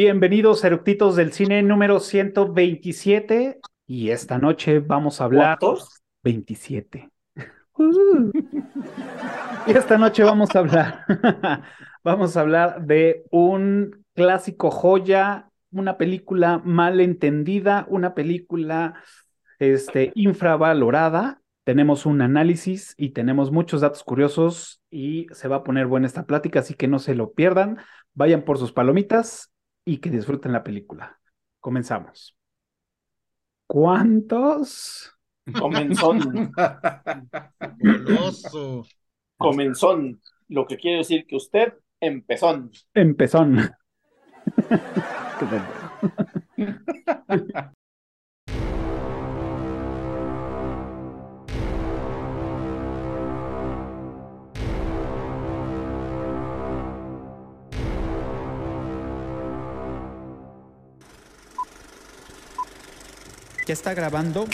Bienvenidos, eructitos del cine número 127. Y esta noche vamos a hablar. ¿Cuántos? 27. Uh. Y esta noche vamos a hablar. vamos a hablar de un clásico joya, una película mal entendida, una película este, infravalorada. Tenemos un análisis y tenemos muchos datos curiosos y se va a poner buena esta plática, así que no se lo pierdan. Vayan por sus palomitas y que disfruten la película. Comenzamos. ¿Cuántos? Comenzón. Goloso. Comenzón. Lo que quiere decir que usted empezó. Empezón. ¿Ya está grabando?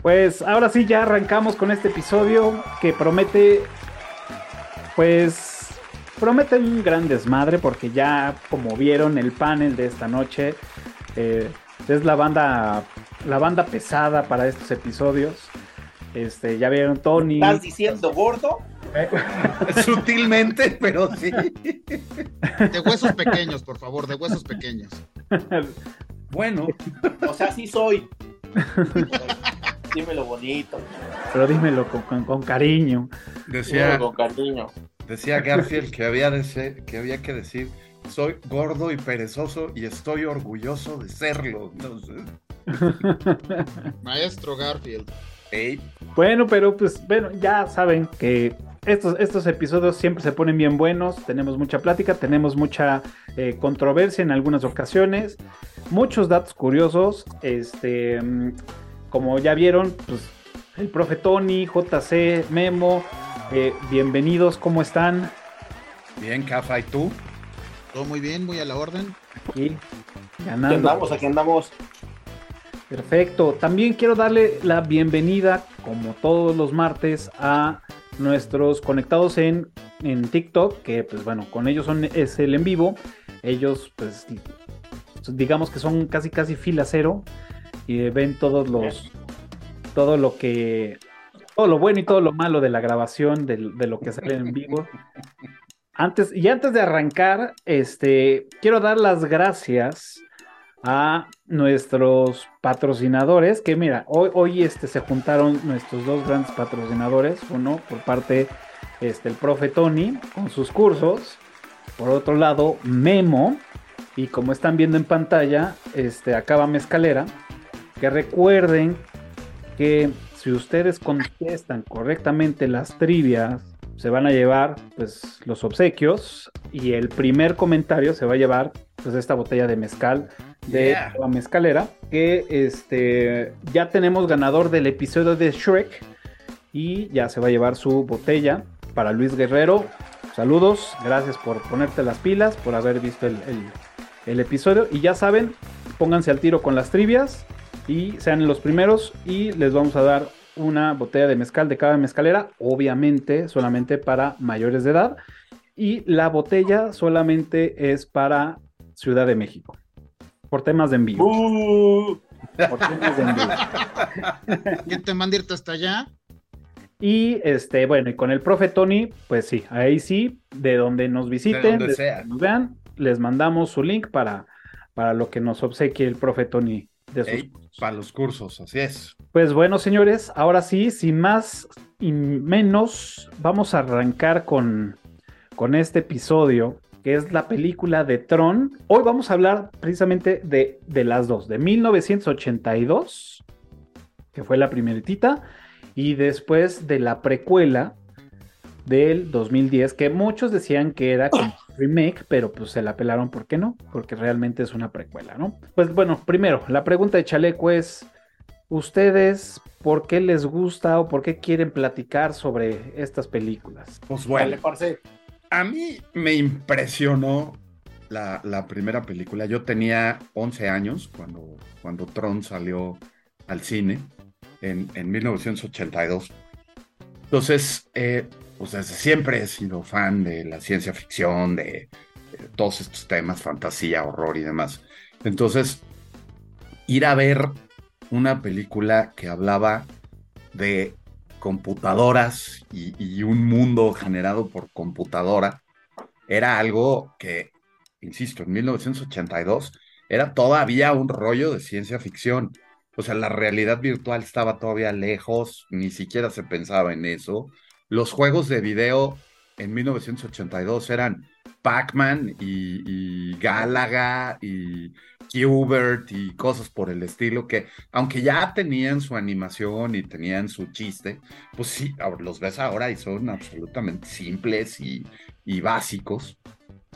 Pues ahora sí, ya arrancamos con este episodio que promete, pues, promete un gran desmadre porque ya, como vieron el panel de esta noche, eh, es la banda, la banda pesada para estos episodios. Este, ya vieron Tony. ¿Estás diciendo gordo? Eh, Sutilmente, pero sí. De huesos pequeños, por favor, de huesos pequeños. Bueno, O sea, sí soy. Dímelo bonito. Pero dímelo con, con- con cariño. Decía, Dímelo con cariño. decía Garfield que había, de ser- que había que decir, soy gordo y perezoso y estoy orgulloso de serlo. Entonces, Maestro Garfield. Bueno, pero pues, bueno, ya saben que estos, estos episodios siempre se ponen bien buenos, tenemos mucha plática, tenemos mucha eh, controversia en algunas ocasiones, muchos datos curiosos, este, mm, como ya vieron, pues el profe Tony, JC, Memo, eh, bienvenidos, ¿cómo están? bien, Cafa, ¿y tú? Todo muy bien, muy a la orden. Aquí, Aquí ganando. andamos, aquí andamos. Perfecto. También quiero darle la bienvenida, como todos los martes, a nuestros conectados en, en TikTok, que pues bueno, con ellos son, es el en vivo. Ellos pues digamos que son casi casi fila cero y ven todos los todo lo que todo lo bueno y todo lo malo de la grabación de, lo que sale en vivo. Antes, y antes de arrancar, este, quiero dar las gracias a nuestros patrocinadores, que mira, hoy, hoy este, se juntaron nuestros dos grandes patrocinadores, uno por parte, este, el profe Tony, con sus cursos, por otro lado, Memo, y como están viendo en pantalla, este, acaba Mezcalera, que recuerden que si ustedes contestan correctamente las trivias, se van a llevar pues los obsequios y el primer comentario se va a llevar pues esta botella de mezcal de Yeah. la mezcalera que este ya tenemos ganador del episodio de Shrek y ya se va a llevar su botella para Luis Guerrero. Saludos gracias por ponerte las pilas por haber visto el, el- el episodio. Y ya saben pónganse al tiro con las trivias y sean los primeros y les vamos a dar una botella de mezcal de cada mezcalera, obviamente solamente para mayores de edad y la botella solamente es para Ciudad de México por temas de envío. Uh, por temas de envío. ¿Quién te manda irte hasta allá? Y este, bueno, y con el profe Tony, pues sí, ahí sí, de donde nos visiten, donde de sea. donde nos vean, les mandamos su link para, para lo que nos obsequie el profe Tony de sus Ey, para los cursos, así es. Pues bueno, señores, ahora sí, sin más y menos, vamos a arrancar con, con este episodio, que es la película de Tron. Hoy vamos a hablar precisamente de, de las dos, de 1982, que fue la primeritita, y después de la precuela del 2010, que muchos decían que era como remake, pero pues se la pelaron, ¿por qué no? Porque realmente es una precuela, ¿no? Pues bueno, primero, la pregunta de Chaleco es, ¿Ustedes por qué les gusta o por qué quieren platicar sobre estas películas? Pues bueno, Dale, a mí me impresionó la, la primera película. Yo tenía 11 años cuando, cuando Tron salió al cine en, en 1982. Entonces, eh, pues desde siempre he sido fan de la ciencia ficción, de, de todos estos temas, fantasía, horror y demás. Entonces, ir a ver una película que hablaba de computadoras y un mundo generado por computadora era algo que, insisto, en 1982 era todavía un rollo de ciencia ficción. O sea, la realidad virtual estaba todavía lejos, ni siquiera se pensaba en eso. Los juegos de video en 1982 eran Pac-Man y, y Galaga y Qbert y cosas por el estilo que, aunque ya tenían su animación y tenían su chiste, pues sí, los ves ahora y son absolutamente simples y, y básicos.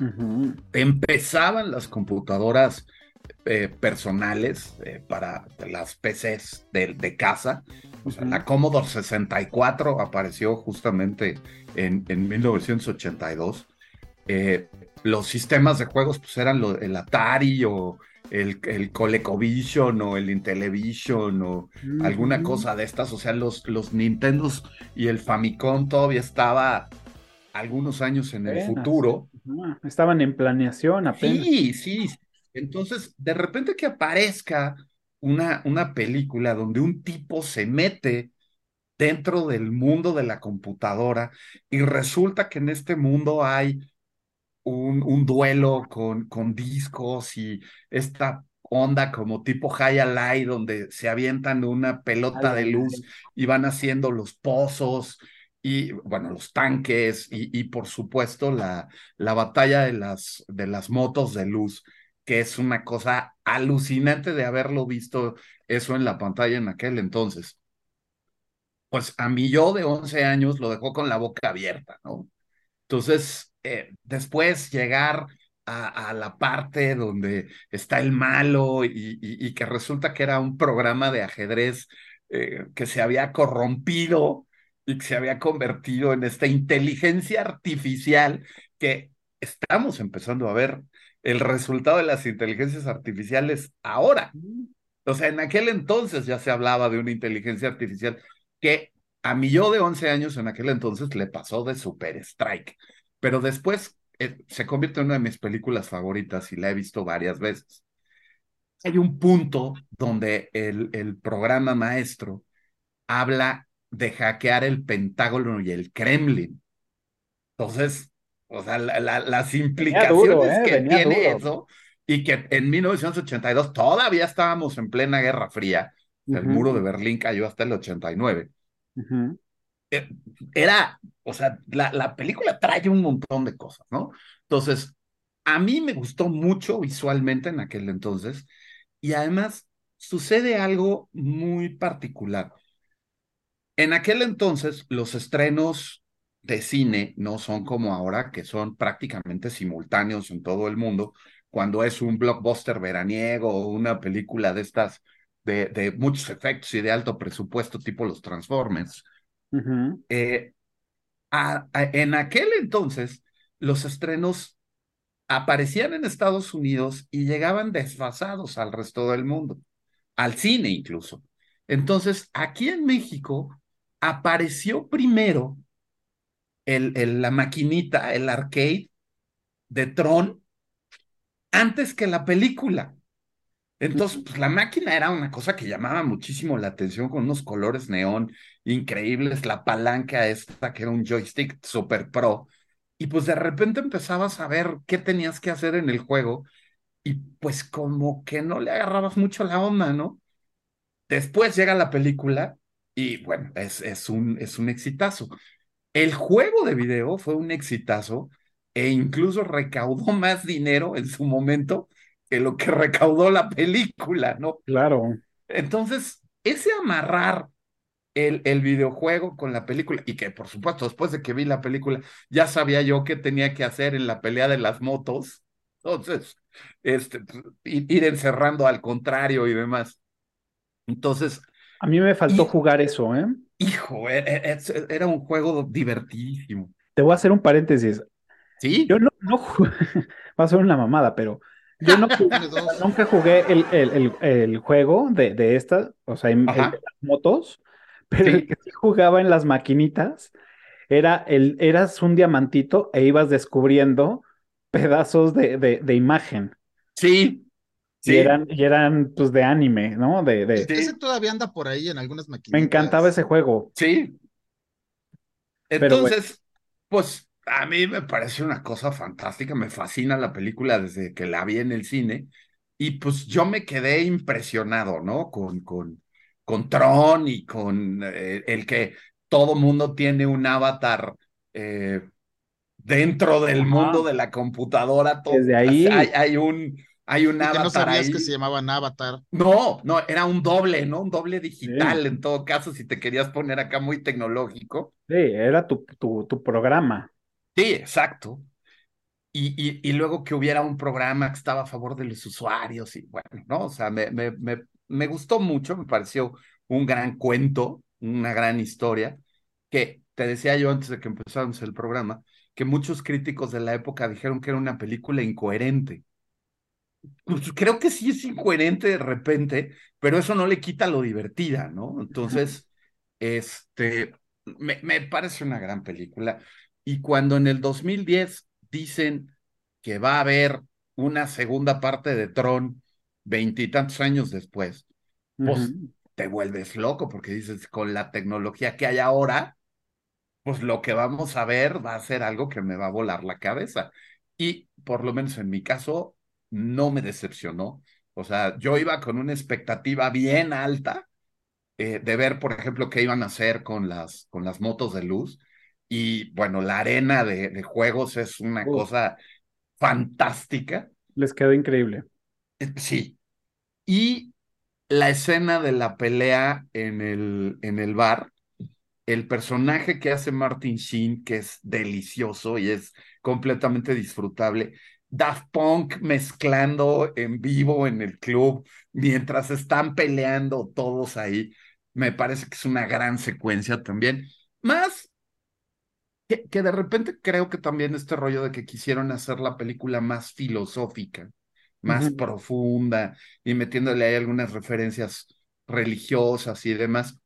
Ujú. Empezaban las computadoras eh, personales eh, para las PCs de, de casa. O sea, Ujú. la Commodore 64 apareció justamente en, en 1982. Eh, los sistemas de juegos pues eran lo- el Atari o el, el ColecoVision o el Intellivision o alguna cosa de estas. O sea, los, los Nintendos y el Famicom todavía estaba algunos años en el Apenas. futuro. Estaban en planeación apenas. Sí, sí. Entonces, de repente que aparezca una, una película donde un tipo se mete dentro del mundo de la computadora y resulta que en este mundo hay un, un duelo con, con discos y esta onda como tipo High Alive donde se avientan una pelota de luz y van haciendo los pozos y bueno, los tanques y, y por supuesto la, la batalla de las, de las motos de luz, que es una cosa alucinante de haberlo visto eso en la pantalla en aquel entonces. Pues a mí yo de 11 años lo dejó con la boca abierta, ¿no? Entonces, eh, después llegar a, la parte donde está el malo y, que resulta que era un programa de ajedrez eh, que se había corrompido y que se había convertido en esta inteligencia artificial que estamos empezando a ver el resultado de las inteligencias artificiales ahora. O sea, en aquel entonces ya se hablaba de una inteligencia artificial que a mi yo de 11 años en aquel entonces le pasó de Super Strike, pero después eh, se convierte en una de mis películas favoritas y la he visto varias veces. Hay un punto donde el, el programa maestro habla de hackear el Pentágono y el Kremlin. Entonces, o sea, la, la, las implicaciones duro, ¿eh? que tiene duro. eso y que en 1982 todavía estábamos en plena Guerra Fría. Uh -huh. El muro de Berlín cayó hasta el 89. Uh -huh. Era, o sea, la, la, película trae un montón de cosas, ¿no? Entonces, a mí me gustó mucho visualmente en aquel entonces y además sucede algo muy particular. En aquel entonces, los estrenos de cine no son como ahora, que son prácticamente simultáneos en todo el mundo, cuando es un blockbuster veraniego o una película de estas de, de muchos efectos y de alto presupuesto, tipo los Transformers. Uh -huh. eh, a, a, en aquel entonces, los estrenos aparecían en Estados Unidos y llegaban desfasados al resto del mundo, al cine incluso. Entonces, aquí en México apareció primero el, el, la maquinita, el arcade de Tron, antes que la película. Entonces, pues la máquina era una cosa que llamaba muchísimo la atención con unos colores neón increíbles, la palanca esta que era un joystick super pro. Y pues de repente empezabas a ver qué tenías que hacer en el juego y pues como que no le agarrabas mucho la onda, ¿no? Después llega la película y bueno, es, es, un, es un exitazo. El juego de video fue un exitazo e incluso recaudó más dinero en su momento que lo que recaudó la película, ¿no? Claro. Entonces, ese amarrar el, el, videojuego con la película, y que por supuesto, después de que vi la película, ya sabía yo qué tenía que hacer en la pelea de las motos. Entonces, este, ir encerrando al contrario y demás. Entonces, A mí me faltó jugar eso, ¿eh? Hijo, e, e, era un juego divertidísimo. Te voy a hacer un paréntesis. Sí. Yo no, no jugué, va a ser una mamada, pero yo no nunca jugué el, el, el, juego de, de esta, o sea, en, las motos, pero el que sí jugaba en las maquinitas era el, eras un diamantito e ibas descubriendo pedazos de, de, de imagen. Sí, Sí. Y eran, y eran pues de anime, ¿no? De, de... Ese todavía anda por ahí en algunas maquinitas. Me encantaba ese juego. Sí. Entonces, pues a mí me parece una cosa fantástica, me fascina la película desde que la vi en el cine y pues yo me quedé impresionado, ¿no? Con, con, con Tron y con eh, el que todo mundo tiene un avatar eh, dentro del mundo de la computadora. Todo, desde ahí hay, hay un hay un avatar. no sabías que se llamaban avatar. No, no, era un doble, ¿no? Un doble digital en todo caso, si te querías poner acá muy tecnológico. Sí, era tu, tu, tu programa. Sí, exacto. Y, y, y, luego que hubiera un programa que estaba a favor de los usuarios y bueno, ¿no? O sea, me, me, me, me gustó mucho, me pareció un gran cuento, una gran historia, que te decía yo antes de que empezáramos el programa, que muchos críticos de la época dijeron que era una película incoherente pues creo que sí es incoherente de repente, pero eso no le quita lo divertida, ¿no? Entonces, este, me, me parece una gran película. Y cuando en el 2010 dicen que va a haber una segunda parte de Tron veintitantos años después, pues te vuelves loco porque dices, con la tecnología que hay ahora, pues lo que vamos a ver va a ser algo que me va a volar la cabeza. Y por lo menos en mi caso, no me decepcionó. O sea, yo iba con una expectativa bien alta eh, de ver, por ejemplo, qué iban a hacer con las, con las motos de luz. Y bueno, la arena de, de juegos es una cosa fantástica. Les quedó increíble. Eh, sí. Y la escena de la pelea en el, en el bar, el personaje que hace Martin Sheen, que es delicioso y es completamente disfrutable, Daft Punk mezclando en vivo en el club mientras están peleando todos ahí. Me parece que es una gran secuencia también. Más que, que, de repente creo que también este rollo de que quisieron hacer la película más filosófica, más profunda y metiéndole ahí algunas referencias religiosas y demás.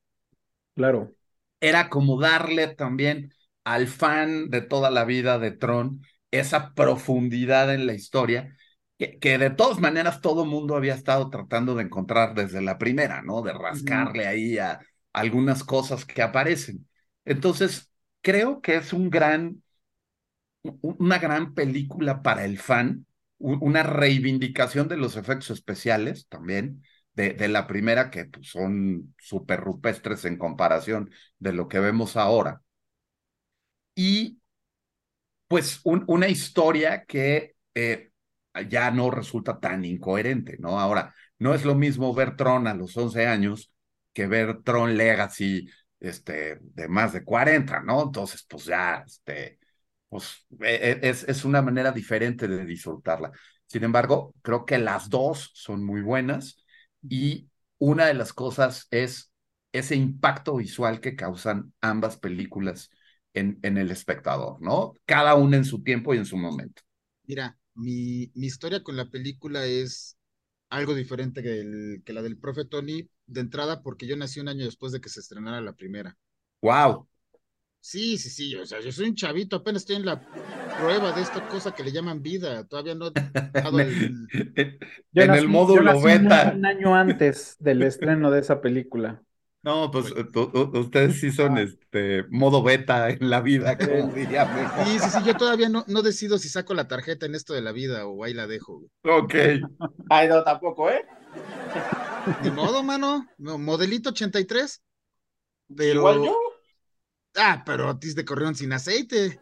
Claro. Era como darle también al fan de toda la vida de Tron esa profundidad en la historia que, que de todas maneras todo mundo había estado tratando de encontrar desde la primera, ¿no? De rascarle ahí a algunas cosas que aparecen. Entonces, creo que es un gran, una gran película para el fan, una reivindicación de los efectos especiales también, de, de la primera, que pues, son súper rupestres en comparación de lo que vemos ahora. Y pues una historia que eh, ya no resulta tan incoherente, ¿no? Ahora, no es lo mismo ver Tron a los 11 años que ver Tron Legacy este, de más de 40, ¿no? Entonces, pues ya, este, pues e, e, es, es una manera diferente de disfrutarla. Sin embargo, creo que las dos son muy buenas y una de las cosas es ese impacto visual que causan ambas películas en, en el espectador, ¿no? Cada una en su tiempo y en su momento. Mira, mi, mi historia con la película es algo diferente que, que la del profe Tony, de entrada porque yo nací un año después de que se estrenara la primera. ¡Wow! Sí, sí, sí, o sea, yo soy un chavito, apenas estoy en la prueba de esta cosa que le llaman vida, todavía no he el... en el módulo beta. Un año antes del estreno de esa película. No, pues ustedes sí son este modo beta en la vida, como diría Sí, sí, sí, yo todavía no, no decido si saco la tarjeta en esto de la vida o ahí la dejo. Ok. Ay, no, tampoco, ¿eh? Ni modo, mano. modelito 83. Pero... Igual yo. Ah, pero a ti te corrieron sin aceite.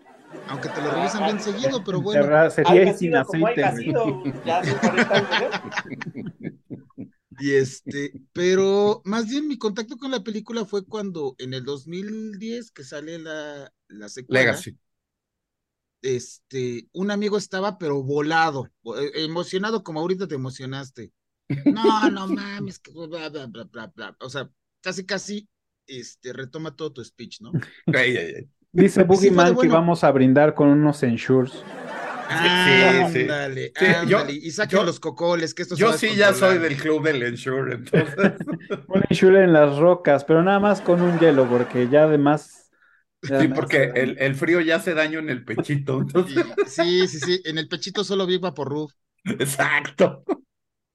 Aunque te lo revisan bien seguido, pero bueno. Sería sin aceite. Ya hace 40 años. Y este, pero más bien mi contacto con la película fue cuando en el 2010 que sale la, la secuela. Legacy. Este, un amigo estaba pero volado, e, emocionado como ahorita te emocionaste. No, no mames, que bla, bla, bla, bla, bla. O sea, casi, casi, este, retoma todo tu speech, ¿no? Dice Sí, Boogeyman que bueno. vamos a brindar con unos ensures. Ah, sí. Ándale, Sí, yo- y saquen yo- los cocoles, que esto se Yo sí ya soy del club del Ensure, entonces. Un ensure en las rocas, pero nada más con un hielo, porque ya además. ya Sí, porque el, el frío ya hace daño en el pechito. Entonces... Sí, sí, sí, en el pechito solo Big Vaporub. Exacto.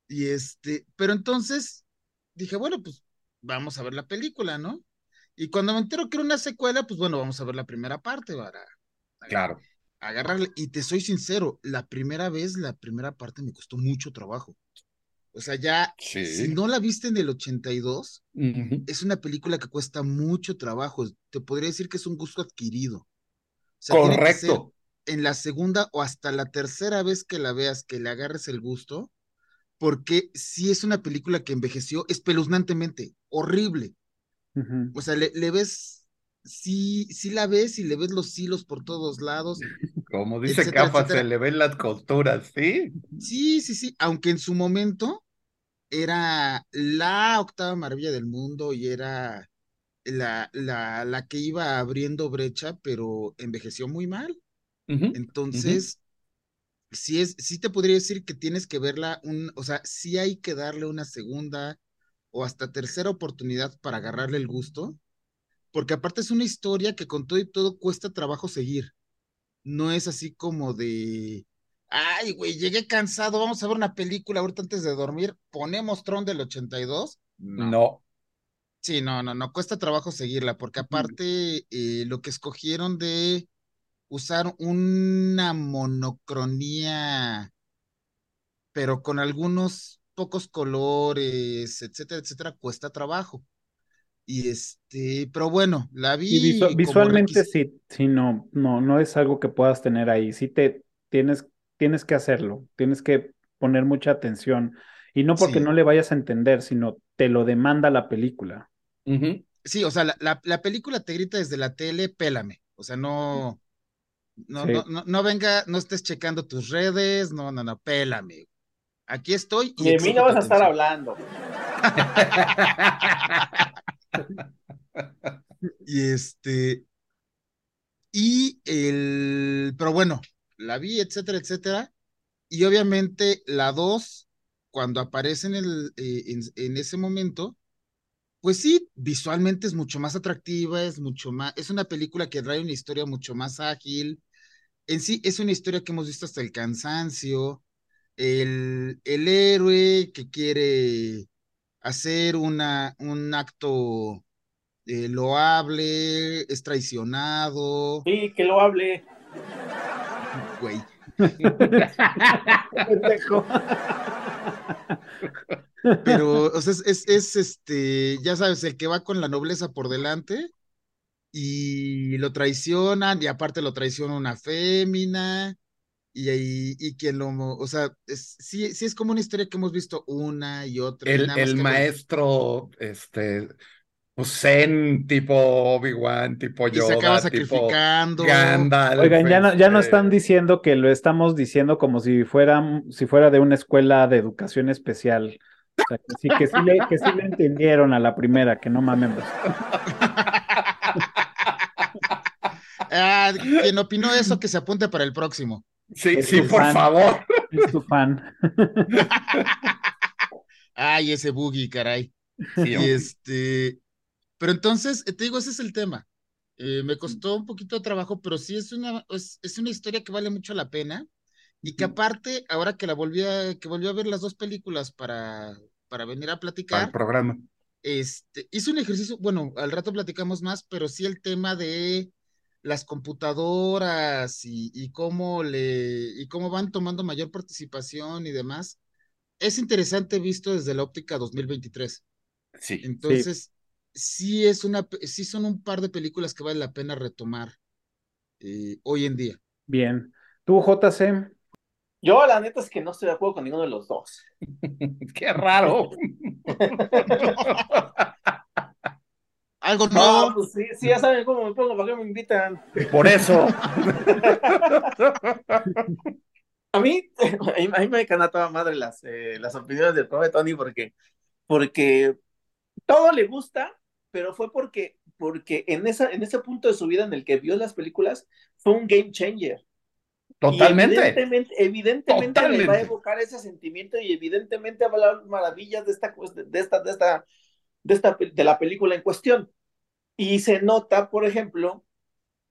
Y este, pero entonces dije, bueno, pues vamos a ver la película, ¿no? Y cuando me entero que era una secuela, pues bueno, vamos a ver la primera parte para Claro. Agarrarle. Y te soy sincero, la primera vez, la primera parte me costó mucho trabajo. O sea, ya, Sí. si no la viste en el 82, Ujú. es una película que cuesta mucho trabajo. Te podría decir que es un gusto adquirido. O sea, Correcto. en la segunda o hasta la tercera vez que la veas, que le agarres el gusto, porque sí es una película que envejeció espeluznantemente, horrible. Ujú. O sea, le, le ves, sí, sí la ves y le ves los hilos por todos lados. Como dice etcétera, etcétera. se le ven las costuras, ¿sí? Sí, sí, sí, aunque en su momento era la octava maravilla del mundo y era la, la, la que iba abriendo brecha, pero envejeció muy mal. Entonces, sí es, sí te podría decir que tienes que verla, un, o sea, sí hay que darle una segunda o hasta tercera oportunidad para agarrarle el gusto, porque aparte es una historia que con todo y todo cuesta trabajo seguir. No es así como de, ay, güey, llegué cansado, vamos a ver una película ahorita antes de dormir, ponemos Tron del 82. No. Sí, no, no, no, cuesta trabajo seguirla, porque aparte eh, lo que escogieron de usar una monocronía, pero con algunos pocos colores, etcétera, etcétera, cuesta trabajo. Y este, pero bueno, la vi Y visu- como visualmente sí, sí, no, no, no es algo que puedas tener ahí. Sí te tienes, tienes que hacerlo, tienes que poner mucha atención. Y no porque Sí. no le vayas a entender, sino te lo demanda la película. Sí, o sea, la, la, la película te grita desde la tele, pélame. O sea, no, no, Sí. no, no, no venga, no estés checando tus redes, no, no, no, pélame. Aquí estoy y Y de mí no vas a estar hablando. Y este, y el, pero bueno, la vi, etcétera, etcétera. Y obviamente la 2, cuando aparece en, el, eh, en, ese momento, pues sí, visualmente es mucho más atractiva, es mucho más, es una película que trae una historia mucho más ágil. En sí, es una historia que hemos visto hasta el cansancio. El, el héroe que quiere hacer una, un acto eh, loable, es traicionado, Sí, que lo hable. güey. Pero, o sea, es, es, es, este, ya sabes, el que va con la nobleza por delante y lo traicionan, y aparte lo traiciona una fémina, y, y, y quien lo, o sea, es, sí, sí es como una historia que hemos visto una y otra. El, maestro, este, pues, Zen, tipo Obi-Wan, tipo y se acaba Yoda, tipo sacrificando. Gandalf. Oigan, ya no, ya no este, están diciendo que lo estamos diciendo como si fuera, si fuera de una escuela de educación especial. O sea, que sí, que sí le, que sí le entendieron a la primera, que no mamen. pues. Ah, quien opinó eso, que se apunte para el próximo. Sí, Es sí, por fan. favor. Es tu fan. Ay, ese boogie, caray. Sí, Y este, pero entonces, eh, te digo, ese es el tema. Eh, me costó un poquito de trabajo, pero sí es una, es, es una historia que vale mucho la pena. Y que aparte, ahora que la volví a, que volvió a ver las dos películas para, para venir a platicar, programa. este, hice un ejercicio, bueno, al rato platicamos más, pero sí el tema de las computadoras y, y cómo le, y cómo van tomando mayor participación y demás. Es interesante visto desde la óptica 2023. Sí. Entonces, sí es una, sí son un par de películas que vale la pena retomar eh, hoy en día. Bien. ¿Tú, JC? Yo, la neta, es que no estoy de acuerdo con ninguno de los dos. Qué raro. Algo No, nuevo. pues sí, sí, ya saben cómo me pongo, ¿para qué me invitan? Por eso. A mí, a mí, me caen a toda madre las, eh, las opiniones del profe Tony porque, porque todo le gusta pero fue porque, porque en, esa, en ese punto de su vida en el que vio las películas, fue un game changer. Totalmente. evidentemente, evidentemente le va a evocar ese sentimiento y evidentemente va a hablar maravillas de esta, de esta, de esta, de esta, de la película en cuestión. Y se nota, por ejemplo,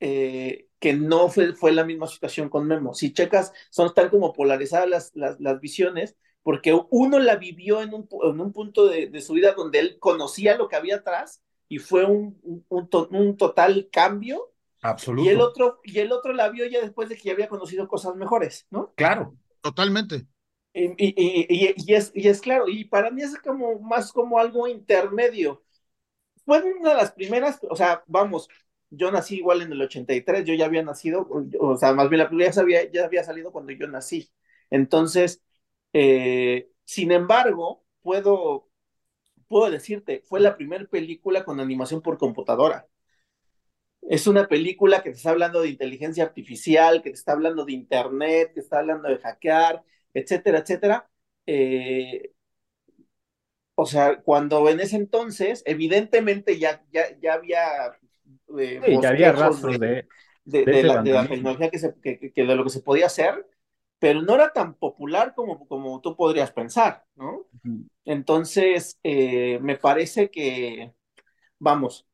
eh, que no fue, fue la misma situación con Memo. Si checas, son tan como polarizadas las, las, las visiones, porque uno la vivió en un, en un punto de, de, su vida donde él conocía lo que había atrás y fue un, un, un, total cambio. Absoluto. Y el, otro, y el otro la vio ya después de que ya había conocido cosas mejores, ¿no? Claro. Totalmente. Y, y, y, y, es, y es claro, y para mí es como más como algo intermedio. Fue una de las primeras, o sea, vamos, yo nací igual en el 83, yo ya había nacido, o sea, más bien la película ya, había, ya había salido cuando yo nací. Entonces, eh, sin embargo, puedo, puedo decirte, fue la primera película con animación por computadora. Es una película que te está hablando de inteligencia artificial, que te está hablando de internet, que está hablando de hackear, etcétera, etcétera. Eh, o sea, cuando en ese entonces, evidentemente ya, ya, ya había eh, sí, ya había rastros de, de, de, de la, tecnología que, se, que, que, de lo que se podía hacer, pero no era tan popular como, como tú podrías pensar, ¿no? Entonces, eh, me parece que, vamos,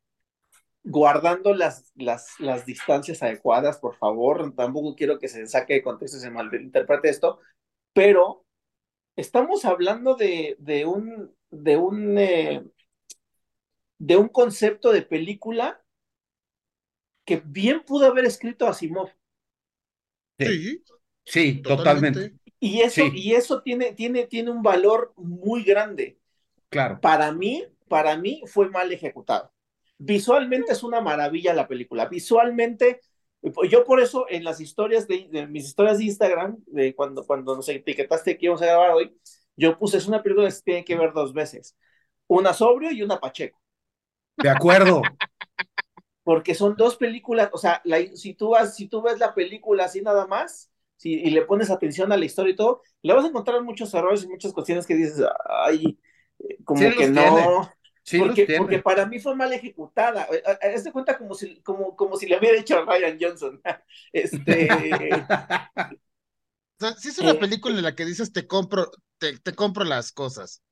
guardando las, las, las distancias adecuadas, por favor, tampoco quiero que se saque de contexto, se malinterprete esto, pero estamos hablando de, de un, de un, eh, de un concepto de película que bien pudo haber escrito Asimov. Sí, sí, totalmente. Y eso, sí. y eso tiene, tiene, tiene un valor muy grande. Claro. Para mí, para mí fue mal ejecutado. Visualmente es una maravilla la película. Visualmente, yo por eso en las historias de, de mis historias de Instagram, de cuando, cuando nos etiquetaste que íbamos a grabar hoy, yo puse, es una película que se tiene que ver dos veces. Una sobrio y una Pacheco. De acuerdo. porque son dos películas, o sea, la, si, tú vas, si tú ves la película así nada más, si, y le pones atención a la historia y todo, le vas a encontrar muchos errores y muchas cuestiones que dices, ay, como sí que no. Sí porque, porque para mí fue mal ejecutada. De cuenta como si, como, como si le hubiera hecho a Ryan Johnson. Este. o sea, sí es una eh, película en la que dices te compro, te, te compro las cosas.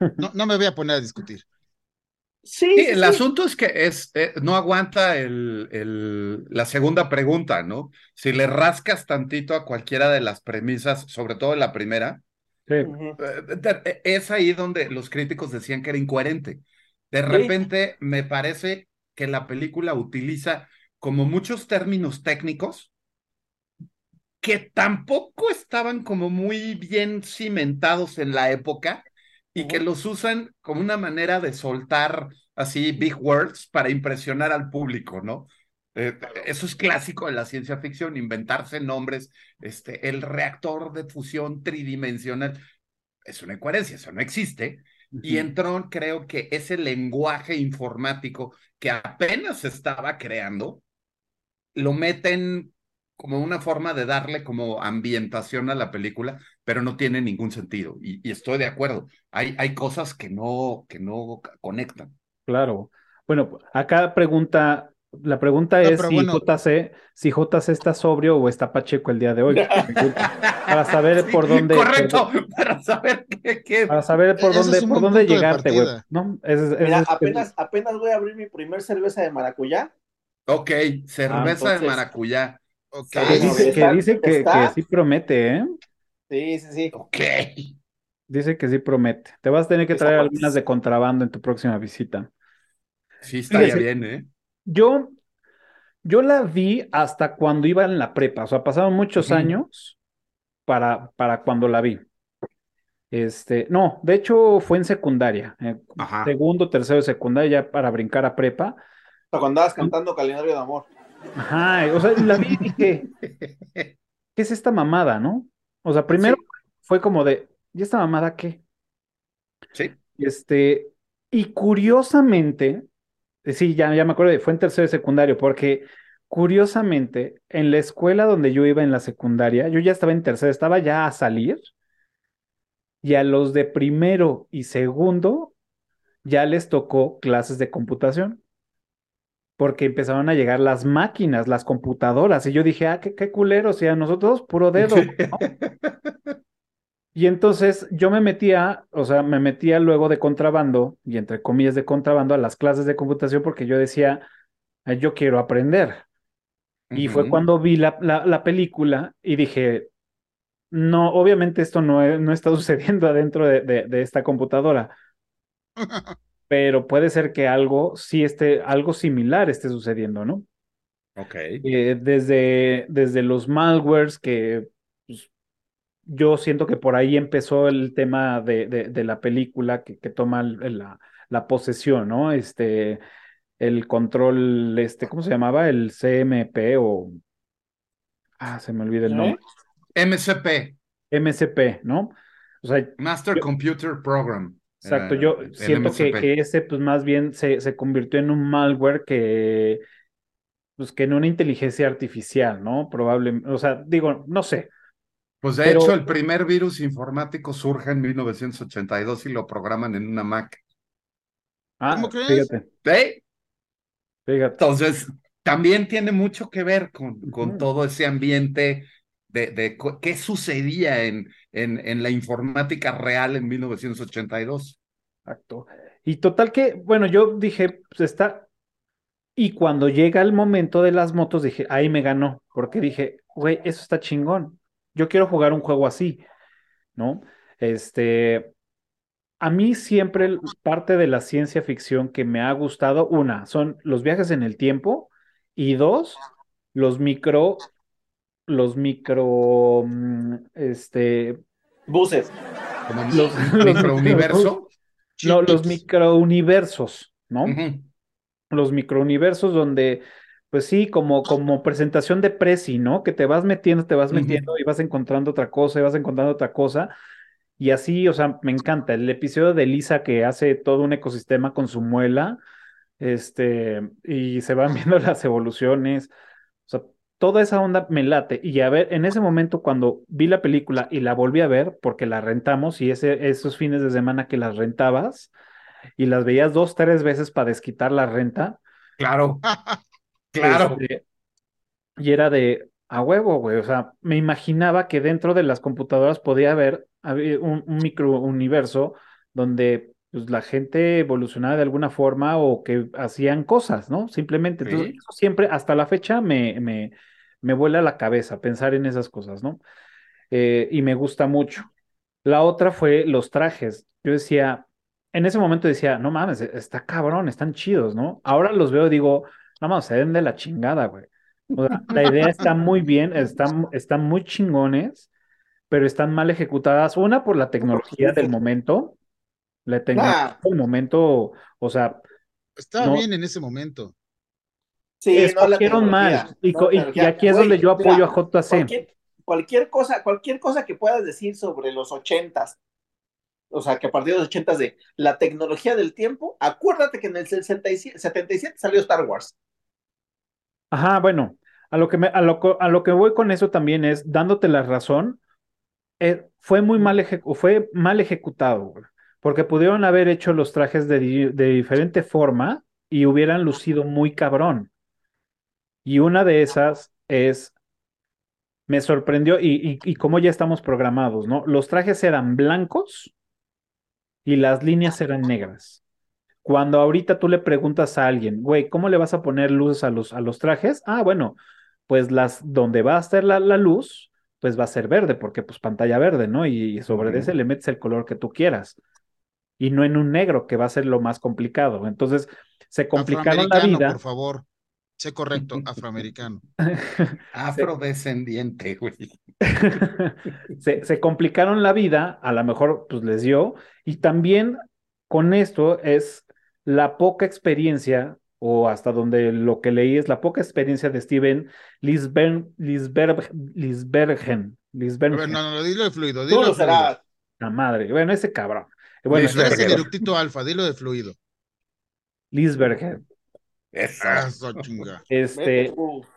No, no me voy a poner a discutir. Sí, sí, el sí. asunto es que es, eh, no aguanta el, el, la segunda pregunta, ¿no? Si le rascas tantito a cualquiera de las premisas, sobre todo la primera, sí. eh, es ahí donde los críticos decían que era incoherente. De repente me parece que la película utiliza como muchos términos técnicos que tampoco estaban como muy bien cimentados en la época y que los usan como una manera de soltar así big words para impresionar al público, ¿no? Eh, eso es clásico de la ciencia ficción, inventarse nombres, este, el reactor de fusión tridimensional. Es una incoherencia, eso no existe. Uh -huh. Y en Tron creo que ese lenguaje informático que apenas se estaba creando, lo meten como una forma de darle como ambientación a la película, pero no tiene ningún sentido. Y, y estoy de acuerdo. Hay, hay cosas que no, que no conectan. Claro. Bueno, acá pregunta, la pregunta no, es si, bueno. JC, si JC está sobrio o está Pacheco el día de hoy. para saber sí, por dónde. Correcto, por, para saber qué. qué para saber por dónde, por dónde llegarte, güey. ¿no? Es, es, Mira, apenas, apenas voy a abrir mi primer cerveza de maracuyá. Ok, cerveza ah, entonces... de maracuyá. Okay. Que dice, que, dice que, que, sí promete, ¿eh? Sí, sí, sí. Ok. Dice que sí promete. Te vas a tener que traer algunas de contrabando en tu próxima visita. Sí, Fíjese, bien, ¿eh? Yo, yo la vi hasta cuando iba en la prepa. O sea, pasaron muchos uh -huh. años para, para cuando la vi. Este, no, de hecho fue en secundaria. Eh, segundo, tercero de secundaria, ya para brincar a prepa. Cuando andabas cantando Calendario de Amor. Ajá, o sea, la vi y dije, ¿qué es esta mamada, no? O sea, primero sí. fue como de, ¿y esta mamada qué? Sí. Este, y curiosamente, eh, sí, ya, ya me acuerdo, fue en tercero de secundario, porque curiosamente, en la escuela donde yo iba en la secundaria, yo ya estaba en tercero, estaba ya a salir, y a los de primero y segundo ya les tocó clases de computación. Porque empezaron a llegar las máquinas, las computadoras. Y yo dije, ah, qué, qué culero, o sea, nosotros puro dedo. ¿no? Y entonces yo me metía, o sea, me metía luego de contrabando, y entre comillas de contrabando, a las clases de computación porque yo decía, yo quiero aprender. Y fue cuando vi la, la, película y dije, no, obviamente esto no, no está sucediendo adentro de, de, esta computadora, pero puede ser que algo sí esté, algo similar esté sucediendo, ¿no? Ok. Eh, desde, desde los malwares que pues, yo siento que por ahí empezó el tema de, de, la película que, que toma la, la, posesión, ¿no? Este, el control, este, ¿cómo se llamaba? El CMP o... Ah, se me olvida el nombre. MCP. MCP, ¿no? O sea, Master Computer Program. Exacto, yo siento que, que, ese pues más bien se, se convirtió en un malware que pues que en una inteligencia artificial, ¿no? Probablemente, o sea, digo, no sé, pues de hecho, el primer virus informático surge en 1982 y lo programan en una Mac. Ah, ¿Cómo crees? Fíjate. ¿Sí? Fíjate. Entonces, también tiene mucho que ver con, con todo ese ambiente de, de qué sucedía en, en, en, la informática real en 1982. Exacto. Y total que, bueno, yo dije, pues está. Y cuando llega el momento de las motos, dije, ahí me ganó, porque dije, güey, eso está chingón yo quiero jugar un juego así, ¿no? Este, a mí siempre parte de la ciencia ficción que me ha gustado, una, son los viajes en el tiempo y dos, los micro, los micro, mm, este... Buses. Los, microuniversos. No, los microuniversos, ¿no? Los microuniversos donde pues sí, como, como presentación de Prezi, ¿no? Que te vas metiendo, te vas metiendo y vas encontrando otra cosa y vas encontrando otra cosa. Y así, o sea, me encanta. El episodio de Lisa que hace todo un ecosistema con su muela, este, y se van viendo las evoluciones. O sea, toda esa onda me late. Y a ver, en ese momento cuando vi la película y la volví a ver, porque la rentamos y ese, esos fines de semana que las rentabas y las veías dos, tres veces para desquitar la renta. Claro. Claro. Este, y era de a huevo, güey. O sea, me imaginaba que dentro de las computadoras podía haber, un, un microuniverso donde pues, la gente evolucionaba de alguna forma o que hacían cosas, ¿no? Simplemente. Entonces, eso siempre, hasta la fecha, me, me, me vuela la cabeza pensar en esas cosas, ¿no? Eh, y me gusta mucho. La otra fue los trajes. Yo decía, en ese momento decía, no mames, está cabrón, están chidos, ¿no? Ahora los veo y digo, no, se den de la chingada, güey. la idea está muy bien, están, están muy chingones, pero están mal ejecutadas. Una por la tecnología del momento. La tecnología del momento, o sea. Estaba bien en ese momento. Sí, escogieron mal. Y, aquí es donde yo apoyo a JC. Cualquier, cosa, cualquier cosa que puedas decir sobre los ochentas, o sea, que a partir de los ochentas de la tecnología del tiempo, acuérdate que en el 77 salió Star Wars. Ajá, bueno, a lo que me, a lo, a lo que voy con eso también es dándote la razón, eh, fue muy mal, fue mal ejecutado, porque pudieron haber hecho los trajes de, de diferente forma y hubieran lucido muy cabrón. Y una de esas es, me sorprendió, y, y, y cómo ya estamos programados, ¿no? Los trajes eran blancos y las líneas eran negras. Cuando ahorita tú le preguntas a alguien, güey, ¿cómo le vas a poner luces a los, a los trajes? Ah, bueno, pues las donde va a estar la, la luz, pues va a ser verde, porque pues pantalla verde, ¿no? Y sobre ese le metes el color que tú quieras. Y no en un negro, que va a ser lo más complicado. Entonces, se complicaron la vida. Por favor, sé correcto, afroamericano. Afrodescendiente, güey. se, se complicaron la vida, a lo mejor pues les dio, y también con esto es la poca experiencia, o hasta donde lo que leí es la poca experiencia de Steven Lisbergen. Lisbergen. Lisbergen. No, no, dilo fluido. Dilo fluido. La madre. Bueno, ese cabrón. Bueno, es el eructito alfa, dilo de fluido. Lisbergen. Eso, chinga. Este,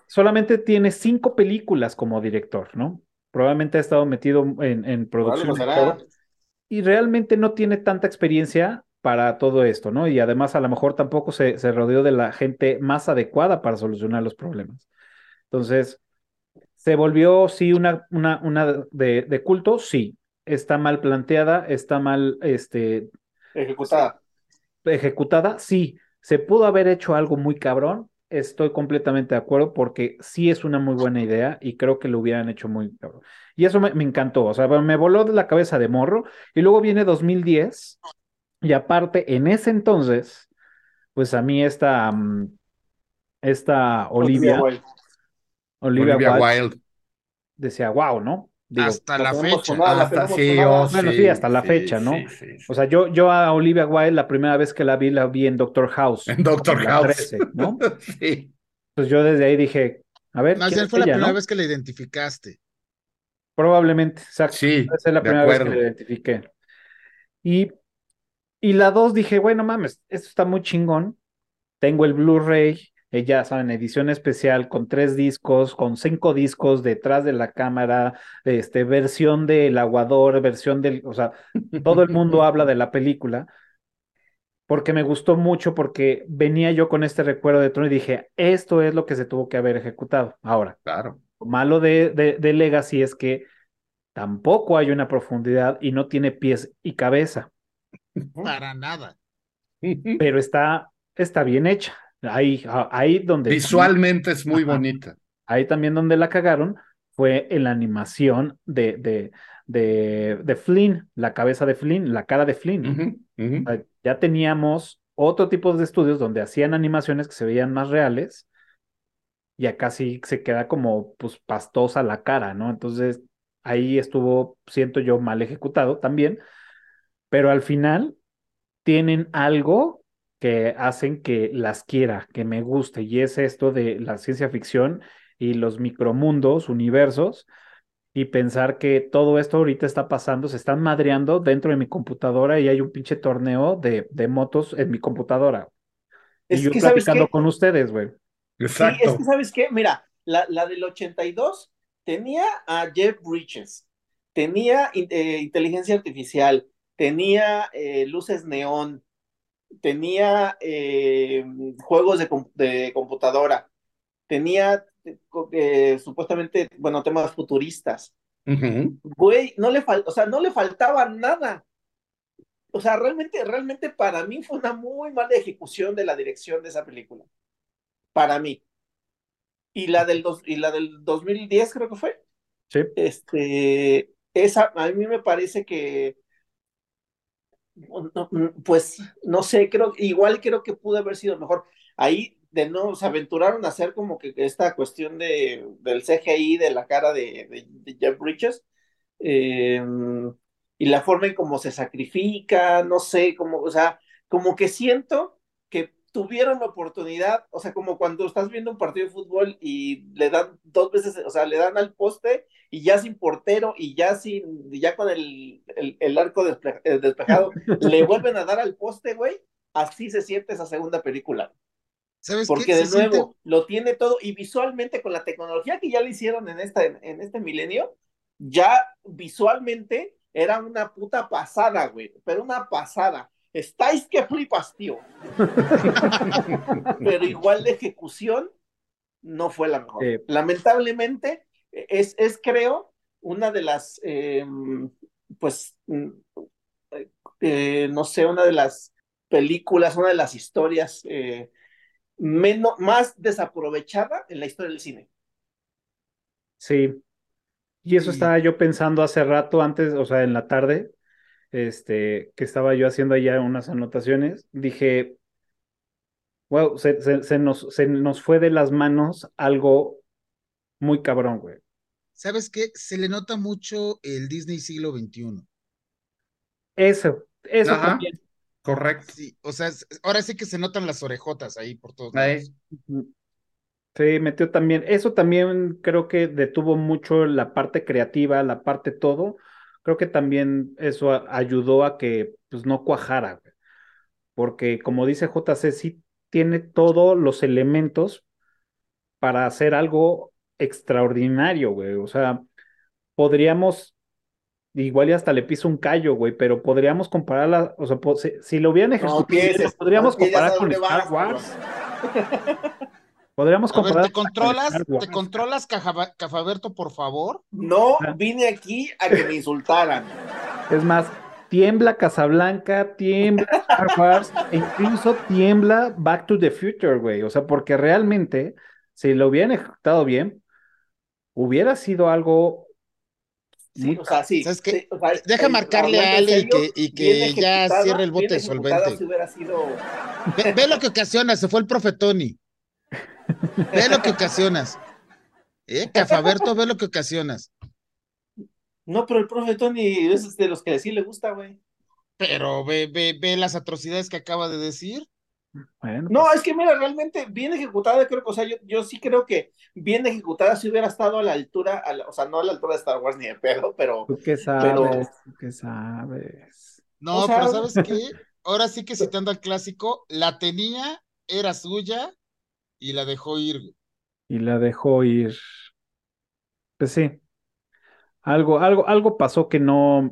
solamente tiene cinco películas como director, ¿no? Probablemente ha estado metido en, en producción. Y realmente no tiene tanta experiencia para todo esto, ¿no? Y además a lo mejor tampoco se, se rodeó de la gente más adecuada para solucionar los problemas. Entonces, ¿se volvió, sí, una, una, una de, de culto? Sí. ¿Está mal planteada? ¿Está mal este, Ejecutada. ejecutada? Sí. ¿Se pudo haber hecho algo muy cabrón? Estoy completamente de acuerdo porque sí es una muy buena idea y creo que lo hubieran hecho muy cabrón. Y eso me, me encantó, o sea, me voló de la cabeza de morro. Y luego viene 2010 y aparte, en ese entonces, pues a mí esta, mm, esta Olivia, Wilde. Olivia, Olivia Wilde. decía, wow, ¿no? Digo, Hasta la fecha. la Hasta tenemos sí, sonada. oh, Bueno, sí, hasta la sí, fecha, ¿no? sí, sí, sí. O sea, yo, yo a Olivia Wilde la primera vez que la vi, la vi en Doctor House. En Doctor en la House. 13, ¿no? Sí. Pues yo desde ahí dije, a ver, Más ¿quién bien fue la primera no? vez que la identificaste. Probablemente, exacto. Sí, Esa es la primera vez que la identifiqué. Y, y la dos dije, bueno, mames, esto está muy chingón. Tengo el Blu-ray, eh, ya saben, edición especial con tres discos, con cinco discos detrás de la cámara, este, versión del aguador, versión del, o sea, todo el mundo habla de la película, porque me gustó mucho, porque venía yo con este recuerdo de Tron y dije, esto es lo que se tuvo que haber ejecutado. Ahora, Claro. lo malo de, de, de Legacy es que tampoco hay una profundidad y no tiene pies y cabeza, Para nada. pero está, está bien hecha. Ahí, a- ahí donde Visualmente es muy Ajá. bonita. ahí también donde la cagaron fue en la animación de, de, de, de Flynn, la cabeza de Flynn, la cara de Flynn. Ya teníamos otro tipo de estudios donde hacían animaciones que se veían más reales y acá sí se queda como pues pastosa la cara, ¿no? Entonces ahí estuvo, siento yo, mal ejecutado también, pero al final tienen algo que hacen que las quiera, que me guste, y es esto de la ciencia ficción y los micromundos, universos, y pensar que todo esto ahorita está pasando, se están madreando dentro de mi computadora y hay un pinche torneo de, de motos en mi computadora. Y Es yo que, ¿sabes platicando con ustedes, güey. Sí, Exacto. es que, ¿sabes qué? Mira, la, la del 82 tenía a Jeff Bridges, tenía eh, inteligencia artificial, tenía eh, luces neón, tenía eh, juegos de, com- de computadora, tenía eh, eh, supuestamente, bueno, temas futuristas. No le fal- o sea, no le faltaba nada. O sea, realmente, realmente para mí fue una muy mala ejecución de la dirección de esa película. Para mí. Y la del, dos, y la del 2010 creo que fue. Sí. Este, esa, a mí me parece que, pues, no sé, creo, igual creo que pudo haber sido mejor. Ahí, de nuevo, se aventuraron a hacer como que esta cuestión de, del CGI de la cara de, de, Jeff Bridges, eh, y la forma en cómo se sacrifica, no sé, como, o sea, como que siento tuvieron la oportunidad, o sea, como cuando estás viendo un partido de fútbol y le dan dos veces, o sea, le dan al poste y ya sin portero y ya sin, ya con el, el, el arco eh, despejado, le vuelven a dar al poste, güey, así se siente esa segunda película. ¿Sabes Porque qué? de Se nuevo, siente- lo tiene todo y visualmente con la tecnología que ya le hicieron en, esta, en este milenio, ya visualmente era una puta pasada, güey, pero una pasada. Estáis que flipas, tío. pero igual de ejecución no fue la mejor. Sí. Lamentablemente, es, es creo una de las, eh, pues, mm, eh, no sé, una de las películas, una de las historias eh, menos, más desaprovechada en la historia del cine. Sí. Y eso Sí. estaba yo pensando hace rato, antes, o sea, en la tarde, este, que estaba yo haciendo allá unas anotaciones, dije, wow, se, se- se nos, se nos fue de las manos algo muy cabrón, güey. ¿Sabes qué? Se le nota mucho el Disney siglo XXI. Eso, eso Ajá. también. Correcto. Sí, o sea, ahora sí que se notan las orejotas ahí por todos Ahí. lados. Sí, metió también, eso también creo que detuvo mucho la parte creativa, la parte todo. Creo que también eso a- ayudó a que pues no cuajara, güey. Porque como dice JC, sí tiene todos los elementos para hacer algo extraordinario, güey. O sea, podríamos igual y hasta le piso un callo, güey, pero podríamos compararla, o sea, si, lo hubieran ejecutado, podríamos comparar con Star Wars. Podríamos comparar. ¿te controlas, ¿te controlas, Cafaberto, por favor? No ah. vine aquí a que me insultaran. Es más, tiembla Casablanca, tiembla Star Wars, e incluso tiembla Back to the Future, güey. O sea, porque realmente, si lo hubieran ejecutado bien, hubiera sido algo Sí, o sea, sí. Deja marcarle a Ale y que, ya cierre el bote de solvente. ve, lo que ocasiona, se fue el profe Tony. Ve lo que ocasionas. ¿Eh? Cafaberto, ve lo que ocasionas. No, pero el profe Tony es de los que sí le gusta, güey. Pero ve, ve, ve las atrocidades que acaba de decir. no, pues es que mira, realmente bien ejecutada, creo que, o sea, yo, yo sí creo que bien ejecutada si hubiera estado a la altura, o sea, no a la altura de Star Wars ni de pedo, pero. ¿Tú qué sabes? ¿Tú qué sabes? No, pero ¿sabes qué? Ahora sí que citando al clásico, la tenía, era suya, y la dejó ir. Y la dejó ir. Pues sí. Algo, algo, algo pasó que no.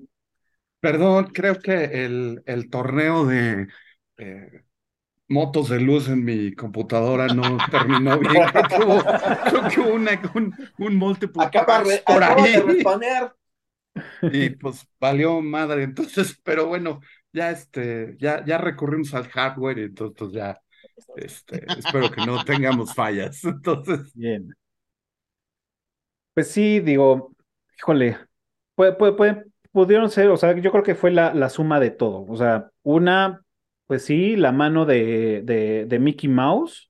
Perdón, creo que el, el torneo de eh, motos de luz en mi computadora no terminó bien. Creo que hubo, creo que hubo un, un multiple Acaba, por ahí. De. Y pues valió madre. Entonces, pero bueno, ya este, ya, ya recurrimos al hardware y entonces pues, ya este, espero que no tengamos fallas. Entonces. Bien. Pues sí, digo, híjole, puede, puede, pudieron ser, o sea, yo creo que fue la, la suma de todo. O sea, una, pues sí, la mano de, de, Mickey Mouse.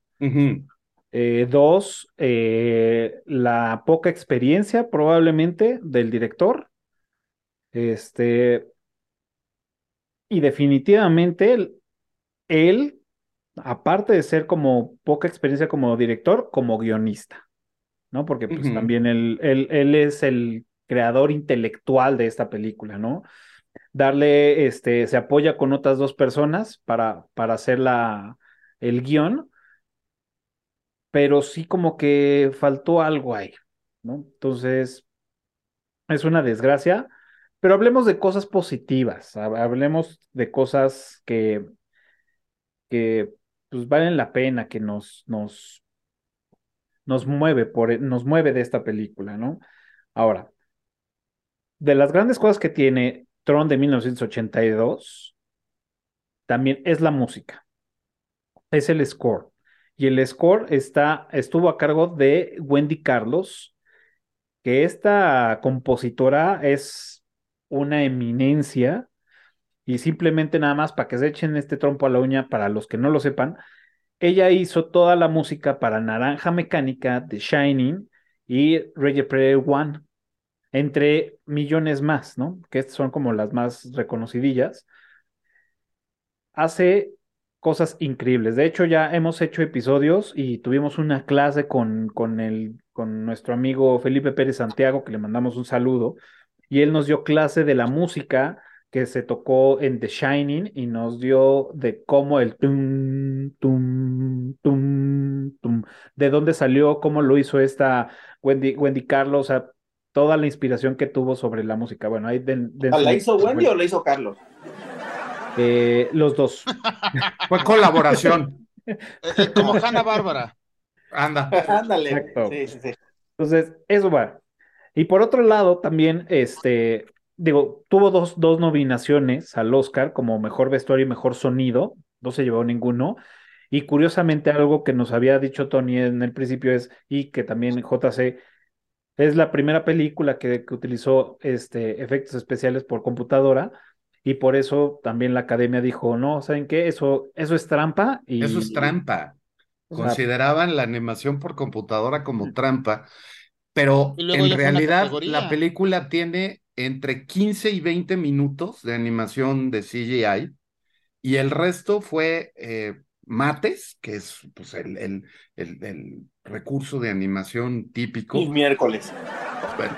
Eh, dos, eh, la poca experiencia probablemente del director. Este, y definitivamente él aparte de ser como poca experiencia como director, como guionista, ¿no? Porque pues también él, él, es el creador intelectual de esta película, ¿no? Darle, este, se apoya con otras dos personas para, para hacer la, el guion, pero sí como que faltó algo ahí, ¿no? Entonces, es una desgracia, pero hablemos de cosas positivas, hablemos de cosas que, que pues valen la pena, que nos, nos, nos mueve por, e, nos mueve de esta película, ¿no? Ahora, de las grandes cosas que tiene Tron de 1982, también es la música, es el score. Y el score está, estuvo a cargo de Wendy Carlos, que esta compositora es una eminencia y simplemente nada más para que se echen este trompo a la uña, para los que no lo sepan, ella hizo toda la música para Naranja Mecánica, The Shining y Ready Player One, entre millones más, ¿no? Que son como las más reconocidillas. Hace cosas increíbles. De hecho, ya hemos hecho episodios y tuvimos una clase con, con, el, con nuestro amigo Felipe Pérez Santiago, que le mandamos un saludo, y él nos dio clase de la música que se tocó en The Shining y nos dio de cómo el tum, tum, tum, tum, de dónde salió, cómo lo hizo esta Wendy, Wendy Carlos, o sea, toda la inspiración que tuvo sobre la música. Bueno, ahí ¿La hizo Wendy o la hizo Carlos? Eh, los dos. Fue colaboración. Eh, eh, como Hanna Bárbara. Anda. Ándale. Sí, sí, sí. Entonces, eso va. Y por otro lado, también, este, digo, tuvo dos, dos nominaciones al Oscar como mejor vestuario y mejor sonido, no se llevó ninguno. Y curiosamente algo que nos había dicho Tony en el principio es, y que también JC, es la primera película que, que utilizó este, efectos especiales por computadora y por eso también la academia dijo, no, ¿saben qué? Eso, eso es trampa. Y, eso es trampa. Consideraban la animación por computadora como trampa, pero en realidad la película tiene entre 15 y 20 minutos de animación de CGI y el resto fue eh, mates, que es pues, el, el, el, recurso de animación típico. Y miércoles.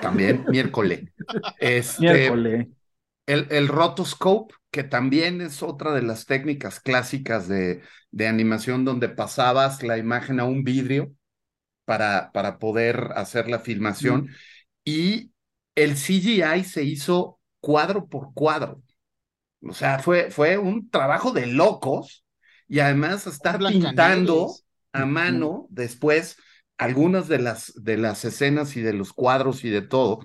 También, miércoles. Este, El, el rotoscope, que también es otra de las técnicas clásicas de, de animación donde pasabas la imagen a un vidrio para, para poder hacer la filmación. Y el CGI se hizo cuadro por cuadro. O sea, fue, fue un trabajo de locos y además estar pintando a mano después algunas de las, de las escenas y de los cuadros y de todo.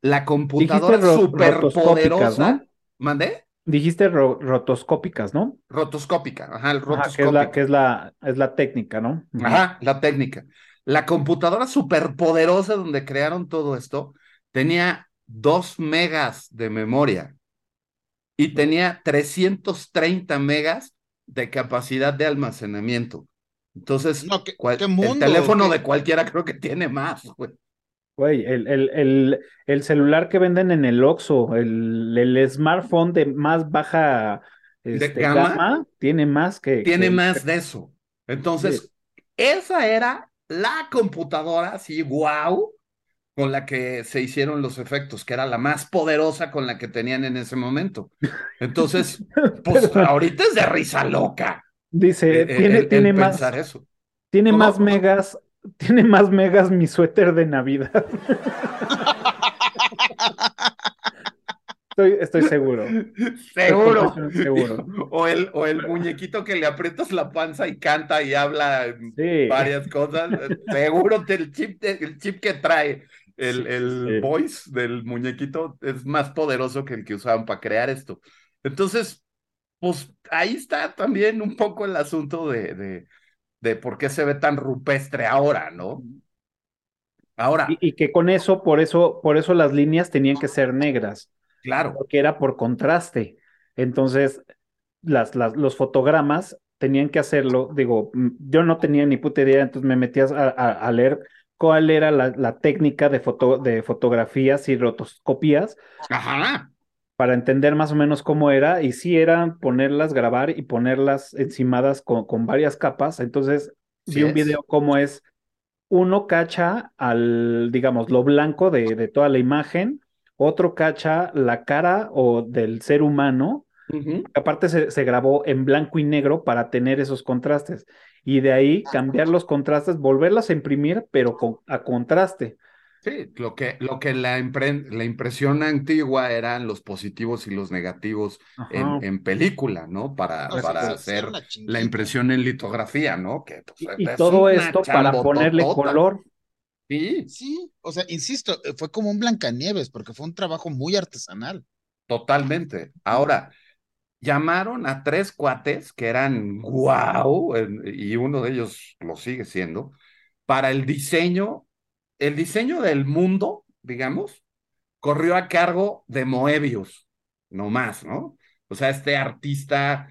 La computadora súper poderosa. ¿no? ¿Mandé? Dijiste rotoscópicas, ¿no? Rotoscópica, ajá, el rotoscópica. que, es la, es la, técnica, ¿no? Ajá, la técnica. La computadora superpoderosa donde crearon todo esto tenía 2 megas de memoria y tenía 330 megas de capacidad de almacenamiento. Entonces, el teléfono de cualquiera creo que tiene más, güey. Güey, el, el, el, celular que venden en el Oxxo, el, el smartphone de más baja este, gama, tiene más que... Tiene más de eso. Entonces, esa era la computadora, así, wow, con la que se hicieron los efectos, que era la más poderosa con la que tenían en ese momento. Entonces, pues ahorita es de risa loca. Dice, tiene, tiene más... Eso. Tiene más megas tiene más megas mi suéter de Navidad. Estoy, estoy, seguro. Seguro. seguro. O, el, o el muñequito que le aprietas la panza y canta y habla varias cosas. Seguro el chip, el chip que trae el, el voice del muñequito es más poderoso que el que usaban para crear esto. Entonces, pues ahí está también un poco el asunto de, de de por qué se ve tan rupestre ahora, ¿no? Ahora. Y, que con eso, por eso, por eso las líneas tenían que ser negras. Claro. Porque era por contraste. Entonces, las, las, los fotogramas tenían que hacerlo. Digo, yo no tenía ni puta idea, entonces me metías a, leer cuál era la, la técnica de, foto, de fotografías y rotoscopías. Ajá. para entender más o menos cómo era, y sí era ponerlas, grabar y ponerlas encimadas con, con varias capas. Entonces vi un video cómo es, uno cacha al, digamos, lo blanco de, de, toda la imagen, otro cacha la cara o del ser humano, aparte se, se, grabó en blanco y negro para tener esos contrastes, y de ahí cambiar los contrastes, volverlas a imprimir, pero con, a contraste. Sí, lo que, lo que la, la, impresión antigua eran los positivos y los negativos en, en, película, ¿no? Para, para hacer la impresión en litografía, ¿no? Que, pues, y, todo esto para ponerle color. Sí. Sí, o sea, insisto, eh, fue como un Blancanieves, porque fue un trabajo muy artesanal. Totalmente. Ahora, llamaron a tres cuates que eran guau, y uno de ellos lo sigue siendo, para el diseño el diseño del mundo, digamos, corrió a cargo de Moebius, no más, ¿no? O sea, este artista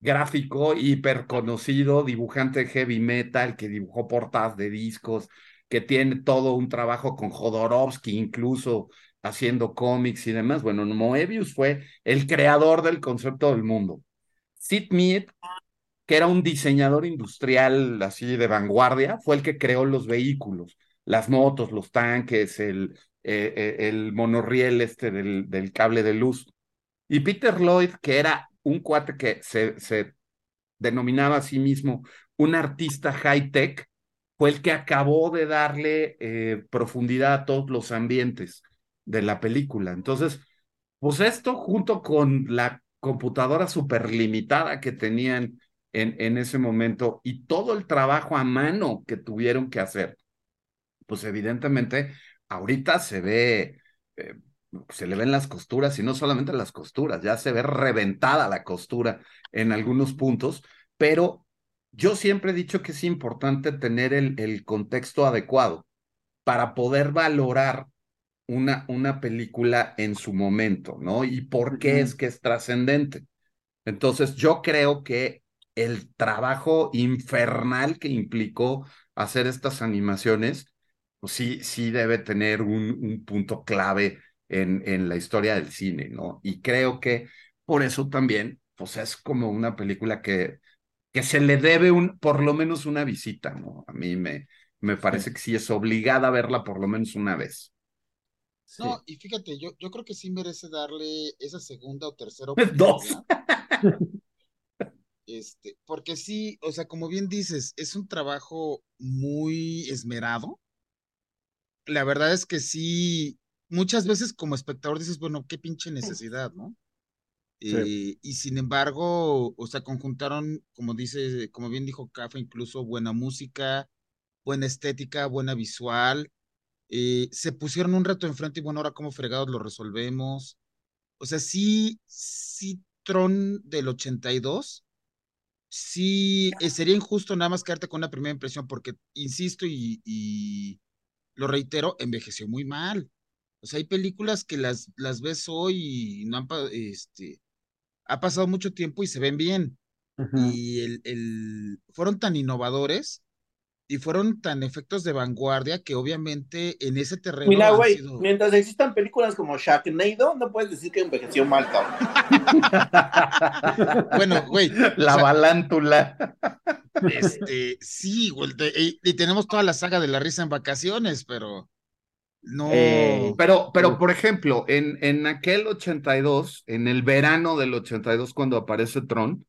gráfico hiper conocido, dibujante heavy metal, que dibujó portadas de discos, que tiene todo un trabajo con Jodorowsky, incluso haciendo cómics y demás. Bueno, Moebius fue el creador del concepto del mundo. Sid Mead, que era un diseñador industrial así de vanguardia, fue el que creó los vehículos las motos, los tanques, el, eh, eh, el monorriel este del, cable de luz. Y Peter Lloyd, que era un cuate que se, se denominaba a sí mismo un artista high-tech, fue el que acabó de darle eh, profundidad a todos los ambientes de la película. Entonces, pues esto junto con la computadora súper limitada que tenían en, en ese momento y todo el trabajo a mano que tuvieron que hacer pues evidentemente ahorita se ve, eh, se le ven las costuras y no solamente las costuras, ya se ve reventada la costura en algunos puntos, pero yo siempre he dicho que es importante tener el, el contexto adecuado para poder valorar una, una película en su momento, ¿no? Y por qué es que es trascendente. Entonces, yo creo que el trabajo infernal que implicó hacer estas animaciones pues sí, sí debe tener un, un punto clave en, en, la historia del cine, ¿no? Y creo que por eso también, pues es como una película que, que se le debe un, por lo menos una visita, ¿no? A mí me, me parece que sí es obligada a verla por lo menos una vez. No, y fíjate, yo, yo creo que sí merece darle esa segunda o tercera oportunidad. Dos. este, porque sí, o sea, como bien dices, es un trabajo muy esmerado la verdad es que sí, muchas veces como espectador dices, bueno, qué pinche necesidad, ¿no? Eh, y sin embargo, o sea, conjuntaron, como dice, como bien dijo Cafa, incluso buena música, buena estética, buena visual. Eh, se pusieron un reto enfrente y bueno, ahora cómo fregados lo resolvemos. O sea, sí, sí, Tron del 82, sí, eh, sería injusto nada más quedarte con una primera impresión, porque, insisto y, y lo reitero, envejeció muy mal. O sea, hay películas que las, las ves hoy y no han, este, ha pasado mucho tiempo y se ven bien. Y el, el, fueron tan innovadores y fueron tan efectos de vanguardia que obviamente en ese terreno. Mira, güey, mientras existan películas como Sharknado, no puedes decir que envejeció mal, cabrón. bueno, güey. La balántula. Este, sí, güey, y, tenemos toda la saga de la risa en vacaciones, pero. No. Eh, pero, pero, por ejemplo, en, en aquel 82, en el verano del 82, cuando aparece Tron,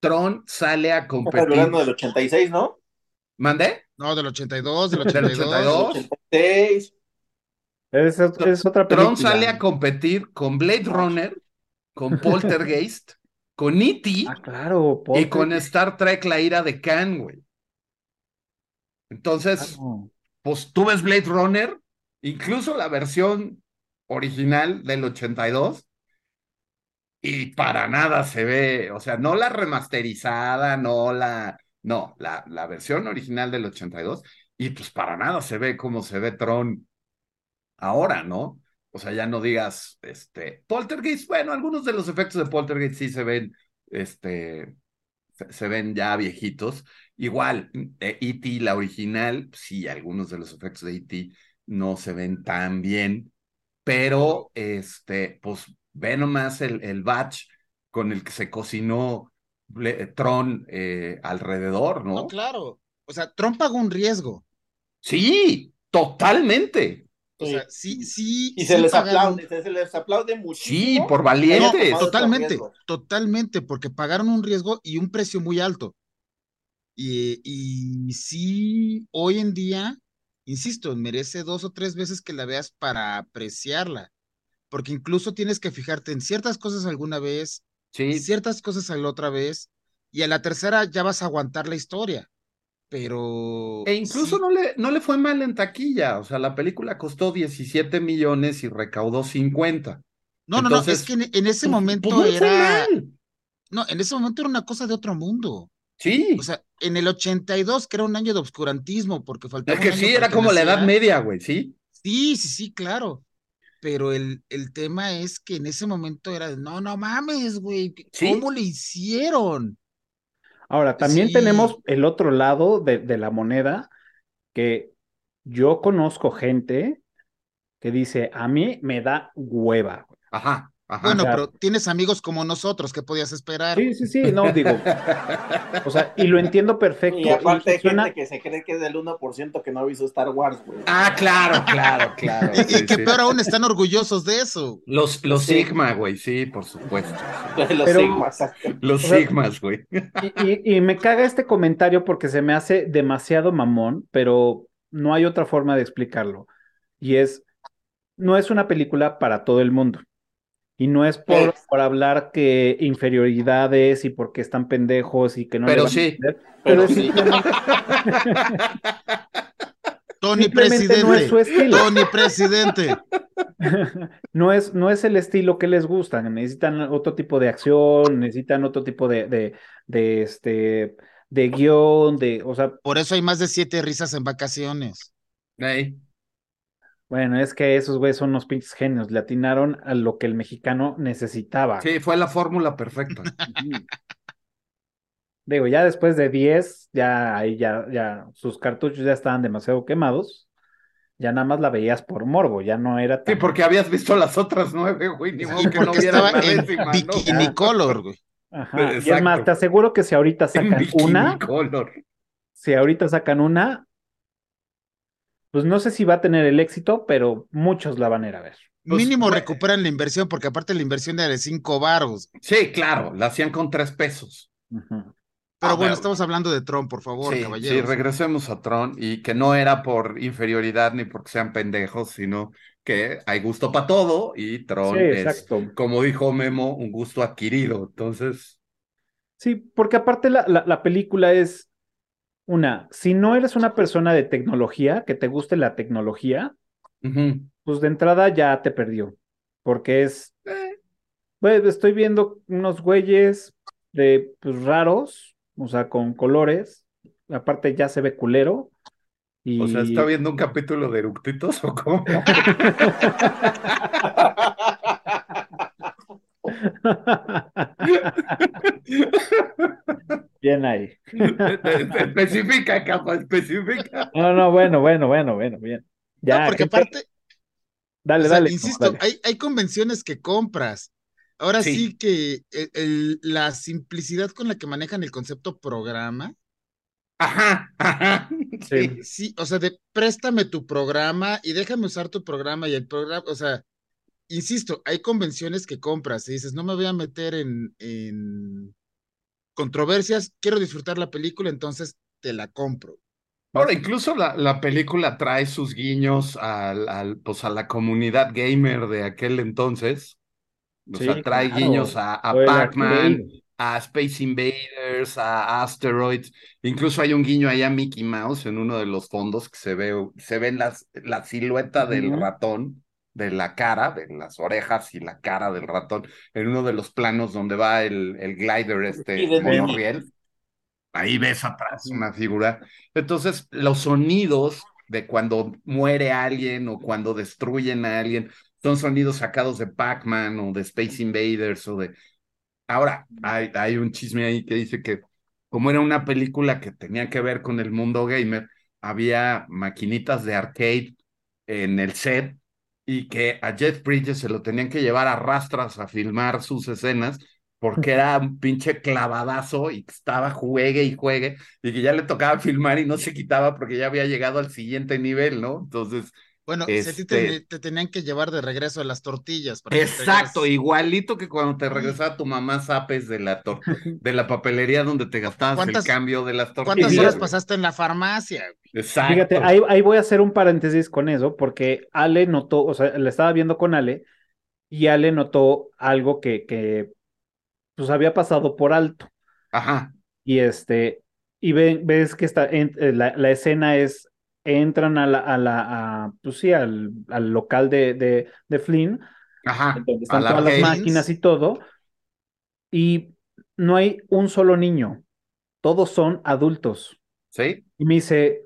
Tron sale a competir. El verano del 86, ¿no? ¿Mandé? No, del 82, del 82. 86. Es, es otra película. Tron sale a competir con Blade Runner, con Poltergeist, con E.T. Ah, claro, y con Star Trek La ira de Khan, güey. Entonces, pues tú ves Blade Runner incluso la versión original del 82, y para nada se ve, o sea, no la remasterizada, no la, no, la, la versión original del 82, y pues para nada se ve como se ve Tron ahora, ¿no? O sea, ya no digas, este, Poltergeist, bueno, algunos de los efectos de Poltergeist sí se ven, este, se, ven ya viejitos. Igual, E.T., e la original, sí, algunos de los efectos de E.T no se ven tan bien, pero este, pues ve nomás el, el batch con el que se cocinó Tron eh, alrededor, ¿no? No, claro. O sea, Tron pagó un riesgo. Sí, totalmente. O sea, sí, sí. Y se les aplaude, se les aplaude muchísimo. Sí, por valientes. totalmente, totalmente, porque pagaron un riesgo y un precio muy alto. Y, y sí, hoy en día, insisto, merece dos o tres veces que la veas para apreciarla, porque incluso tienes que fijarte en ciertas cosas alguna vez, ciertas cosas la otra vez, y a la tercera ya vas a aguantar la historia. Pero. E incluso no, le, no le fue mal en taquilla. O sea, la película costó 17 millones y recaudó 50. No, no, no, es que en, ese pues, momento pues, era. No, en ese momento era una cosa de otro mundo. Sí. O sea, en el 82, que era un año de obscurantismo, porque faltaba. Es que sí, era como la Edad Media, güey, ¿sí? Sí, sí, sí, claro. Pero el, el tema es que en ese momento era, no, no mames, güey, ¿cómo le hicieron? Ahora, también tenemos el otro lado de, de la moneda, que yo conozco gente que dice, a mí me da hueva. Ajá. Bueno, pero tienes amigos como nosotros, ¿qué podías esperar? Sí, sí, sí, no, digo. o sea, y lo entiendo perfecto. Y aparte hay gente que se cree que es del 1% que no ha visto Star Wars, güey. Ah, claro, claro, claro. y, que peor aún están orgullosos de eso. Los, los Sigma, güey, sí, por supuesto. los Sigmas. Los Sigmas, güey. Y, y me caga este comentario porque se me hace demasiado mamón, pero no hay otra forma de explicarlo. Y es, no es una película para todo el mundo. Y no es por, por hablar que inferioridades y porque están pendejos y que no. Pero sí. pero, sí. Tony presidente. No es su estilo. Tony presidente. no, es, no es el estilo que les gusta. Necesitan otro tipo de acción, necesitan otro tipo de, de, de este de guion, de, o sea. Por eso hay más de siete risas en vacaciones. Bueno, es que esos güeyes son unos pinches genios, le atinaron a lo que el mexicano necesitaba. Sí, fue la fórmula perfecta. Digo, ya después de 10, ya ahí ya, ya sus cartuchos ya estaban demasiado quemados. Ya nada más la veías por morbo, ya no era tan... Sí, porque habías visto las otras nueve, güey, ni modo que no estaba en bikini color, güey. Ajá. Y es más, te aseguro que si ahorita sacan una, color. si ahorita sacan una, pues no sé si va a tener el éxito, pero muchos la van a ir a ver. Pues, Mínimo recuperan la inversión, porque aparte la inversión era de cinco baros. Sí, claro, la hacían con tres pesos. Pero bueno, estamos hablando de Tron, por favor, sí, caballeros. Sí, regresemos a Tron y que no era por inferioridad ni porque sean pendejos, sino que hay gusto para todo y Tron Sí, es, exacto. como dijo Memo, un gusto adquirido. Entonces, Sí, porque aparte la, la, la película es una, si no eres una persona de tecnología, que te guste la tecnología, pues de entrada ya te perdió, porque es, Eh, pues estoy viendo unos güeyes de, pues raros, o sea, con colores, aparte ya se ve culero, y... o sea, ¿está viendo un capítulo de Eructitos o cómo? Bien ahí. especifica, capa, especifica. No, no, bueno, bueno, bueno, bueno, bien. Ya, no, porque gente, aparte, dale, o sea, dale, insisto, dale. Hay, hay convenciones que compras. Ahora Sí. sí, que el- el- la simplicidad con la que manejan el concepto programa, Ajá, ajá. Sí. Sí. sí, o sea, de préstame tu programa y déjame usar tu programa y el programa, o sea, insisto, hay convenciones que compras y dices, no me voy a meter en, en controversias, quiero disfrutar la película, entonces te la compro. Ahora, incluso la, la película trae sus guiños al, al, pues a la comunidad gamer de aquel entonces. O Sí, sea, trae claro. guiños a, a Pac-Man, a Space Invaders, a Asteroids. Incluso hay un guiño ahí a Mickey Mouse en uno de los fondos que se ve, se ven las, la silueta del ratón, de la cara, de las orejas y la cara del ratón, en uno de los planos donde va el, el glider, este monorriel. Ahí ves atrás una figura. Entonces, los sonidos de cuando muere alguien o cuando destruyen a alguien son sonidos sacados de Pac-Man o de Space Invaders o de... Ahora, hay, hay un chisme ahí que dice que como era una película que tenía que ver con el mundo gamer, había maquinitas de arcade en el set y que a Jeff Bridges se lo tenían que llevar a rastras a filmar sus escenas porque era un pinche clavadazo y estaba juegue y juegue y que ya le tocaba filmar y no se quitaba porque ya había llegado al siguiente nivel, ¿no? Entonces, Bueno, si a ti Este- te, te tenían que llevar de regreso a las tortillas. para exacto, igualito que cuando te regresaba tu mamá zapes de la, tor- de la papelería donde te gastabas el ¿Cuántas- cambio de las tortillas. ¿Cuántas horas pasaste en la farmacia? Exacto. Fíjate, ahí, ahí voy a hacer un paréntesis con eso, porque Ale notó, o sea, le estaba viendo con Ale, y Ale notó algo que, que pues había pasado por alto. Ajá, Y este, y ve- ves que está, en- eh, la, la escena es, entran a la, a la, a, pues sí, al, al local de, de, de Flynn, ajá. donde están todas las máquinas y todo, y no hay un solo niño, todos son adultos. ¿Sí? Y me dice,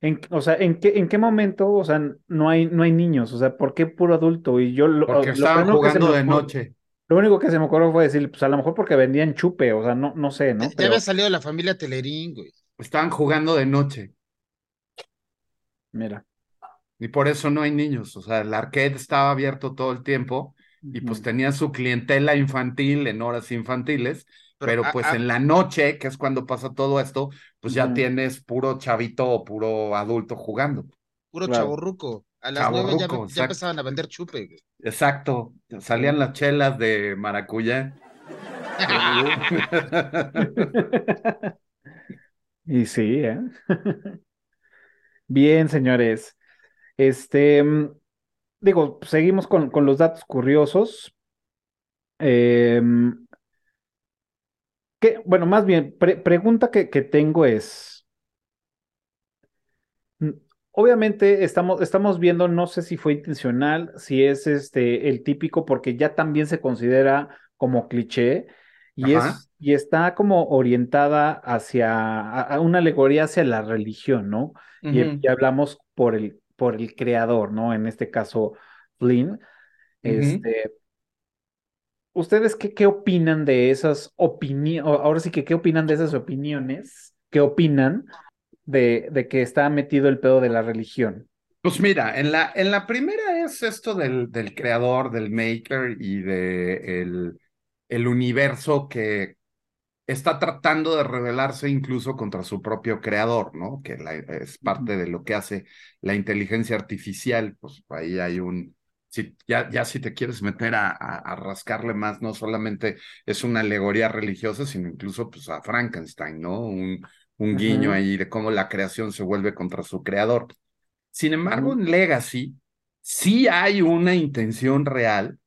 en, o sea, ¿en qué, en qué momento, o sea, no hay, no hay niños? O sea, ¿por qué puro adulto? Y yo lo, Porque lo estaban primero que se jugando me de ocurrió- noche. Lo único que se me ocurrió fue decir, pues a lo mejor porque vendían chupe, o sea, no, no sé, ¿no? Ya Pero, había salido la familia Telerín, güey. Estaban jugando de noche. Mira. Y por eso no hay niños. O sea, el arcade estaba abierto todo el tiempo y pues tenía su clientela infantil en horas infantiles. Pero, pues a- en la noche, que es cuando pasa todo esto, pues ya tienes puro chavito o puro adulto jugando. puro Claro. chaborruco. A las nueve ya, empezaban a vender chupe, güey. Exacto. Salían las chelas de maracuyá. Y sí, ¿eh? Bien, señores. Este, mm, digo, seguimos con, con los datos curiosos. Em, que, bueno, más bien, pre- pregunta que, que tengo es, mm, obviamente estamos, estamos viendo, no sé si fue intencional, si es este el típico, porque ya también se considera como cliché y Ajá. es, y está como orientada hacia a- a una alegoría hacia la religión, ¿no? Y, hablamos por el, por el creador, ¿no? En este caso, Flynn. Este, ¿ustedes qué, qué opinan de esas opiniones? Ahora sí que, ¿qué opinan de esas opiniones? ¿Qué opinan de, de que está metido el pedo de la religión? Pues mira, en la, en la primera es esto del, del creador, del maker y de el, el universo que está tratando de rebelarse incluso contra su propio creador, ¿no? Que la- es parte de lo que hace la inteligencia artificial. Pues ahí hay un, si, ya, ya si te quieres meter a, a, a rascarle más, no solamente es una alegoría religiosa, sino incluso pues a Frankenstein, ¿no? Un, un guiño ahí de cómo la creación se vuelve contra su creador. Sin embargo, en Legacy sí hay una intención real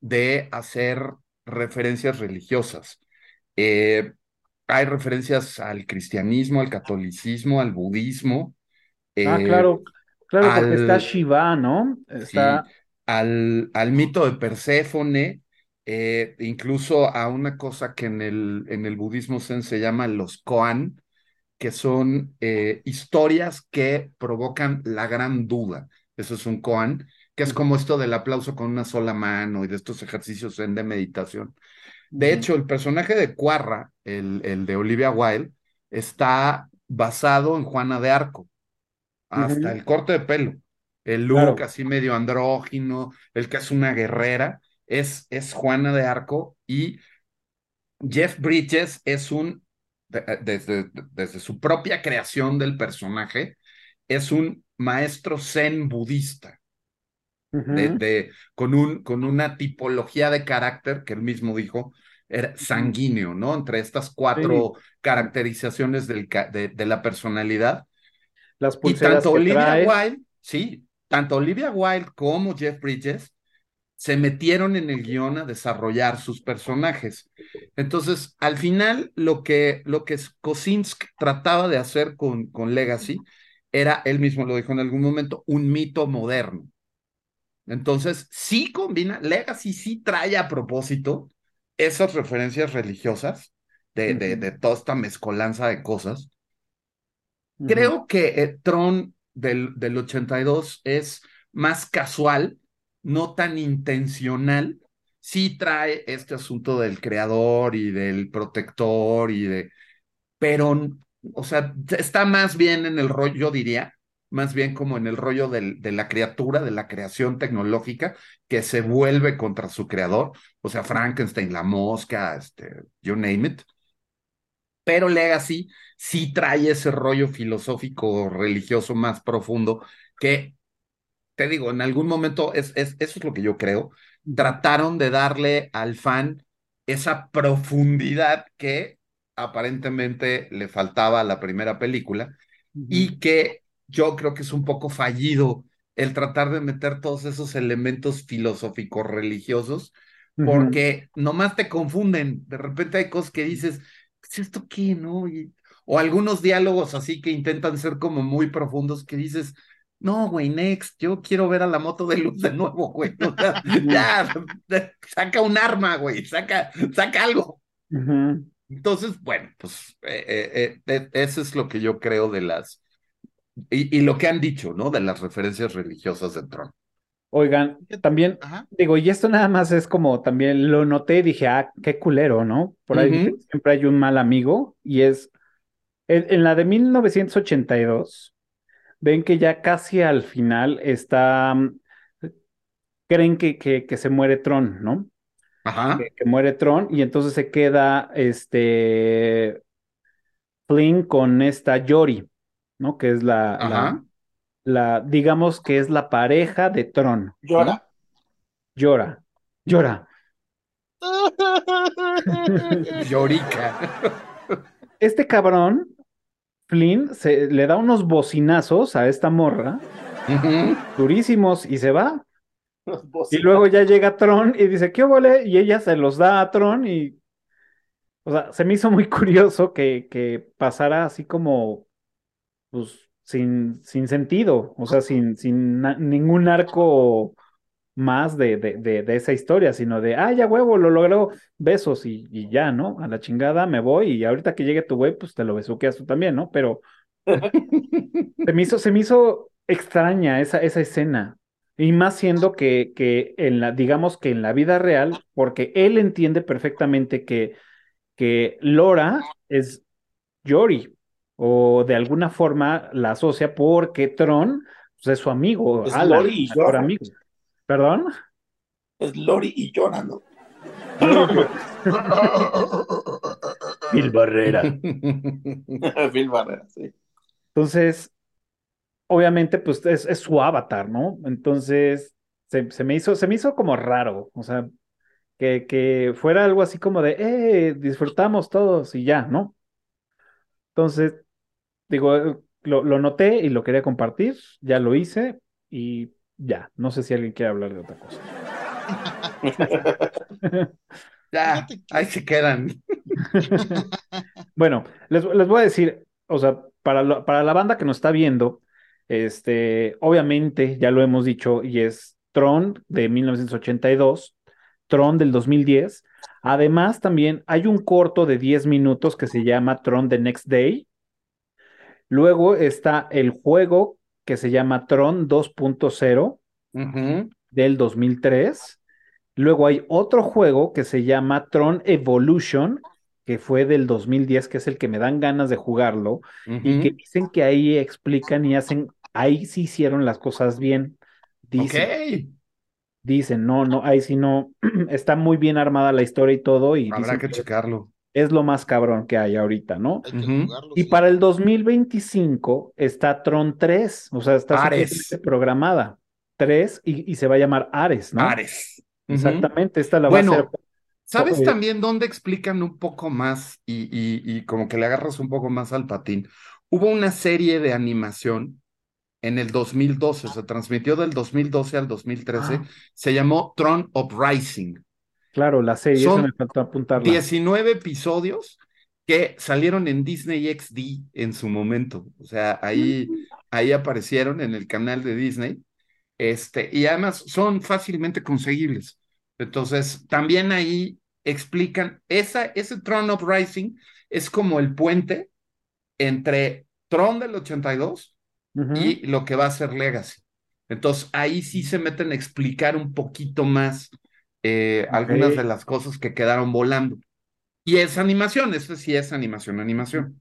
de hacer referencias religiosas. Eh, hay referencias al cristianismo, al catolicismo, al budismo. ah, eh, claro, claro, porque está Shiva, ¿no? Está, sí, al, al mito de Perséfone, eh, incluso a una cosa que en el, en el budismo zen se llama los koan, que son eh, historias que provocan la gran duda. Eso es un koan, que es como esto del aplauso con una sola mano y de estos ejercicios zen de meditación. De hecho, el personaje de Cuarra, el, el de Olivia Wilde, está basado en Juana de Arco, hasta el corte de pelo, el look Claro. así medio andrógino, el que es una guerrera, es, es Juana de Arco y Jeff Bridges es un, eh, desde, desde su propia creación del personaje, es un maestro zen budista de, con, un, con una tipología de carácter que él mismo dijo era sanguíneo, ¿no? Entre estas cuatro caracterizaciones del, de, de la personalidad. Las Y tanto que Olivia. Wilde, sí, tanto Olivia Wilde como Jeff Bridges se metieron en el guion a desarrollar sus personajes. Entonces, al final, lo que, lo que Kosinski trataba de hacer con, con Legacy era, él mismo lo dijo en algún momento, un mito moderno. Entonces, sí combina, Legacy sí trae a propósito esas referencias religiosas de, de, de toda esta mezcolanza de cosas. Creo que eh, Tron del, del 82 es más casual, no tan intencional. Sí trae este asunto del creador y del protector y de... Pero, o sea, está más bien en el rollo, yo diría, más bien como en el rollo del, de la criatura, de la creación tecnológica que se vuelve contra su creador. O sea, Frankenstein, la mosca, este, you name it pero Legacy sí trae ese rollo filosófico religioso más profundo que, te digo, en algún momento, es, es, eso es lo que yo creo, trataron de darle al fan esa profundidad que aparentemente le faltaba a la primera película y que yo creo que es un poco fallido el tratar de meter todos esos elementos filosóficos religiosos porque nomás te confunden. De repente hay cosas que dices, "¿Pues ¿esto qué, no? Y- o algunos diálogos así que intentan ser como muy profundos que dices, no, güey, next, yo quiero ver a la moto de luz de nuevo, güey. O sea, ya, saca un arma, güey, saca, saca algo. Entonces, bueno, pues eh, eh, eh, eh, eso es lo que yo creo de las, y, y lo que han dicho, ¿no? De las referencias religiosas de Tron. Oigan, también, Ajá. digo, y esto nada más es como también lo noté y dije, ah, qué culero, ¿no? Por ahí siempre hay un mal amigo y es, en, en la de 1982, ven que ya casi al final está, creen que, que, que se muere Tron, ¿no? Ajá, Que, que muere Tron y entonces se queda este Flynn con esta Yori, ¿no? Que es la, la, ajá. la, digamos que es la pareja de Tron, ¿no? Llora. Llora, llora. Llorica. Este cabrón, Flynn, se, le da unos bocinazos a esta morra, durísimos, y se va. Y luego ya llega Tron y dice, ¿qué vole? Y ella se los da a Tron y, o sea, se me hizo muy curioso que, que pasara así como, pues, sin, sin sentido, o sea, sin, sin ningún arco más de, de, de, de esa historia, sino de, ah, ya huevo, lo logró, besos y, y ya, ¿no? A la chingada me voy y ahorita que llegue tu güey, pues te lo besuqueas tú también, ¿no? Pero se me hizo, se me hizo extraña esa, esa escena. Y más siendo que, que en la, digamos que en la vida real, porque él entiende perfectamente que, que Laura es Yori, o de alguna forma la asocia porque Tron pues, es su amigo, Es Alan, Lori y llora. amigo. ¿Perdón? Es Lori y llora, ¿no? Phil Barrera. Phil Barrera, sí. Entonces, obviamente, pues es, es su avatar, ¿no? Entonces, se, se me hizo, se me hizo como raro, o sea, que, que fuera algo así como de, eh, disfrutamos todos y ya, ¿no? Entonces, digo, eh, lo, lo noté y lo quería compartir, ya lo hice y ya, no sé si alguien quiere hablar de otra cosa. ya, ahí se quedan. bueno, les, voy a decir, o sea, para, para la banda que nos está viendo, este, obviamente, ya lo hemos dicho, y es Tron de 1982, Tron del 2010. Además, también hay un corto de 10 minutos que se llama Tron The Next Day. Luego está el juego que se llama Tron 2.0 del 2003. Luego hay otro juego que se llama Tron Evolution, que fue del 2010, que es el que me dan ganas de jugarlo, y que dicen que ahí explican y hacen, ahí sí hicieron las cosas bien. Dicen, dicen no, no, ahí sí no, está muy bien armada la historia y todo. Y Habrá que checarlo. Es lo más cabrón que hay ahorita, ¿no? y para el 2025 está Tron 3, o sea, está programada. 3 y, y, se va a llamar Ares, ¿no? Ares. Exactamente, esta la va a hacer. ¿Sabes también dónde explican un poco más y, y, como que le agarras un poco más al patín? Hubo una serie de animación en el 2012, se transmitió del 2012 al 2013, ah. se llamó Tron Uprising. Claro, la serie, Son me faltó apuntarla. 19 episodios que salieron en Disney XD en su momento. O sea, ahí, ahí aparecieron en el canal de Disney. Este, y además son fácilmente conseguibles. Entonces, también ahí explican, esa, ese Tron Uprising es como el puente entre Tron del 82 y lo que va a ser Legacy. Entonces, ahí sí se meten a explicar un poquito más eh, algunas de las cosas que quedaron volando. Y es animación, eso sí es animación, animación.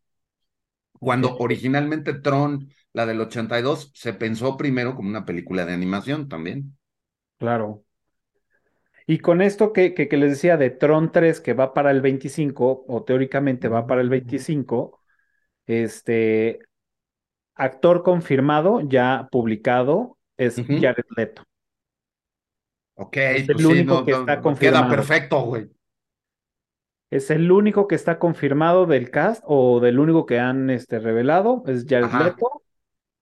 Cuando originalmente Tron, la del 82, se pensó primero como una película de animación también. Claro. Y con esto que, que, les decía de Tron 3, que va para el 25, o teóricamente va para el 25, este actor confirmado, ya publicado, es Jared Leto. Ok, es el pues único que está confirmado. Queda perfecto, güey. Es el único que está confirmado del cast, o del único que han este, revelado, es Jared Leto.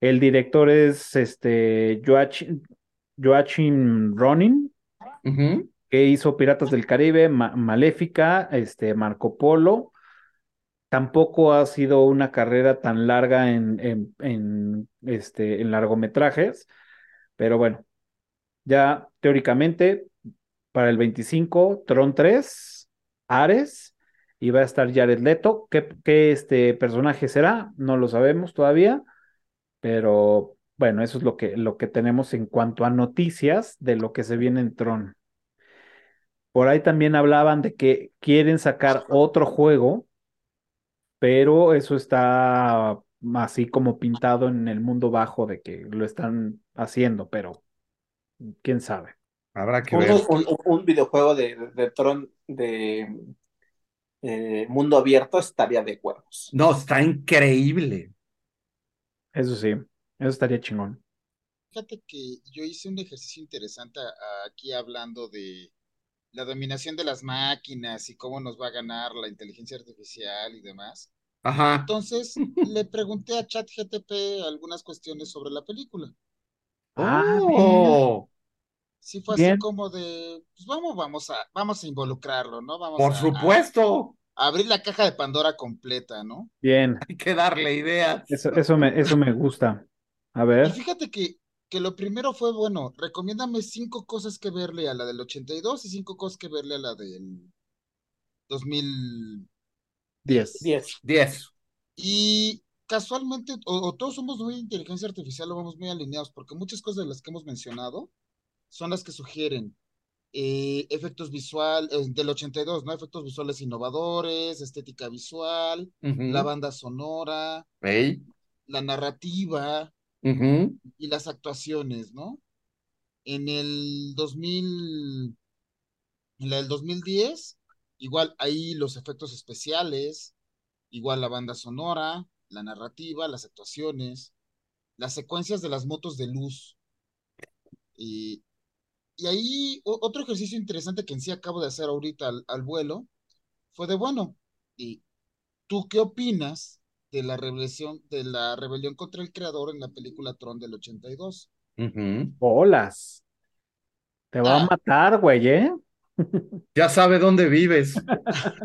El director es este Joachim, Joachim Ronin que hizo Piratas del Caribe, Maléfica, este, Marco Polo. Tampoco ha sido una carrera tan larga en, en, este, en largometrajes, pero bueno, ya teóricamente para el 25, Tron 3, Ares, y va a estar Jared Leto. ¿Qué, qué este personaje será? No lo sabemos todavía, pero bueno, eso es lo que, lo que tenemos en cuanto a noticias de lo que se viene en Tron. Por ahí también hablaban de que quieren sacar otro juego, pero eso está así como pintado en el mundo bajo de que lo están haciendo, pero quién sabe. Habrá que ver. Un, videojuego de, Tron de eh, mundo abierto estaría de huevos. No, está increíble. Eso sí, eso estaría chingón. Fíjate que yo hice un ejercicio interesante aquí hablando de la dominación de las máquinas y cómo nos va a ganar la inteligencia artificial y demás. Ajá. Entonces le pregunté a ChatGTP algunas cuestiones sobre la película. Ah, oh. Sí fue así como de, pues vamos, vamos a, vamos a involucrarlo, ¿no? Vamos Por supuesto. abrir la caja de Pandora completa, ¿no? Bien. Hay que darle ideas. Eso, eso me, eso me gusta. A ver. Y fíjate que que lo primero fue, bueno, recomiéndame cinco cosas que verle a la del 82 y cinco cosas que verle a la del 2010. 10. 10. Y casualmente, o, todos somos muy inteligencia artificial o vamos muy alineados, porque muchas cosas de las que hemos mencionado son las que sugieren eh, efectos visuales, eh, del 82, ¿no? Efectos visuales innovadores, estética visual, la banda sonora, la narrativa, y las actuaciones, ¿no? En el 2000, en la del 2010, igual ahí los efectos especiales, igual la banda sonora, la narrativa, las actuaciones, las secuencias de las motos de luz. Y, y ahí otro ejercicio interesante que en sí acabo de hacer ahorita al, al vuelo fue de, bueno, ¿y tú qué opinas de la rebelión, de la rebelión contra el creador en la película Tron del 82. Bolas. Te va a Ah. matar, güey, ¿eh? Ya sabe dónde vives.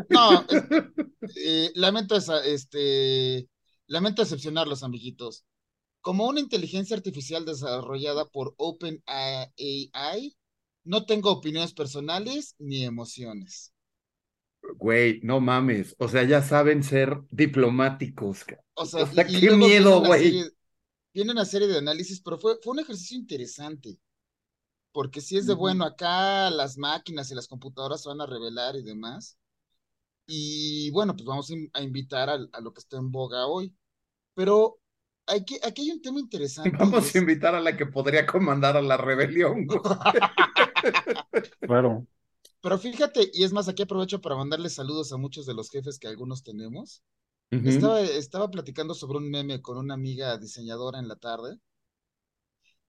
No, eh, lamento, esa- este, lamento decepcionarlos, amiguitos. Como una inteligencia artificial desarrollada por OpenAI, no tengo opiniones personales ni emociones. Güey, no mames. O sea, ya saben ser diplomáticos. O sea, O sea, y- qué miedo, güey. Viene una serie de análisis, pero fue, fue un ejercicio interesante. Porque si es de bueno, acá las máquinas y las computadoras se van a revelar y demás. Y bueno, pues vamos a in- a invitar a, lo que está en boga hoy. Pero aquí, aquí hay un tema interesante. Vamos es- a invitar a la que podría comandar a la rebelión. Claro. Pero fíjate, y es más, aquí aprovecho para mandarle saludos a muchos de los jefes que algunos tenemos. Estaba, estaba platicando sobre un meme con una amiga diseñadora en la tarde.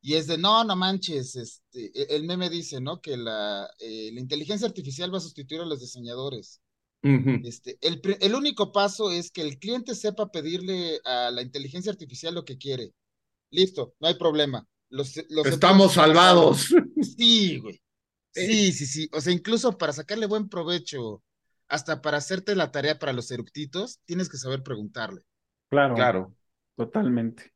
Y es de, no, no manches, este, e- el meme dice, ¿no? Que la, eh, la inteligencia artificial va a sustituir a los diseñadores. Este, el, el único paso es que el cliente sepa pedirle a la inteligencia artificial lo que quiere. Listo, no hay problema. Los, los Estamos salvados. Sí, güey. Sí, sí, sí. O sea, incluso para sacarle buen provecho, hasta para hacerte la tarea para los eructitos, tienes que saber preguntarle. Claro. Claro. Totalmente.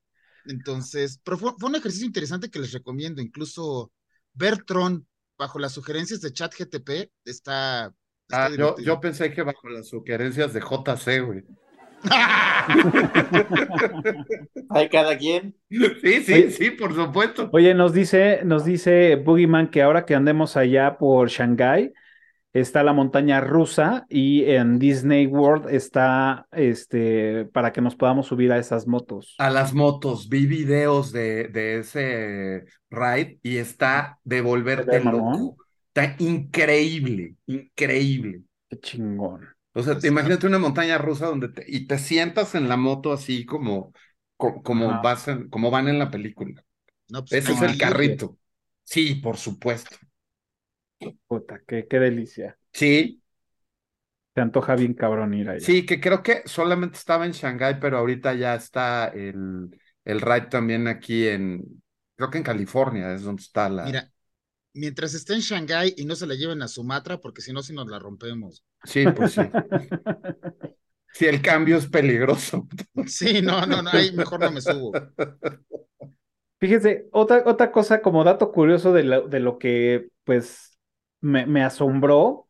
Entonces, pero fue, fue un ejercicio interesante que les recomiendo. Incluso ver Tron bajo las sugerencias de ChatGTP está Ah, yo, yo pensé que bajo las sugerencias de JC, güey. Hay cada quien. Sí, sí, Oye. sí, por supuesto. Oye, nos dice, nos dice Boogeyman que ahora que andemos allá por Shanghái, está la montaña rusa y en Disney World está este para que nos podamos subir a esas motos. A las motos, vi videos de, de ese ride y está de volverte loco. Está increíble, increíble. Qué chingón. O sea, te Está- imagínate una montaña rusa donde te, y te sientas en la moto así como, co- como, Ajá. vas en- como van en la película. No, pues, Ese es el carrito. Sí, por supuesto. Puta, qué, qué delicia. Sí, Se antoja bien cabrón ir allá. sí, que creo que solamente estaba en Shanghái, pero ahorita ya está el, el ride también aquí en, creo que en California es donde está la... Mira, mientras esté en Shanghái y no se la lleven a Sumatra, porque si no, si nos la rompemos. Sí, pues sí. Sí, el cambio es peligroso. Sí, no, no, no, ahí mejor no me subo. Fíjese, otra, otra cosa como dato curioso de lo, de lo que pues me, me asombró,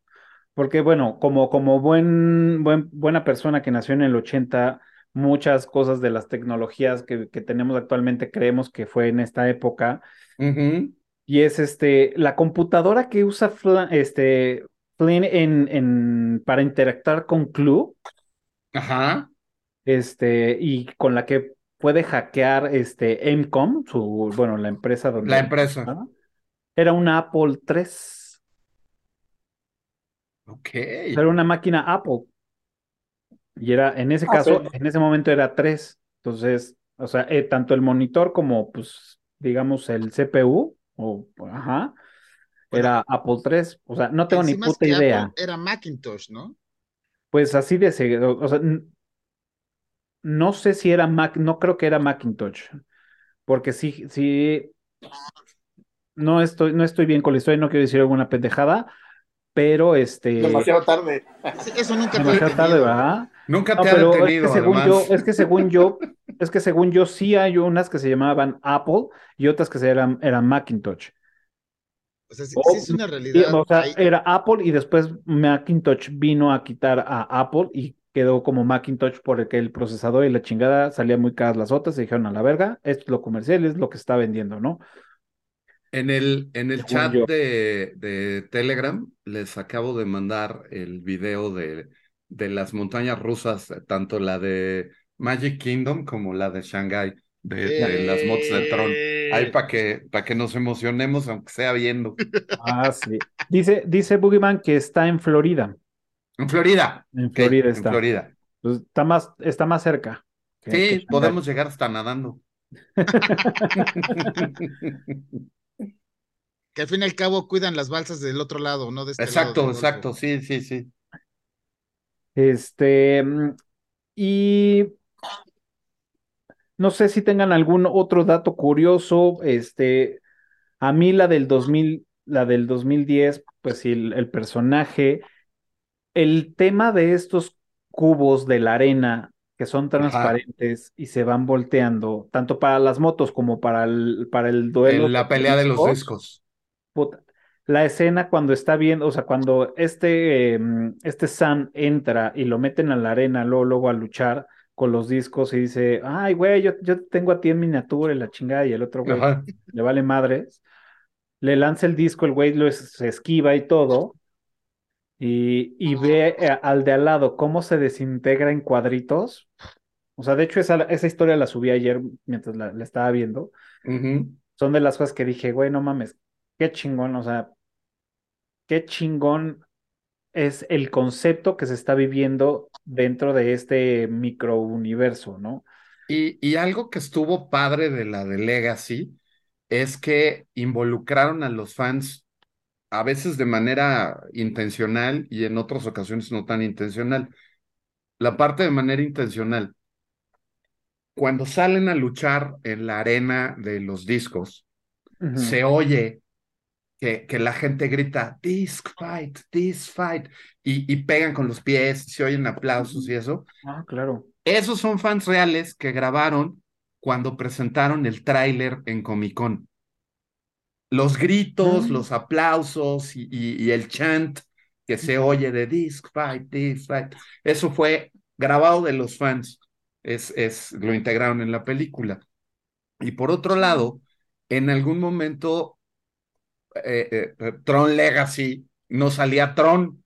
porque bueno, como, como buen, buen, buena persona que nació en el 80, muchas cosas de las tecnologías que, que tenemos actualmente creemos que fue en esta época, Ujú. Y es este, la computadora que usa Fla- este, Flynn en, en, para interactuar con Clue, Ajá. este, y con la que puede hackear este Emcom, su, bueno, la empresa donde La empresa. Era una Apple III. Ok. Era una máquina Apple. Y era, en ese Ah, caso, en ese momento era 3. Entonces, o sea, eh, tanto el monitor como, pues, digamos, el CPU, o, ajá, era Apple III. O sea, no tengo ni es puta que idea. Apple era Macintosh, ¿no? Pues así de seguido, o sea, no sé si era Mac, no creo que era Macintosh, porque sí, sí, no estoy, no estoy bien con la historia, no quiero decir alguna pendejada, pero este, Demasiado tarde. Sí, Eso nunca demasiado tarde. ¿verdad? Nunca No, te ha pero es que detenido, según yo, además. es que según yo, es que según yo sí hay unas que se llamaban Apple y otras que se eran, eran Macintosh. O sea, sí, O- sí es una realidad. o sea, era Apple y después Macintosh vino a quitar a Apple y quedó como Macintosh porque el procesador y la chingada salían muy caras las otras, se dijeron a la verga, esto es lo comercial, es lo que está vendiendo, ¿no? En el, en el chat de, de Telegram les acabo de mandar el video de, de las montañas rusas, tanto la de Magic Kingdom como la de Shanghai, de, de las motos de Tron. Ahí Eh, para que, para que nos emocionemos, aunque sea viendo. Ah, sí. Dice, dice Boogeyman que está en Florida. En Florida. En Florida en está. Florida. Pues está más, está más cerca. que- Sí, podemos llegar hasta nadando. Que al fin y al cabo cuidan las balsas del otro lado, no de este Exacto, exacto, sí, sí, sí. Este, mm, y no sé si tengan algún otro dato curioso, este, A mí la del 2000, la del 2010, pues sí, el, el personaje, el tema de estos cubos de la arena que son transparentes y se van volteando, tanto para las motos como para el, para el duelo. En la pelea de los discos. Puta, la escena cuando está viendo, o sea, cuando este, em, este Sam entra y lo meten a la arena, luego, luego a luchar con los discos y dice, ay, güey, yo, yo tengo a ti en miniatura y la chingada, y el otro güey Ajá. le vale madres. Le lanza el disco, el güey lo es- se esquiva y todo. Y, y ve al de al lado cómo se desintegra en cuadritos. O sea, de hecho, esa, esa historia la subí ayer mientras la, la estaba viendo. Son de las cosas que dije, güey, no mames, qué chingón, o sea, qué chingón es el concepto que se está viviendo dentro de este microuniverso, ¿no? Y, y algo que estuvo padre de la de Legacy es que involucraron a los fans a veces de manera intencional y en otras ocasiones no tan intencional. La parte de manera intencional, cuando salen a luchar en la arena de los discos, se oye que, que la gente grita, disc fight, disc fight, y, y pegan con los pies, se oyen aplausos y eso. Ah, claro. Esos son fans reales que grabaron cuando presentaron el tráiler en Comic Con. Los gritos, Mm. los aplausos y, y- y el chant que se oye de Disc Fight, Disc Fight, eso fue grabado de los fans. Es, es, lo integraron en la película. Y por otro lado, en algún momento, eh, eh, eh, Tron Legacy no salía Tron.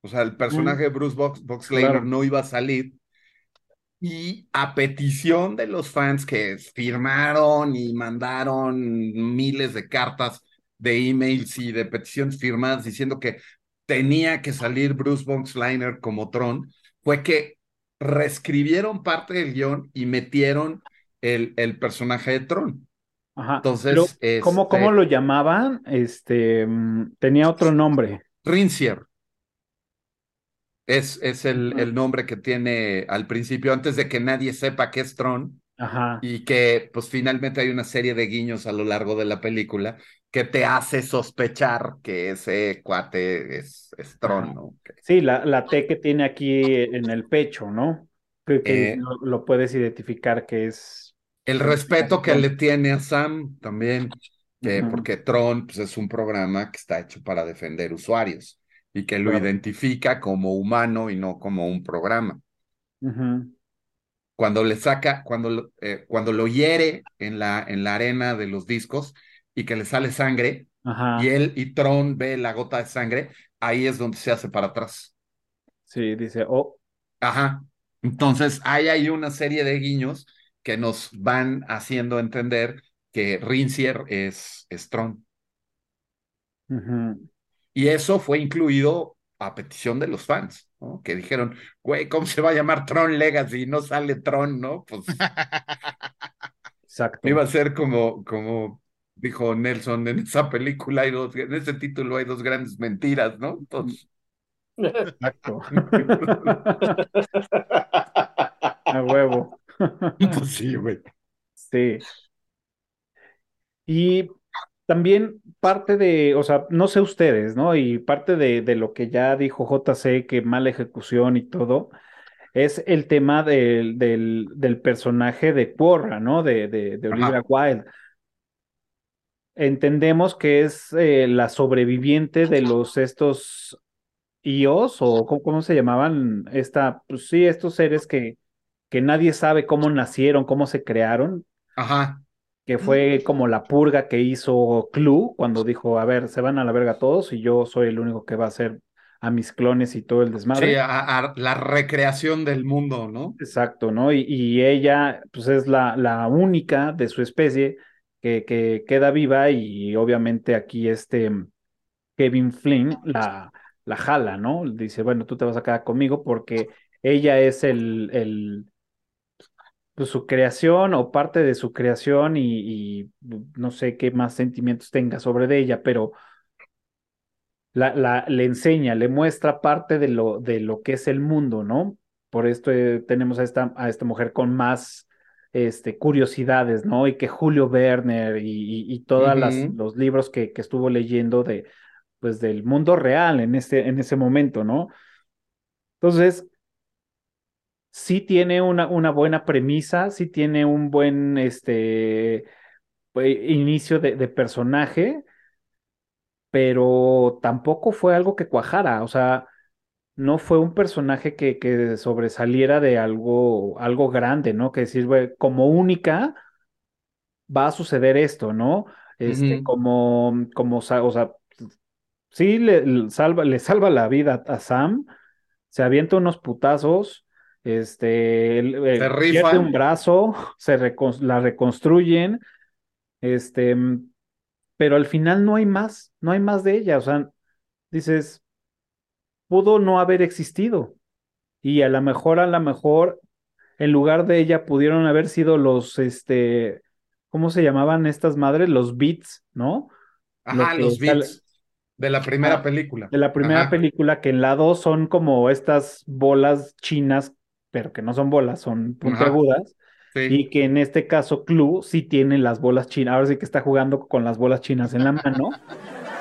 O sea, el personaje de Bruce Box, Claro. no iba a salir. Y a petición de los fans que firmaron y mandaron miles de cartas de emails y de peticiones firmadas diciendo que tenía que salir Bruce Boxleigh como Tron, fue que reescribieron parte del guion y metieron el, el personaje de Tron. Ajá. Entonces, Pero, ¿cómo, cómo este- lo llamaban? Este, tenía otro nombre. Rincier. Es, es el, el nombre que tiene al principio, antes de que nadie sepa qué es Tron. Ajá. y que pues finalmente hay una serie de guiños a lo largo de la película que te hace sospechar que ese cuate es, es Tron, Sí, la, la T que tiene aquí en el pecho, ¿no? Que, que Eh, lo, lo puedes identificar que es. El respeto que le tiene a Sam también, Ujú. porque Tron pues, es un programa que está hecho para defender usuarios y que lo Claro. identifica como humano y no como un programa. Cuando le saca, cuando, eh, cuando lo hiere en la, en la arena de los discos y que le sale sangre, Ajá. y él y Tron ve la gota de sangre, ahí es donde se hace para atrás. Sí, dice, oh, Ajá. Entonces, hay ahí una serie de guiños que nos van haciendo entender que Rincier es, es. Y eso fue incluido a petición de los fans, ¿no? Que dijeron, güey, ¿cómo se va a llamar Tron Legacy? No sale Tron, ¿no? Pues Exacto. iba a ser como, como dijo Nelson en esa película, hay dos, en ese título hay dos grandes mentiras, ¿no? Entonces, Exacto. A huevo. pues sí, güey. Sí. Y también parte de, o sea, no sé ustedes, ¿no? Y parte de, de lo que ya dijo JC, que mala ejecución y todo, es el tema del, del, del personaje de Quorra, ¿no? De, de, de Olivia Ajá. Wilde. Entendemos que es eh, la sobreviviente de los estos IOs, o ¿cómo, cómo se llamaban? Esta, pues sí, estos seres que, que nadie sabe cómo nacieron, cómo se crearon, Ajá. que fue como la purga que hizo Clue cuando dijo, a ver, se van a la verga todos y yo soy el único que va a hacer a mis clones y todo el desmadre. Sí, a, a la recreación del mundo, ¿no? Exacto, ¿no? Y, y ella, pues es la, la única de su especie que, que queda viva y obviamente aquí este Kevin Flynn la, la jala, ¿no? Dice, bueno, tú te vas a quedar conmigo porque ella es el, el pues, su creación o parte de su creación y, y no sé qué más sentimientos tenga sobre de ella, pero la, la, le enseña, le muestra parte de lo, de lo que es el mundo, ¿no? Por esto eh, tenemos a esta, a esta mujer con más este, curiosidades, ¿no? Y que Julio Werner y, y, todos los libros que, que, estuvo leyendo de, pues, del mundo real en ese, en ese momento, ¿no? Entonces, sí tiene una, una buena premisa, sí tiene un buen, este, inicio de, de personaje, pero tampoco fue algo que cuajara, o sea, no fue un personaje que, que sobresaliera de algo, algo grande, ¿no? Que decir, güey, como única va a suceder esto, ¿no? Este, como, como, o sea, sí le, salva, le salva la vida a Sam, se avienta unos putazos, este, pierde un brazo, se la reconstruyen, este, pero al final no hay más, no hay más de ella, o sea, dices, pudo no haber existido. Y a lo mejor, a lo mejor, en lugar de ella pudieron haber sido los, este, ¿cómo se llamaban estas madres? Los beats, ¿no? Ajá, los beats. De la primera película. De la primera película, que en la dos son como estas bolas chinas, pero que no son bolas, son puntiagudas. Y que en este caso Clue sí tiene las bolas chinas. Ahora sí que está jugando con las bolas chinas en la mano.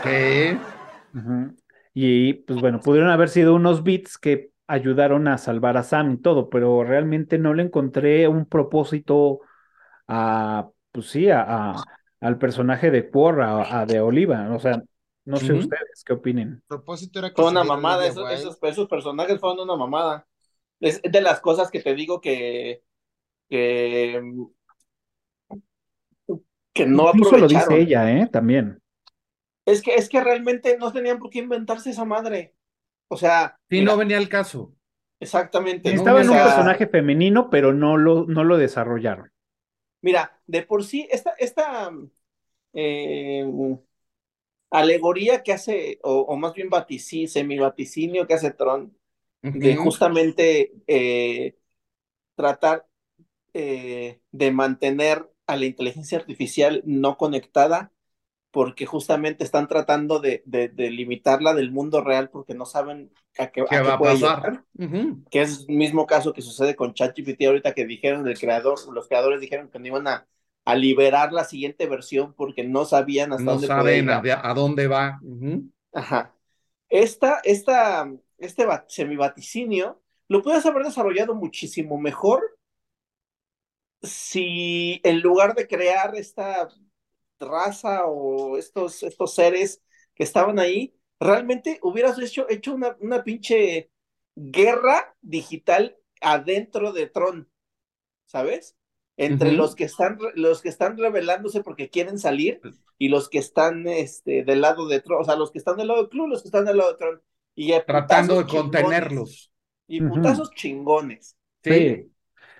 Sí. Y pues bueno, pudieron haber sido unos bits que ayudaron a salvar a Sam y todo, pero realmente no le encontré un propósito a, pues sí, a, al personaje de Porra, a, de Oliva. O sea, no sé ustedes qué opinen. El propósito era que Fue una mamada, esos, esos, esos, personajes fueron una mamada. Es de las cosas que te digo que, que, que no Incluso lo dice ella, ¿eh? También. Es que, es que realmente no tenían por qué inventarse esa madre. O sea. Sí, no venía el caso. Exactamente. Estaba en un personaje femenino, pero no lo, no lo desarrollaron. Mira, de por sí, esta, esta eh, alegoría que hace, o, más bien vaticinio, semi-vaticinio que hace Tron, de justamente eh, tratar eh, de mantener a la inteligencia artificial no conectada, porque justamente están tratando de, de, limitarla del mundo real porque no saben a qué, va a pasar. Que es el mismo caso que sucede con ChatGPT ahorita que dijeron el creador, los creadores dijeron que no iban a, a liberar la siguiente versión porque no sabían hasta dónde saben a, a, dónde va. Ajá. Esta, esta, este semivaticinio lo puedes haber desarrollado muchísimo mejor si en lugar de crear esta raza o estos, estos seres que estaban ahí, realmente hubieras hecho, hecho una, una pinche guerra digital adentro de Tron, ¿sabes? Entre los que están los que están rebelándose porque quieren salir y los que están este del lado de Tron, o sea, los que están del lado de Club, los que están del lado de Tron y tratando de contenerlos y putazos chingones. sí.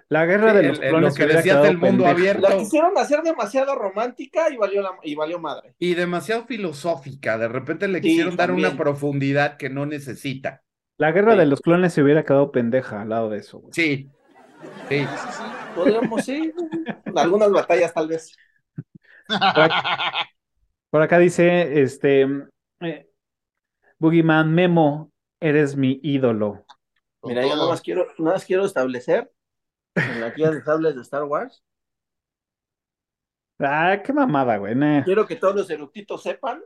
La guerra de los clones. Lo que decías del mundo abierto. La quisieron hacer demasiado romántica y valió, la, y valió madre. Y demasiado filosófica. De repente le quisieron dar una profundidad que no necesita. La guerra de los clones se hubiera quedado pendeja al lado de eso. Sí. Sí. Podríamos, sí. Algunas batallas, tal vez. Por acá, dice: Este. Eh, Boogeyman Memo, eres mi ídolo. Mira, yo nada más quiero, nada más quiero establecer en la guía de sables de Star Wars. Ah, qué mamada, güey. Quiero que todos los eructitos sepan.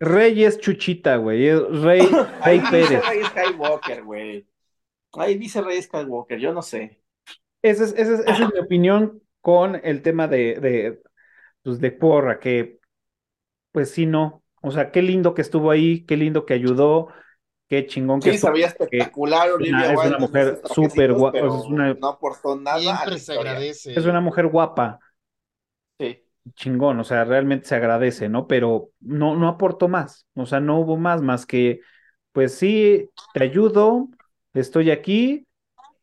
Rey es Chuchita, güey. Rey, Rey Pérez. Dice Rey Skywalker, güey. Ahí dice Rey Skywalker, yo no sé. Esa es, esa es, mi opinión con el tema de, de, pues de Porra, que pues sí, no. O sea, qué lindo que estuvo ahí, qué lindo que ayudó, qué chingón que sí, sabía espectacular Olivia Es una mujer súper guapa. No aportó nada. Siempre se agradece. Es una mujer guapa. Sí. Chingón, o sea, realmente se agradece, ¿no? Pero no, no aportó más. O sea, no hubo más, más que, pues sí, te ayudo, estoy aquí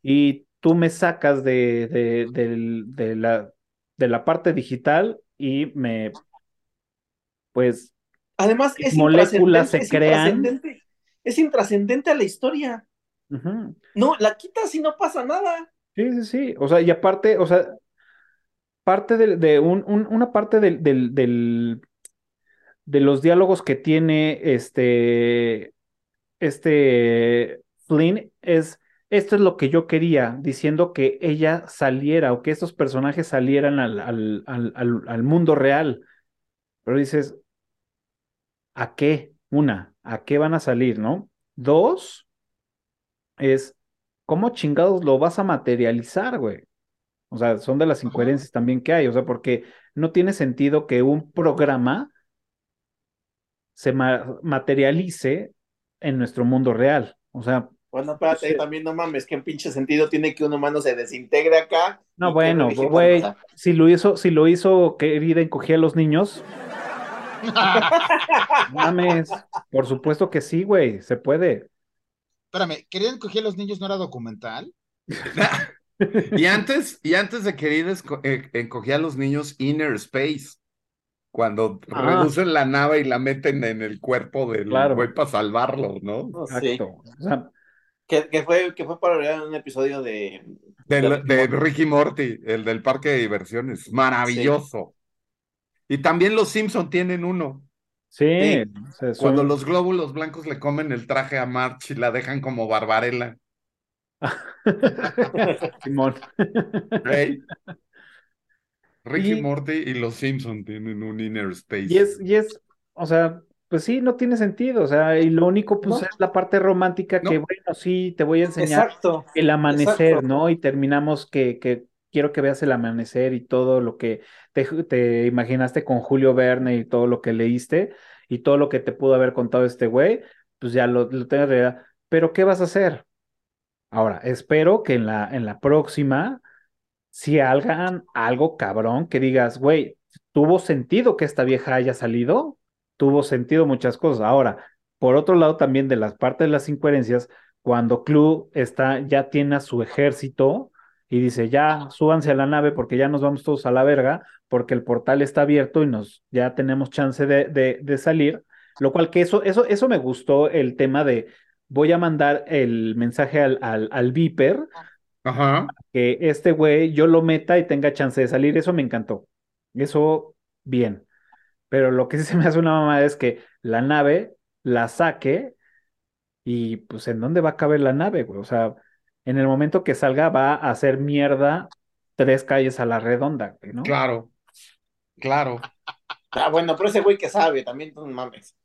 y tú me sacas de, de, de la, de la parte digital y me, pues, Además, es moléculas se crean es intrascendente a la historia. No, la quitas y no pasa nada. Sí, sí, sí. O sea, y aparte, o sea, parte de, de un, una parte del, del, del, de los diálogos que tiene este, este Flynn es esto es lo que yo quería, diciendo que ella saliera o que estos personajes salieran al, al, al, al mundo real. Pero dices, ¿a qué? Una, ¿a qué van a salir, no? Dos, es, ¿cómo chingados lo vas a materializar, güey? O sea, son de las incoherencias también que hay, o sea, porque no tiene sentido que un programa se materialice en nuestro mundo real. O sea. Bueno, espérate, también no mames, ¿qué pinche sentido tiene que un humano se desintegre acá? No, bueno, güey, si lo hizo, si lo hizo querida encogía a los niños. mames, por supuesto que sí, güey, se puede. Espérame, ¿querida encogía a los niños no era documental? y antes, y antes de querida eh, encogía a los niños Inner Space cuando ah. reducen la nave y la meten en el cuerpo del güey para salvarlo, ¿no? Exacto. que, fue, que fue para un episodio de... de, Ricky Morty, el del parque de diversiones. Maravilloso. Y también los Simpson tienen uno. Sí. Cuando los glóbulos blancos le comen el traje a March y la dejan como Barbarella. Simón. Ricky Morty y los Simpson tienen un inner space. Y es, y es, o sea, pues sí, no tiene sentido, o sea, y lo único pues es la parte romántica que, bueno, sí, te voy a enseñar el amanecer, ¿no? Y terminamos que, que quiero que veas el amanecer y todo lo que te, te, imaginaste con Julio Verne y todo lo que leíste y todo lo que te pudo haber contado este güey, pues ya lo, lo realidad. Pero, ¿qué vas a hacer? Ahora, espero que en la, en la próxima si hagan algo cabrón que digas, güey, tuvo sentido que esta vieja haya salido, tuvo sentido muchas cosas. Ahora, por otro lado, también de las partes de las incoherencias, cuando Clue está, ya tiene a su ejército y dice, ya súbanse a la nave porque ya nos vamos todos a la verga, porque el portal está abierto y nos ya tenemos chance de, de, salir. Lo cual que eso, eso, eso me gustó el tema de voy a mandar el mensaje al, al, al Viper Ajá. Que este güey yo lo meta y tenga chance de salir, eso me encantó. Eso, bien. Pero lo que sí se me hace una mamada es que la nave la saque y pues en dónde va a caber la nave, güey. O sea, en el momento que salga va a hacer mierda tres calles a la redonda, ¿no? Claro, claro. Ah, bueno, pero ese güey que sabe, también no mames.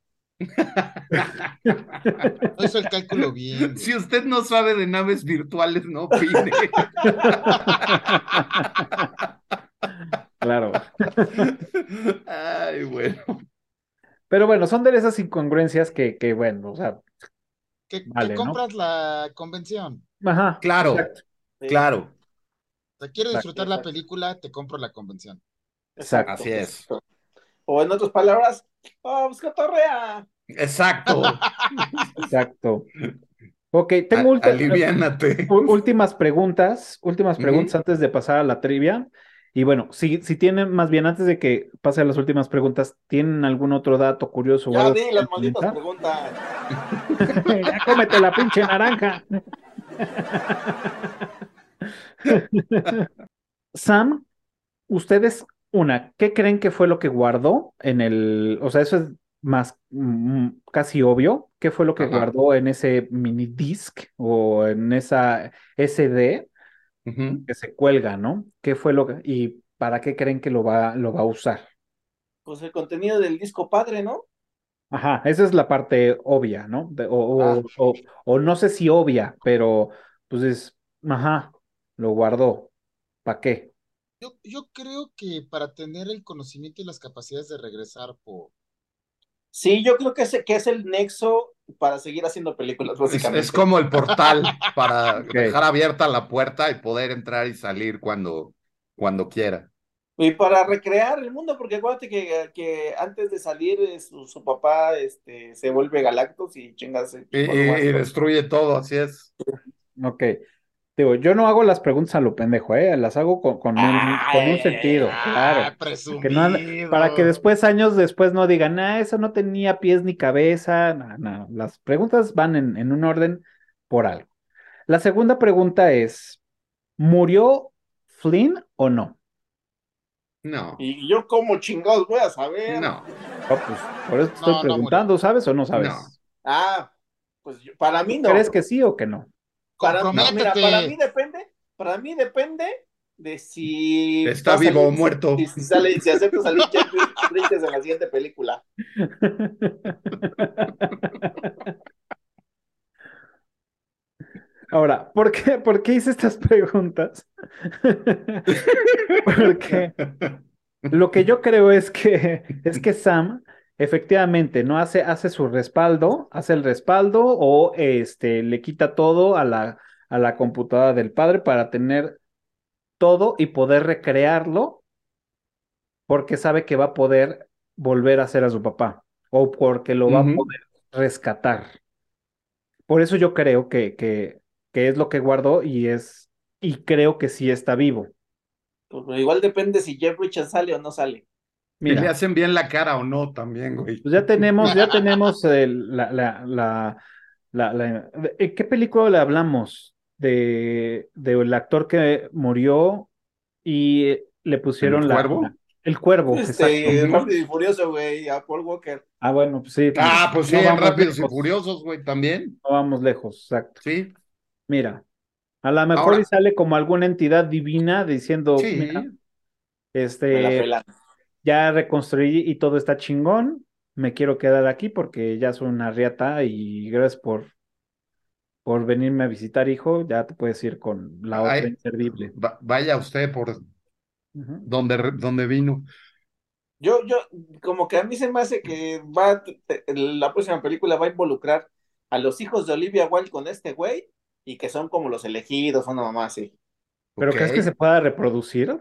No hizo el cálculo bien. Si usted no sabe de naves virtuales, no opine. Claro. Ay, bueno. Pero bueno, son de esas incongruencias que, que bueno, o sea. Que, compras la convención. Ajá. Claro, claro. Si quieres disfrutar la película, te compro la convención. Exacto. Así es. O en otras palabras, ¡Vamos, cotorrea! Exacto. Exacto. Ok, tengo últimas preguntas, últimas preguntas antes de pasar a la trivia. Y bueno, si, si tienen, más bien antes de que pase a las últimas preguntas, ¿tienen algún otro dato curioso? Ya di las malditas preguntas. ya cómete la pinche naranja. Sam, ustedes una, ¿qué creen que fue lo que guardó en el, o sea, eso es más mm, casi obvio, ¿qué fue lo que guardó en ese mini disc o en esa SD que se cuelga, ¿no? ¿Qué fue lo que, y para qué creen que lo va, lo va a usar? Pues el contenido del disco padre, ¿no? Ajá, esa es la parte obvia, ¿no? o, ah. o, o, no sé si obvia, pero pues es, ajá, lo guardó. ¿Para qué? Yo, yo creo que para tener el conocimiento y las capacidades de regresar por... Sí, yo creo que es, que es el nexo para seguir haciendo películas, básicamente. Es, como el portal para dejar abierta la puerta y poder entrar y salir cuando, cuando quiera. Y para recrear el mundo, porque acuérdate que, que antes de salir eh, su, su, papá este, se vuelve Galactus y chingas. Y, y, destruye todo, así es. Ok. Digo, yo no hago las preguntas a lo pendejo, ¿eh? Las hago con, con, un, sentido, claro. para que después, años después, no digan, ah, eso no tenía pies ni cabeza. No, no. Las preguntas van en, en un orden por algo. La segunda pregunta es: ¿murió Flynn o no? No. Y yo, como chingados, voy a saber. No. pues, por eso te estoy preguntando, ¿sabes o no sabes? Ah, pues para mí no. ¿Crees que sí o que no? para, no, mira, para mí depende, para mí depende de si Está vivo o muerto. Si, si sale, si acepta salir Jeff Bridges en la siguiente película. Ahora, ¿por qué, por qué hice estas preguntas? Porque lo que yo creo es que es que Sam efectivamente no hace, hace su respaldo, hace el respaldo o este le quita todo a la, a la computadora del padre para tener todo y poder recrearlo porque sabe que va a poder volver a ser a su papá o porque lo va a poder rescatar. Por eso yo creo que, que, que es lo que guardó y es, y creo que sí está vivo. Pues igual depende si Jeff Bridges sale o no sale. Y le hacen bien la cara o no también, güey. pues ya tenemos, ya tenemos el- la, la, la, la, la- ¿en qué película le hablamos? De, del actor que murió y le pusieron ¿El la, cuervo? el cuervo, Este, exacto. Rápido y Furioso, güey, a Paul Walker. Ah, bueno, pues sí. Ah, pues sí, no en vamos Rápidos y lejos, Furiosos, güey, también. No vamos lejos, exacto. Sí, Mira, a lo mejor Ahora- y sale como alguna entidad divina diciendo, sí. mira, este, ya reconstruí y todo está chingón, me quiero quedar aquí porque ya soy una riata y gracias por, por venirme a visitar, hijo, ya te puedes ir con la otra Ay. inservible. Va- vaya usted por Ujú. donde, re- donde vino. Yo, yo, como que a mí se me hace que va, te- la próxima película va a involucrar a los hijos de Olivia Wilde con este güey y que son como los elegidos, una mamá así. ¿Pero crees que se pueda reproducir?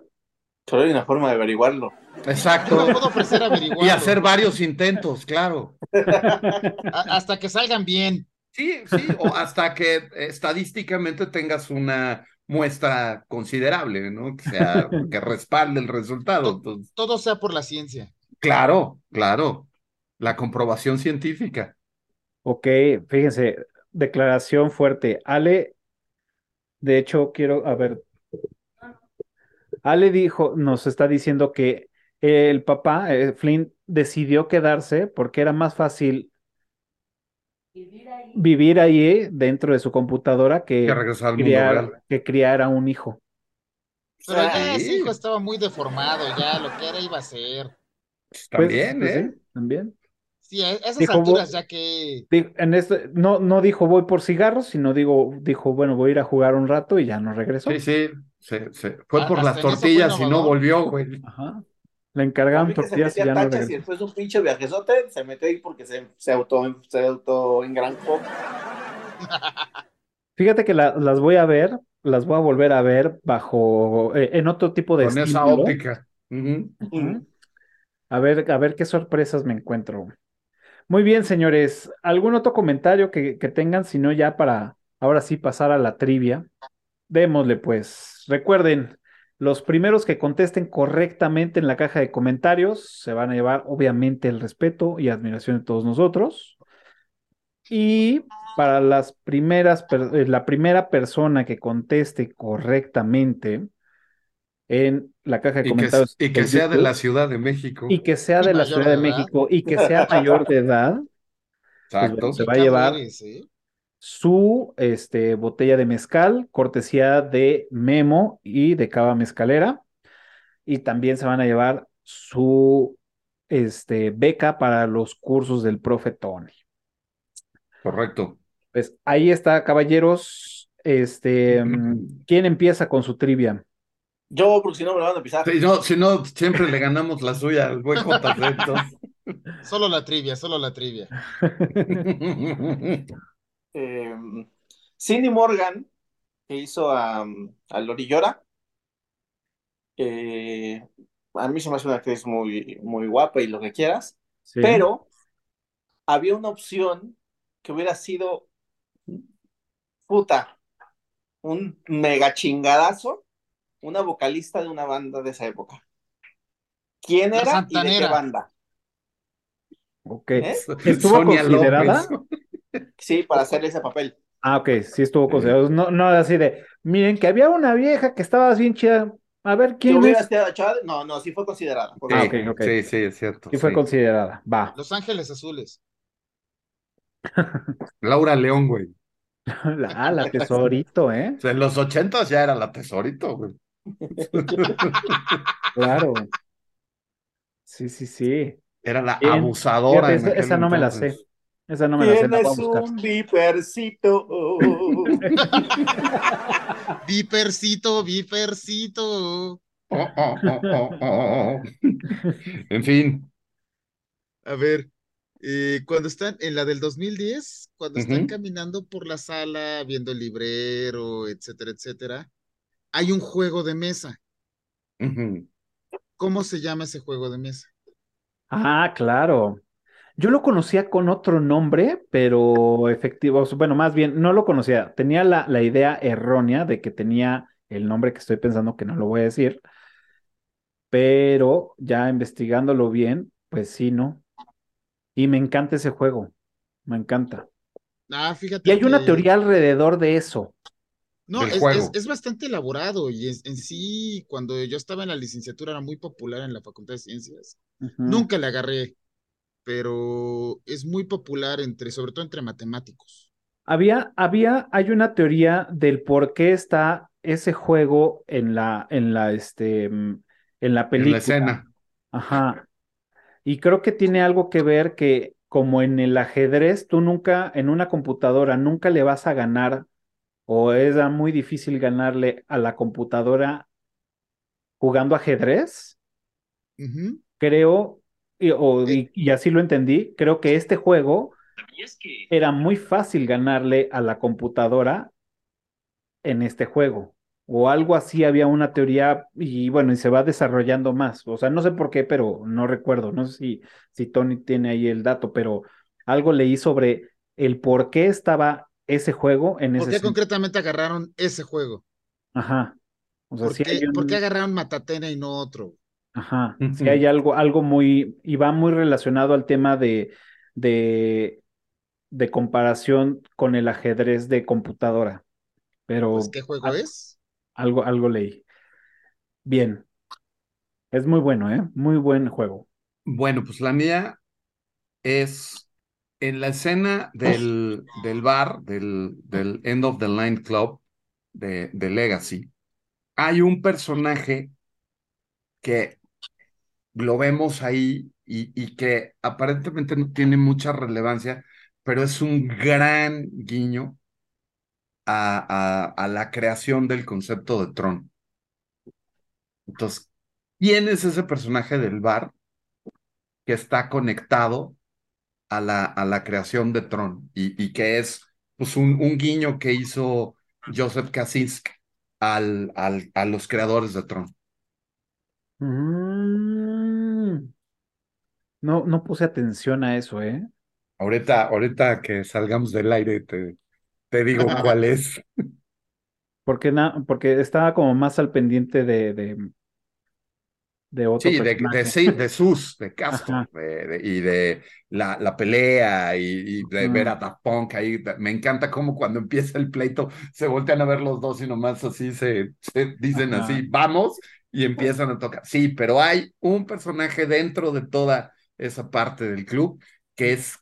Solo hay una forma de averiguarlo. Exacto. puedo ofrecer averiguarlo. Y hacer varios intentos, claro. A- hasta que salgan bien. Sí, sí, o hasta que estadísticamente tengas una muestra considerable, ¿no? Que sea, que respalde el resultado. Entonces, Todo sea por la ciencia. claro, claro. La comprobación científica. Ok, fíjense, declaración fuerte. Ale, de hecho, quiero, a ver, Ale dijo, nos está diciendo que el papá, eh, Flynn, decidió quedarse porque era más fácil vivir ahí dentro de su computadora que Que regresar al mundo criar, que criar a un hijo. Pero ya Sí. ese hijo estaba muy deformado, ya lo que era iba a ser. Pues, Pues, También, pues, ¿eh? sí, también. Sí, a esas Dijo, alturas "Voy- ya que En este, no, no dijo voy por cigarros, sino digo, dijo, bueno, voy a ir a jugar un rato y ya no regresó. Sí, sí. se- se- Fue Ah, por las tortillas y no volvió, güey. Ajá. Le A encargaron se tortillas y ya no tachas y regresó. después de un pinche viajezote se metió ahí porque se, se auto, se auto engranjó. Fíjate que la- las voy a ver, las voy a volver a ver bajo, eh, en otro tipo de Con esa óptica. Ujú. Ujú. A ver, a ver qué sorpresas me encuentro. Muy bien, señores. ¿Algún otro comentario que, tengan? Si no, ya para ahora sí pasar a la trivia. Démosle, pues. Recuerden, los primeros que contesten correctamente en la caja de comentarios se van a llevar, obviamente, el respeto y admiración de todos nosotros. Y para las primeras, eh, la primera persona que conteste correctamente en la caja de Y que, comentarios y que sea de la Ciudad de México. y que sea Y de la Ciudad de. México y que sea mayor de edad, pues Exacto. bueno, se va a llevar eres, ¿eh? su este, botella de mezcal, cortesía de Memo y de Cava Mezcalera. Y también se van a llevar su este, beca para los cursos del profe Tony. Correcto. Pues ahí está, caballeros. Este, ¿quién empieza con su trivia? Yo, porque si no me lo van a pisar. Si no, si no, siempre le ganamos la suya al buen JC. Solo la trivia, solo la trivia. Eh, Cindy Morgan, que hizo a, a Lori Llora, eh, a mí se me hace una actriz muy, muy guapa y lo que quieras, Sí. pero había una opción que hubiera sido, puta, un mega chingadazo, una vocalista de una banda de esa época. ¿Quién era y de qué banda? Ok. ¿Eh? ¿Estuvo Sonia considerada? López. Sí, para hacer ese papel. Ah, ok, sí estuvo considerado. No, no así de, miren, que había una vieja que estaba bien chida. A ver ¿Quién es. No, no, sí fue considerada. Ah, considerada. ok, ok. Sí, sí, es cierto. Sí fue considerada. Va. Los Ángeles Azules. Laura León, güey. La, la tesorito, ¿eh? O sea, en los ochentas ya era la tesorito, güey. Claro. Sí, sí, sí. Era la Bien. abusadora. Fíjate, esa, no me la sé. Esa no me la sé, la voy a un vipercito. Vipercito, vipercito. Oh, oh, oh, oh, oh, oh. En fin. A ver, eh, cuando están en la del 2010, cuando están Ujú. caminando por la sala, viendo el librero, etcétera, etcétera, hay un juego de mesa. ¿Cómo se llama ese juego de mesa? Ah, claro. Yo lo conocía con otro nombre, pero efectivo, bueno, más bien, no lo conocía. Tenía la, la idea errónea de que tenía el nombre que estoy pensando que no lo voy a decir, pero ya investigándolo bien, pues sí, ¿no? Y me encanta ese juego, me encanta. Ah, fíjate Y hay una teoría alrededor de eso. No, del es, juego. es- es bastante elaborado y es- en sí, cuando yo estaba en la licenciatura era muy popular en la Facultad de Ciencias. Nunca le agarré, pero es muy popular entre, sobre todo entre matemáticos. Había, había, hay una teoría del por qué está ese juego en la, en la, este, en la En película. la escena. Ajá. Y creo que tiene algo que ver que como en el ajedrez, tú nunca, en una computadora, nunca le vas a ganar o es ah, muy difícil ganarle a la computadora jugando ajedrez. Creo, y, o- y- y así lo entendí, creo que este juego era muy fácil ganarle a la computadora en este juego. O algo así, había una teoría y bueno, y se va desarrollando más. O sea, no sé por qué, pero no recuerdo. No sé si, si Tony tiene ahí el dato, pero algo leí sobre el por qué estaba ese juego en ¿Por ese qué sen- concretamente agarraron ese juego? Ajá. O sea, ¿Por qué, un- por qué agarraron Matatena y no otro? Ajá, sí Ujú. hay algo, algo muy, y va muy relacionado al tema de, de, de comparación con el ajedrez de computadora. Pero Pues, ¿qué juego es? algo, algo leí. Bien. Es muy bueno, ¿eh? Muy buen juego. Bueno, pues la mía es en la escena del, del bar, del, del End of the Line Club de, de Legacy. Hay un personaje que lo vemos ahí y, y que aparentemente no tiene mucha relevancia, pero es un gran guiño a, a, a la creación del concepto de Tron. Entonces, ¿quién es ese personaje del bar que está conectado a la, a la creación de Tron y, y que es pues, un, un guiño que hizo Joseph Kaczynski al, al, a los creadores de Tron? Mm. No, no puse atención a eso, ¿eh? Ahorita, ahorita que salgamos del aire te, te digo cuál es. Porque, na- porque estaba como más al pendiente de, de, de otro Sí, de, de, personaje. sí, de Sus, de Castro, de- y de la, la pelea y, y de ver a Daft Punk ahí. Me encanta cómo cuando empieza el pleito se voltean a ver los dos y nomás así se, se dicen Ajá. así, vamos, y empiezan a tocar. Sí, pero hay un personaje dentro de toda esa parte del club que es,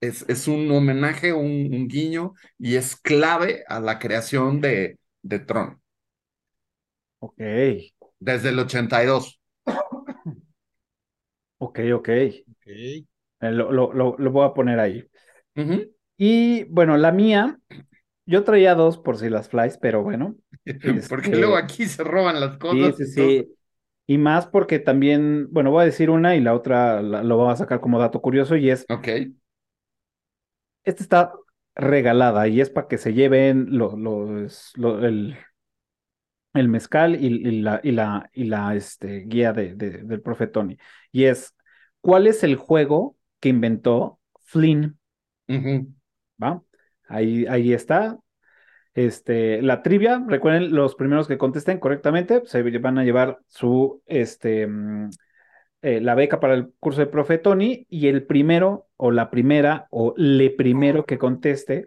es, es un homenaje, un, un guiño y es clave a la creación de, de Tron Ok, desde el 82. ok, ok. Ok. Eh, Lo, lo, lo, lo voy a poner ahí. Y bueno, la mía, yo traía dos por si las flies, pero bueno. Porque Este, luego aquí se roban las Sí, cosas. sí, sí. Y más porque también, bueno, voy a decir una y la otra la- lo voy a sacar como dato curioso y es, Ok. esta está regalada y es para que se lleven lo- los- lo- el, el mezcal y, y la, y la, y la este, guía de, de- del profe Tony. Y es, ¿cuál es el juego que inventó Flynn? Ahí, ahí está. Este, la trivia, recuerden, los primeros que contesten correctamente se van a llevar su, este, mm, eh, la beca para el curso de profe Tony y el primero o la primera o le primero que conteste,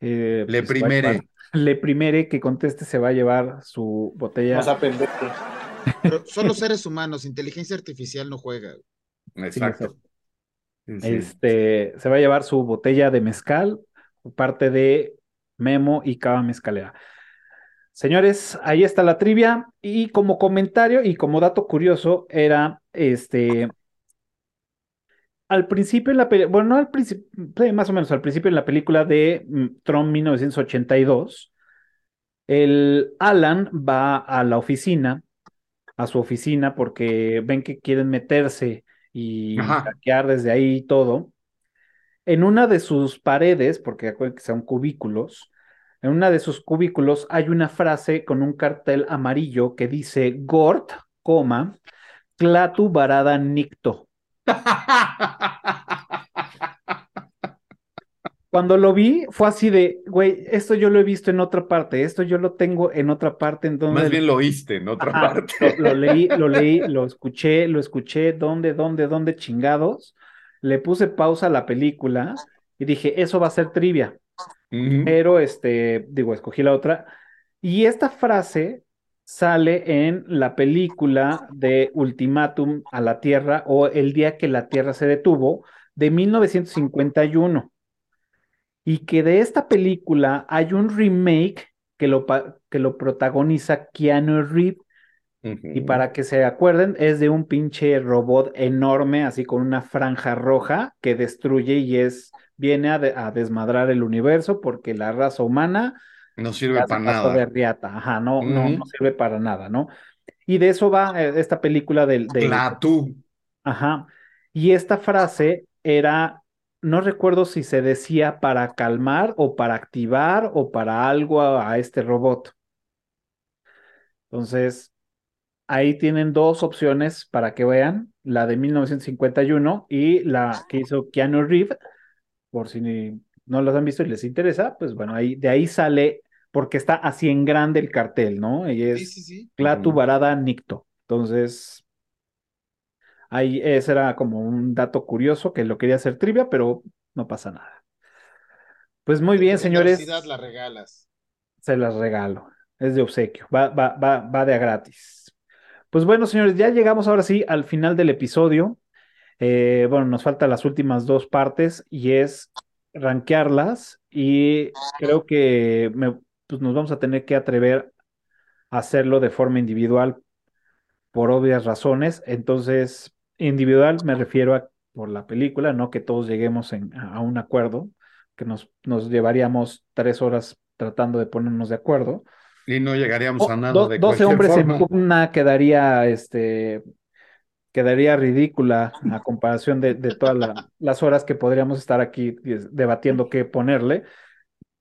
eh, Le pues, primere. Le primere que conteste se va a llevar su botella. Más a pendejo. Pero son los seres humanos, inteligencia artificial no juega. Sí, Exacto. Sí, sí. Este, se va a llevar su botella de mezcal parte de Memo y Cava Mezcalera. Señores, ahí está la trivia. Y como comentario y como dato curioso, era este. Al principio en la película, bueno, no al principio, más o menos al principio en la película de mm, Tron 1982, el Alan va a la oficina, a su oficina, porque ven que quieren meterse y hackear desde ahí todo. En una de sus paredes, porque acuérdense que son cubículos, en una de sus cubículos hay una frase con un cartel amarillo que dice Gort, coma, Clatu Varada Nicto. Cuando lo vi, fue así de, güey, esto yo lo he visto en otra parte, esto yo lo tengo en otra parte. En donde... Más bien lo oíste en otra parte. Lo, leí, lo leí, lo escuché, lo escuché, ¿dónde, dónde, dónde chingados? Le puse pausa a la película y dije, eso va a ser trivia. Pero, este, digo, escogí la otra. Y esta frase sale en la película de Ultimátum a la Tierra o El día que la Tierra se detuvo de 1951 y que de esta película hay un remake que lo, que lo protagoniza Keanu Reeves. Y para que se acuerden, es de un pinche robot enorme, así con una franja roja que destruye y es, viene a, desmadrar el universo porque la raza humana no sirve para nada. De riata. Ajá, no, no, no sirve para nada, ¿no? Y de eso va eh, esta película del. De, la tú. Ajá. Y esta frase era no recuerdo si se decía para calmar o para activar o para algo a, este robot. Entonces, ahí tienen dos opciones para que vean, la de 1951 y la que hizo Keanu Reeves, por si no las han visto y les interesa, pues bueno, ahí, de ahí sale, porque está así en grande el cartel, ¿no? Y es sí, sí, Clatu Varada Nicto. Entonces, Ahí ese era como un dato curioso que lo quería hacer trivia, pero no pasa nada. Pues muy bien, señores. la regalas. Se las regalo. Es de obsequio. Va, va, va, va de a gratis. Pues bueno, señores, ya llegamos ahora sí al final del episodio. Eh, bueno, nos faltan las últimas dos partes y es rankearlas y creo que pues nos vamos a tener que atrever a hacerlo de forma individual por obvias razones. Entonces, individual me refiero a por la película, no que todos lleguemos a un acuerdo, que nos, nos llevaríamos tres horas tratando de ponernos de acuerdo. Y no llegaríamos a nada de 12 hombres en pugna quedaría, este, quedaría ridícula a comparación de, todas las horas que podríamos estar aquí debatiendo qué ponerle.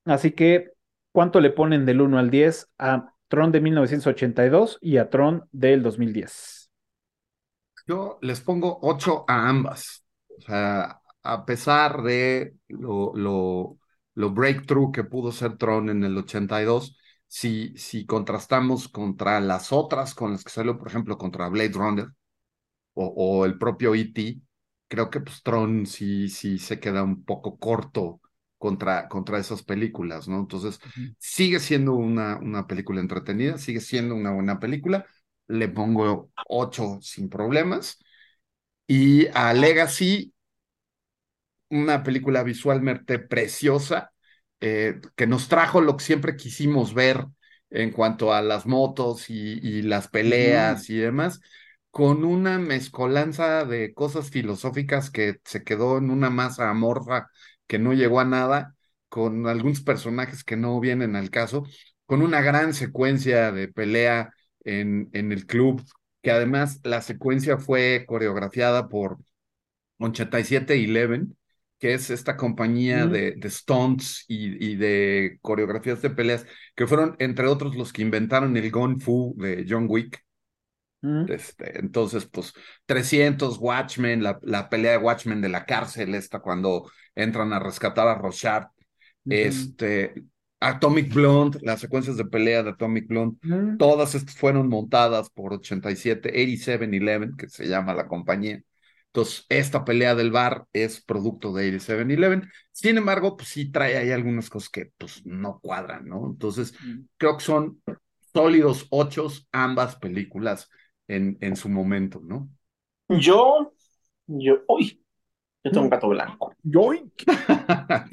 Así que, ¿cuánto le ponen del 1 al 10 a Tron de 1982 y a Tron del 2010? Yo les pongo ocho a ambas. O sea, a pesar de lo, lo, lo breakthrough que pudo ser Tron en el 82, si, si contrastamos contra las otras con las que salió, por ejemplo, contra Blade Runner o, o el propio E.T., creo que pues, Tron sí, sí se queda un poco corto contra, contra esas películas, ¿no? Entonces, sigue siendo una, una película entretenida, sigue siendo una buena película, le pongo 8 sin problemas. Y a Legacy, una película visualmente preciosa, eh, que nos trajo lo que siempre quisimos ver en cuanto a las motos y, las peleas y demás, con una mezcolanza de cosas filosóficas que se quedó en una masa amorfa que no llegó a nada, con algunos personajes que no vienen al caso, con una gran secuencia de pelea en, en el club, que además la secuencia fue coreografiada por 8711, que es esta compañía de, de, stunts y, y, de coreografías de peleas, que fueron, entre otros, los que inventaron el Gun Fu de John Wick. Este, entonces, pues, 300 Watchmen, la, la, pelea de Watchmen de la cárcel, esta cuando entran a rescatar a Rochard. Este, Atomic Blonde, las secuencias de pelea de Atomic Blonde, todas estas fueron montadas por 87, 8711, que se llama la compañía. Entonces, esta pelea del bar es producto de 8711. Sin embargo, pues sí trae ahí algunas cosas que pues no cuadran, ¿no? Entonces, creo que son sólidos ocho ambas películas en, en su momento, ¿no? Yo, yo, uy, Yo tengo un gato blanco. Yoink.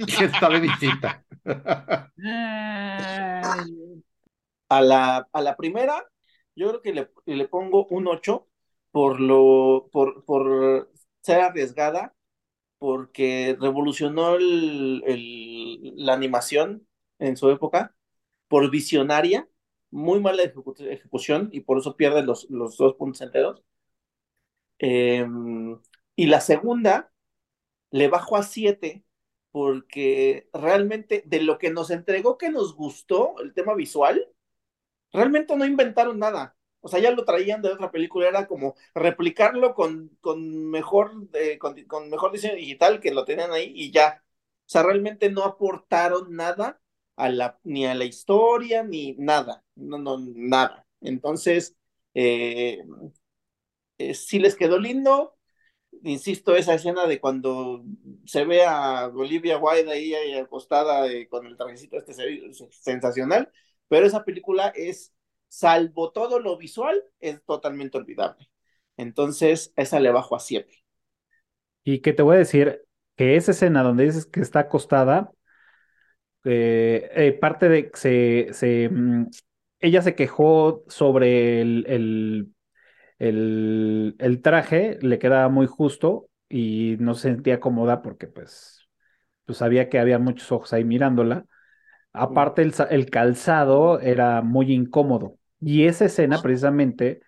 que está de visita. A la, a la primera, yo creo que le, le pongo un 8 por lo, por, por ser arriesgada, porque revolucionó el, el, la animación en su época, por visionaria, muy mala ejecu ejecución y por eso pierde los, los dos puntos enteros. Eh, y la segunda le bajo a 7 porque realmente de lo que nos entregó que nos gustó el tema visual, realmente no inventaron nada. O sea, ya lo traían de otra película, era como replicarlo con, con mejor, eh, con, mejor diseño digital que lo tenían ahí y ya. O sea, realmente no aportaron nada a la, ni a la historia, ni nada. No, no, nada. Entonces, eh, eh, sí les quedó lindo. Insisto, esa escena de cuando se ve a Olivia Wilde ahí, ahí acostada eh, con el trajecito este sensacional, pero esa película es, salvo todo lo visual, es totalmente olvidable. Entonces, esa le bajo a 7. Y que te voy a decir que esa escena donde dices que está acostada, eh, eh, parte de se, se mm, ella se quejó sobre el, el, el, el, traje, le quedaba muy justo y no se sentía cómoda porque pues, pues sabía que había muchos ojos ahí mirándola. Aparte, el, el calzado era muy incómodo. Y esa escena, precisamente,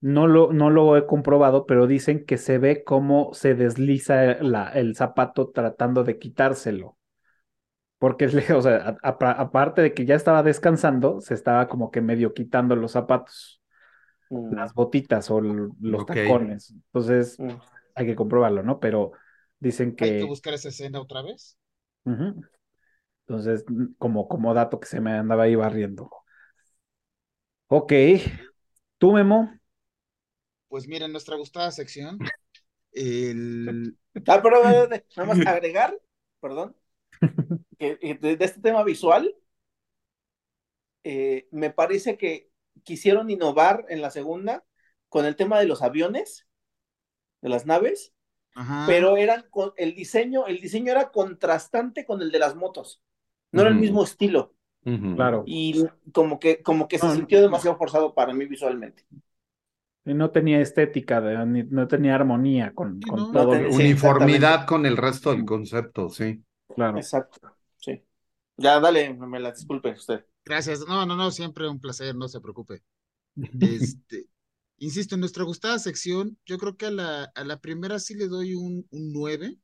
no lo, no lo he comprobado, pero dicen que se ve cómo se desliza la, el zapato tratando de quitárselo. Porque, o sea, a, a, aparte de que ya estaba descansando, se estaba como que medio quitando los zapatos, mm. las botitas o los okay. tacones. Entonces, mm. hay que comprobarlo, ¿no? Pero dicen que... Hay que buscar esa escena otra vez. Uh -huh. Entonces, como, como dato que se me andaba ahí barriendo. Ok. ¿Tú, Memo? Pues mira, en nuestra gustada sección, el... Ah, pero nada más agregar, perdón, que de, de este tema visual, eh, me parece que quisieron innovar en la segunda con el tema de los aviones, de las naves, Ajá. pero eran con el diseño, el diseño era contrastante con el de las motos, no uh -huh. era el mismo estilo. Uh -huh. Claro. Y como que, como que se no, sintió demasiado forzado para mí visualmente. Y no tenía estética, de, no tenía armonía con, con no, todo. No, uniformidad con el resto del concepto, sí. Claro. Exacto, sí. Ya, dale, me la disculpe usted. Gracias. No, no, no, siempre un placer, no se preocupe. Este, insisto, en nuestra gustada sección, yo creo que a la, a la primera sí le doy un, un 9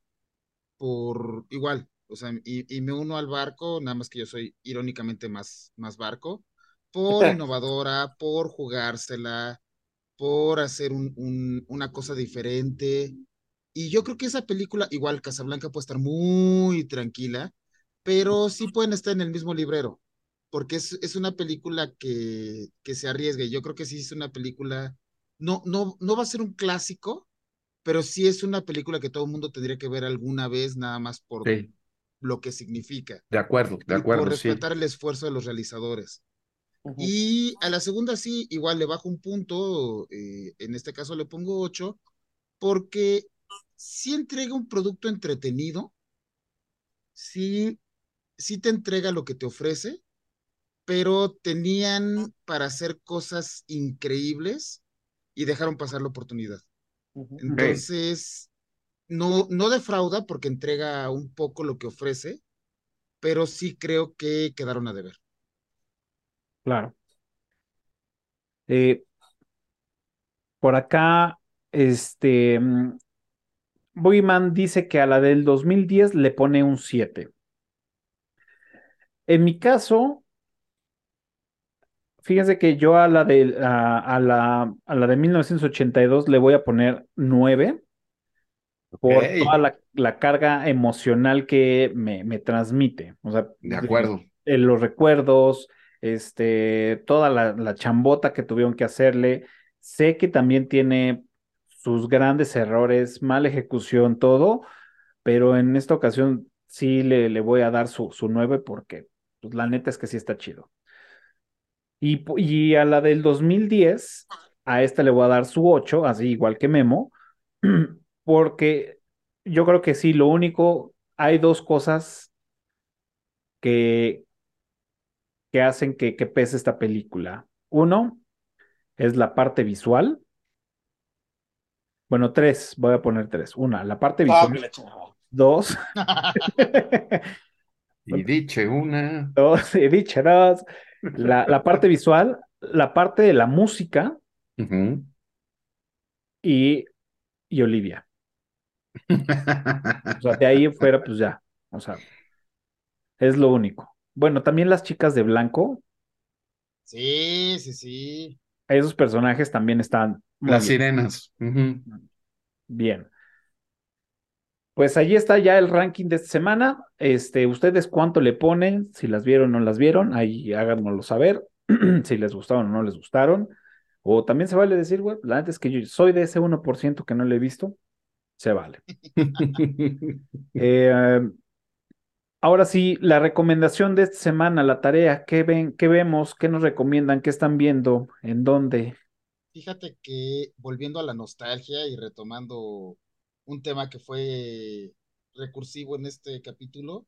por igual, o sea, y, y, me uno al barco, nada más que yo soy irónicamente más, más barco, por innovadora, por jugársela, por hacer un, un, una cosa diferente. Y yo creo que esa película, igual Casablanca puede estar muy tranquila, pero sí pueden estar en el mismo librero, porque es, es una película que, que se arriesga. Yo creo que sí es una película, no, no, no va a ser un clásico, pero sí es una película que todo el mundo tendría que ver alguna vez, nada más por sí. lo que significa. De acuerdo, de acuerdo. por respetar sí. el esfuerzo de los realizadores. Uh -huh. Y a la segunda sí, igual le bajo un punto, eh, en este caso le pongo ocho, porque sí entrega un producto entretenido, sí, sí te entrega lo que te ofrece, pero tenían para hacer cosas increíbles y dejaron pasar la oportunidad. Entonces, no, no defrauda porque entrega un poco lo que ofrece, pero sí creo que quedaron a deber. Claro. Eh, por acá, este, Boyman dice que a la del 2010 le pone un 7. En mi caso, fíjense que yo a la de, a, a, la, a la de 1982 le voy a poner 9 por okay. toda la, la, carga emocional que me, me transmite. O sea, de acuerdo. En los recuerdos, este, toda la, la, chambota que tuvieron que hacerle. Sé que también tiene sus grandes errores, mala ejecución, todo, pero en esta ocasión sí le, le voy a dar su, su 9 porque pues, la neta es que sí está chido. Y, y, a la del 2010, a esta le voy a dar su 8, así igual que Memo, porque yo creo que sí, lo único, hay dos cosas que, que hacen que, que pese esta película. Uno es la parte visual. Bueno, tres, voy a poner tres. Una, la parte Ah, visual. Dos. Y diche una. dos, he dicho dos. La, la parte visual, la parte de la música y, y Olivia. O sea, de ahí fuera, pues ya. O sea, es lo único. Bueno, también las chicas de blanco, Sí, sí, sí. Esos personajes también están Las bien. sirenas. Bien. Pues allí está ya el ranking de esta semana. Este, ¿ustedes cuánto le ponen? Si las vieron o no las vieron, ahí háganoslo saber. si les gustaron o no les gustaron. O también se vale decir, güey, la neta es que yo soy de ese 1% que no le he visto. Se vale. Eh, ahora sí, la recomendación de esta semana, la tarea, ¿qué ven, qué vemos, qué nos recomiendan, qué están viendo, en dónde? Fíjate que volviendo a la nostalgia y retomando un tema que fue recursivo en este capítulo,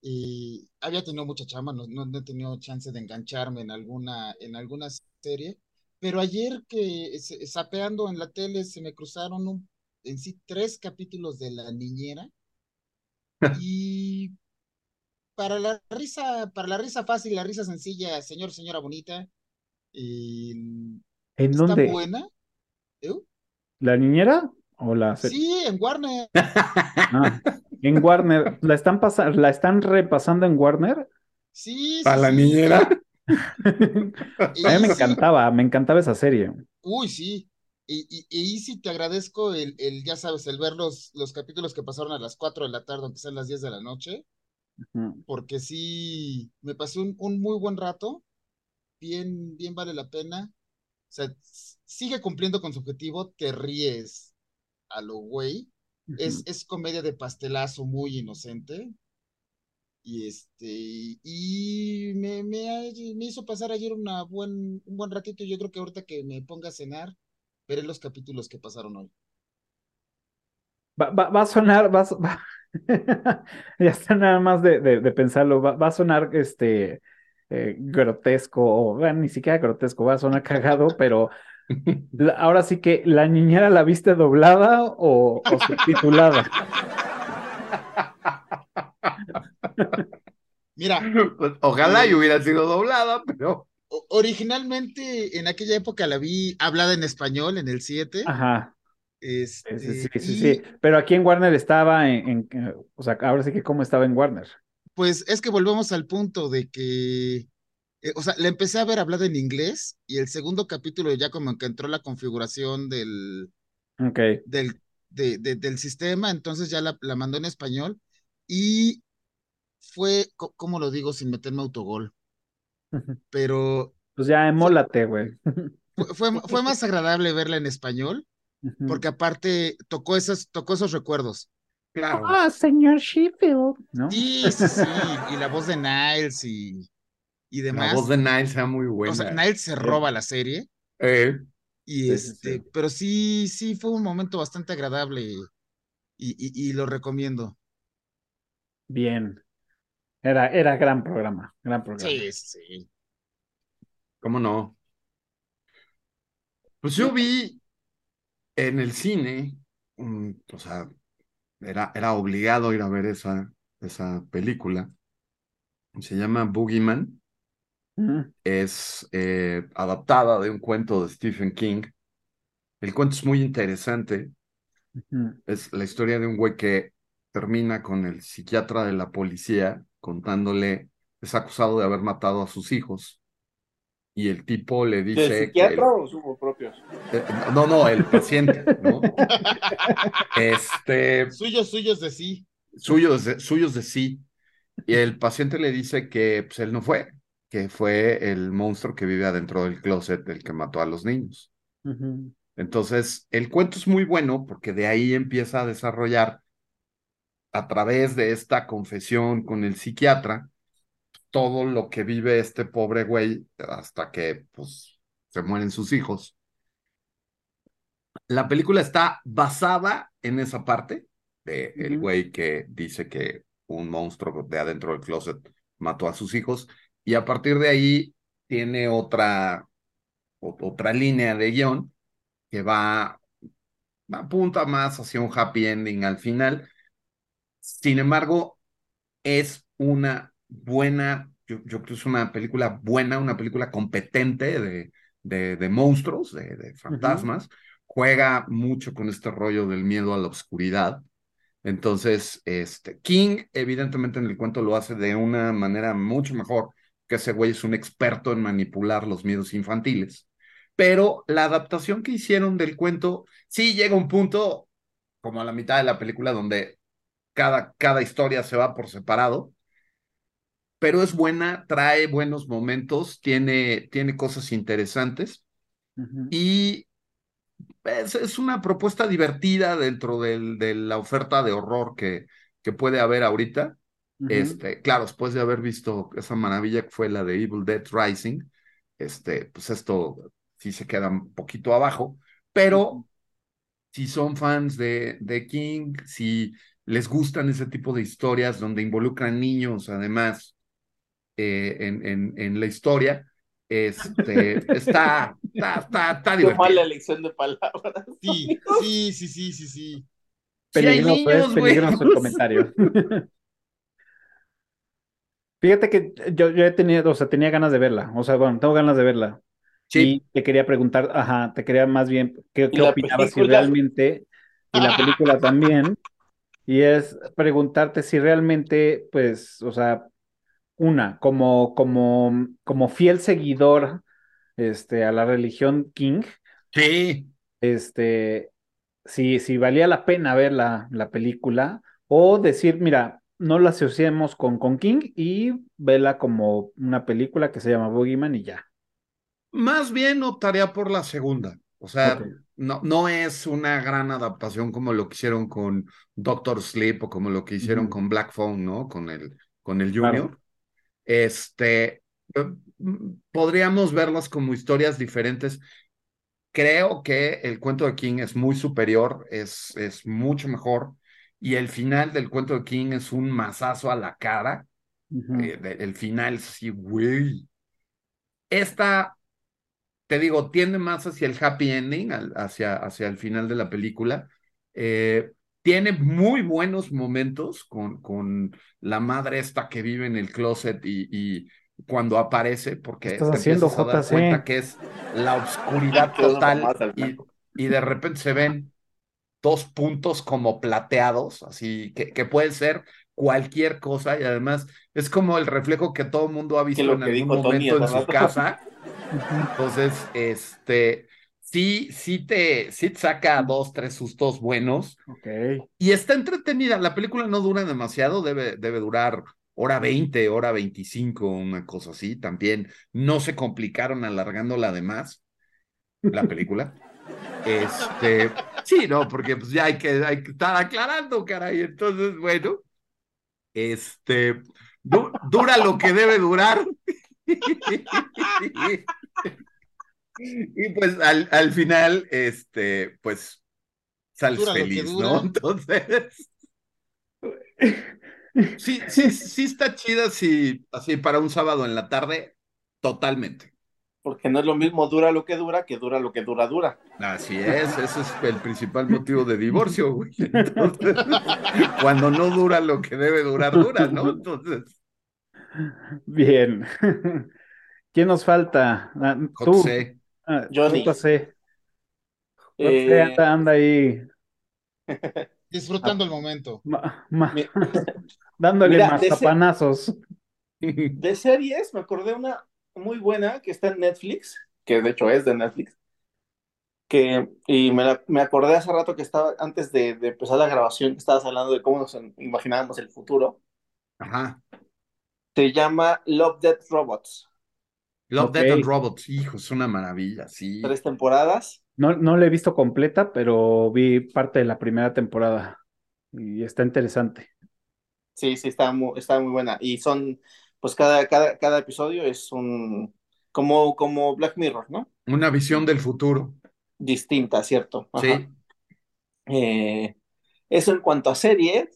y había tenido mucha chamba, no, he tenido chance de engancharme en alguna, en alguna serie, pero ayer que zapeando en la tele se me cruzaron en sí tres capítulos de La Niñera y para la risa, para la risa fácil, la risa sencilla, señor, señora bonita, y ¿En está dónde? buena. ¿Eh? ¿La niñera o la? Sí, en Warner. Ah, en Warner, ¿la están pasando, la están repasando en Warner? Sí, sí, Para la sí. niñera. A mí me encantaba, me encantaba esa serie. Uy, sí. Y, y, y sí te agradezco el, el, ya sabes, el ver los, los capítulos que pasaron a las 4 de la tarde, aunque sean las 10 de la noche, porque sí, me pasé un, un muy buen rato, bien, bien vale la pena. O sea, sigue cumpliendo con su objetivo, te ríes a lo güey. Es, es comedia de pastelazo muy inocente. Y este, y me, me, me hizo pasar ayer una buen, un buen ratito. Yo creo que ahorita que me ponga a cenar, veré los capítulos que pasaron hoy. Va, va- va a sonar, va, va- ya está nada más de, de- de pensarlo, va, va a sonar este eh, grotesco, o bueno, ni siquiera grotesco, va a sonar cagado, pero la- ahora sí que la niñera la viste doblada o, o subtitulada. Mira, Pues, ojalá y hubiera sido doblada, pero. Originalmente en aquella época la vi hablada en español en el 7. Ajá. Este, Sí, sí, sí, sí, y sí. Pero aquí en Warner estaba en, en- eh, o sea, ahora sí que cómo estaba en Warner. pues es que volvemos al punto de que, eh, o sea, la empecé a ver hablada en inglés y el segundo capítulo ya como que entró la configuración del, Ok. del, de- de- del sistema, entonces ya la, la mandó en español y fue, ¿cómo lo digo sin meterme autogol? Pero Pues ya emólate, güey. fue, fue, fue más agradable verla en español, porque aparte tocó esos, tocó esos recuerdos. Claro. Ah, señor Sheffield, ¿no? Sí, sí, sí, y la voz de Niles y, y La demás. voz de Niles sea muy buena. O sea, Niles se roba la serie. Eh, Y sí, este, sí. pero sí, sí fue un momento bastante agradable y, y, y lo recomiendo. Bien. Era, era gran programa, gran programa. Sí, sí. ¿Cómo no? Pues yo vi en el cine, mm, o sea, era, era obligado ir a ver esa, esa película. Se llama Boogeyman. Es eh, adaptada de un cuento de Stephen King. El cuento es muy interesante. Es la historia de un güey que termina con el psiquiatra de la policía contándole, es acusado de haber matado a sus hijos. Y el tipo le ¿Del dice que... psiquiatra o sus propios? Eh, No, no, el paciente, ¿no? Este, Suyos, suyos de sí. suyos de, suyos de sí. Y el paciente le dice que pues, él no fue, que fue el monstruo que vive adentro del closet, el que mató a los niños. Entonces, el cuento es muy bueno porque de ahí empieza a desarrollar a través de esta confesión con el psiquiatra todo lo que vive este pobre güey hasta que pues se mueren sus hijos. La película está basada en esa parte, de el güey que dice que un monstruo de adentro del closet mató a sus hijos. Y a partir de ahí tiene otra, otra línea de guion que va, apunta más hacia un happy ending al final. Sin embargo, es una buena, yo, creo que es una película buena, una película competente de, de, de monstruos, de, de fantasmas. Juega mucho con este rollo del miedo a la oscuridad. Entonces, este, King, evidentemente en el cuento lo hace de una manera mucho mejor, que ese güey es un experto en manipular los miedos infantiles. Pero la adaptación que hicieron del cuento, sí llega un punto, como a la mitad de la película, donde cada, cada historia se va por separado, pero es buena, trae buenos momentos, tiene, tiene cosas interesantes. Y es, una propuesta divertida dentro del, de la oferta de horror que, que puede haber ahorita. Este, claro, después de haber visto esa maravilla que fue la de Evil Dead Rising, este, pues esto sí se queda un poquito abajo, pero si son fans de, de King, si les gustan ese tipo de historias donde involucran niños, además, eh, en, en, en, la historia, este, está, está, está, está divertido. mala elección de palabras. Sí, sí, sí, sí, sí, sí. Peligroso, sí niños, es peligroso el comentario. Fíjate que yo, yo he tenido, o sea, tenía ganas de verla, o sea, bueno, tengo ganas de verla. Sí. Y te quería preguntar, ajá, te quería más bien, ¿qué, qué opinabas si realmente, y la película también, y es preguntarte si realmente, pues, o sea, una, como, como, como fiel seguidor este, a la religión King. Sí. Este, si, si valía la pena ver la, la película, o decir, mira, no la asociemos con, con King y vela como una película que se llama Boogeyman y ya. Más bien optaría por la segunda. O sea, no, no es una gran adaptación como lo que hicieron con Doctor Sleep o como lo que hicieron con Black Phone, ¿no? Con el, con el Junior. Este, eh, podríamos verlas como historias diferentes. Creo que el cuento de King es muy superior, es, es mucho mejor y el final del cuento de King es un mazazo a la cara. Eh, el final así, güey. Esta, te digo, tiende más hacia el happy ending, hacia, hacia el final de la película. Eh, tiene muy buenos momentos con, con la madre esta que vive en el closet y, y cuando aparece, porque estás haciendo, a dar cuenta que es la oscuridad total y, y de repente se ven dos puntos como plateados, así que, que puede ser cualquier cosa y además es como el reflejo que todo el mundo ha visto en algún momento en su casa. Entonces, este, sí, sí te, sí te saca dos, tres sustos buenos. Okay. Y está entretenida. La película no dura demasiado, debe, debe durar hora 20, hora 25, una cosa así. También no se complicaron alargándola de más, la película. Este, sí, no, porque pues ya hay que, hay que estar aclarando, caray. Entonces, bueno, este, dura lo que debe durar. y pues al, al final, este, pues sales feliz, ¿no? Entonces. Sí, sí, sí está chida sí, así para un sábado en la tarde, totalmente porque no es lo mismo dura lo que dura que dura lo que dura dura. Así es, ese es el principal motivo de divorcio, güey. cuando no dura lo que debe durar, dura, ¿no? Entonces. Bien. ¿Quién nos falta? Ah, tú. José. Ah, Johnny. José. Eh... Anda, anda, ahí. Disfrutando el momento. Dándole más tapanazos. De series, me acordé una muy buena que está en Netflix, que de hecho es de Netflix, que, y me, me acordé hace rato que estaba, antes de, empezar la grabación, que estabas hablando de cómo nos imaginábamos el futuro. Ajá. Se llama Love, Death, Robots. Love, Death and Robots, hijo, es una maravilla, sí. Tres temporadas. No, no la he visto completa, pero vi parte de la primera temporada y está interesante. Sí, sí, está muy, está muy buena. Y son, pues cada, cada, cada episodio es un, como, como Black Mirror, ¿no? Una visión del futuro. Distinta, ¿cierto? Sí. Eh, Eso en cuanto a series.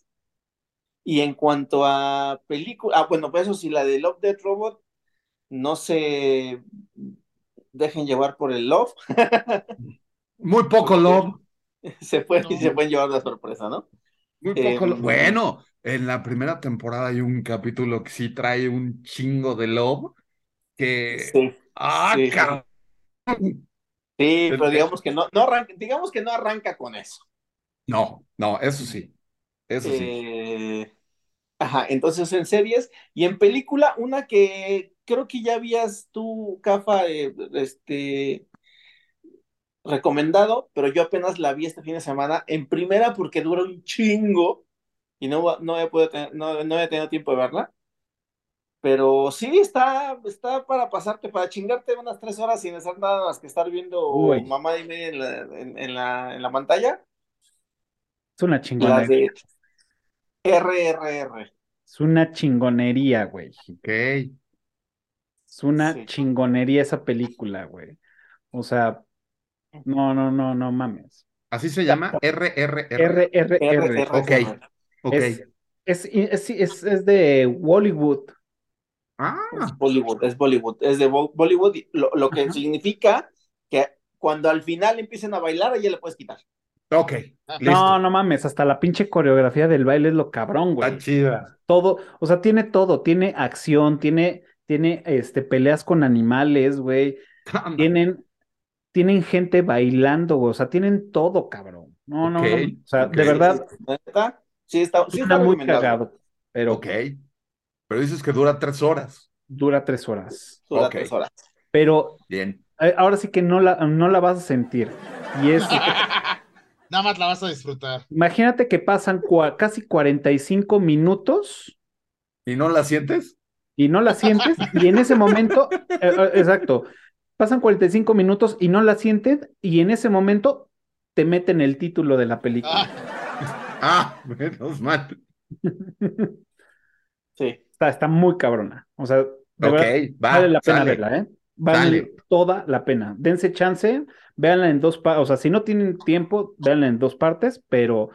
Y en cuanto a película, ah, bueno, pues eso sí, la de Love Dead Robot, no se dejen llevar por el love. Muy poco love. Se, puede, se pueden llevar la sorpresa, ¿no? Muy poco love. Bueno, en la primera temporada hay un capítulo que sí trae un chingo de love. Que. Sí, ¡Ah, sí. cabrón! Sí, pero digamos que no, no arranca, digamos que no arranca con eso. No, no, eso sí. Eso sí. Eh, ajá, entonces en series y en película, una que creo que ya habías tú, Cafa, eh, este, recomendado, pero yo apenas la vi este fin de semana en primera porque dura un chingo y no, no, he, podido tener- no, no he tenido tiempo de verla. Pero sí, está, está para pasarte, para chingarte unas tres horas sin hacer nada más que estar viendo Uy. mamá y media en la, en, en la, en la pantalla. Es una de RRR. Es una chingonería, güey. Ok. Es una Sí. chingonería esa película, güey. O sea, no, no, no, no mames. Así se llama RRR. RRR. Ok. Ok. Es, es, es, es, es de Bollywood. Ah, Es Bollywood, es Bollywood, es de Bo- Bollywood, lo, lo que Ajá. significa que cuando al final empiecen a bailar, ya le puedes quitar. Ok. No, Listo. no mames, hasta la pinche coreografía del baile es lo cabrón, güey. Está chida. Todo, o sea, tiene todo, tiene acción, tiene, tiene este, peleas con animales, güey. Tienen, tienen gente bailando, güey. O sea, tienen todo, cabrón. No, no, no. O sea, de verdad, ¿Neta? Sí, está, sí está muy cagado, pero Ok. Pero dices que dura tres horas. dura tres horas. Dura tres horas. Pero Bien. eh, ahora sí que no la, no la vas a sentir. Y es, Nada más la vas a disfrutar. imagínate que pasan cua- casi 45 minutos ¿Y no la sientes? y no la sientes, y en ese momento, eh, eh, exacto, pasan 45 minutos y no la sientes, y en ese momento te meten el título de la película. Ah, Ah, menos mal. Sí. Está, está muy cabrona. O sea, de Ok, verdad, va. vale la pena sale. verla, ¿eh? Vale toda la pena. Dense chance, véanla en dos partes. O sea, si no tienen tiempo, véanla en dos partes, pero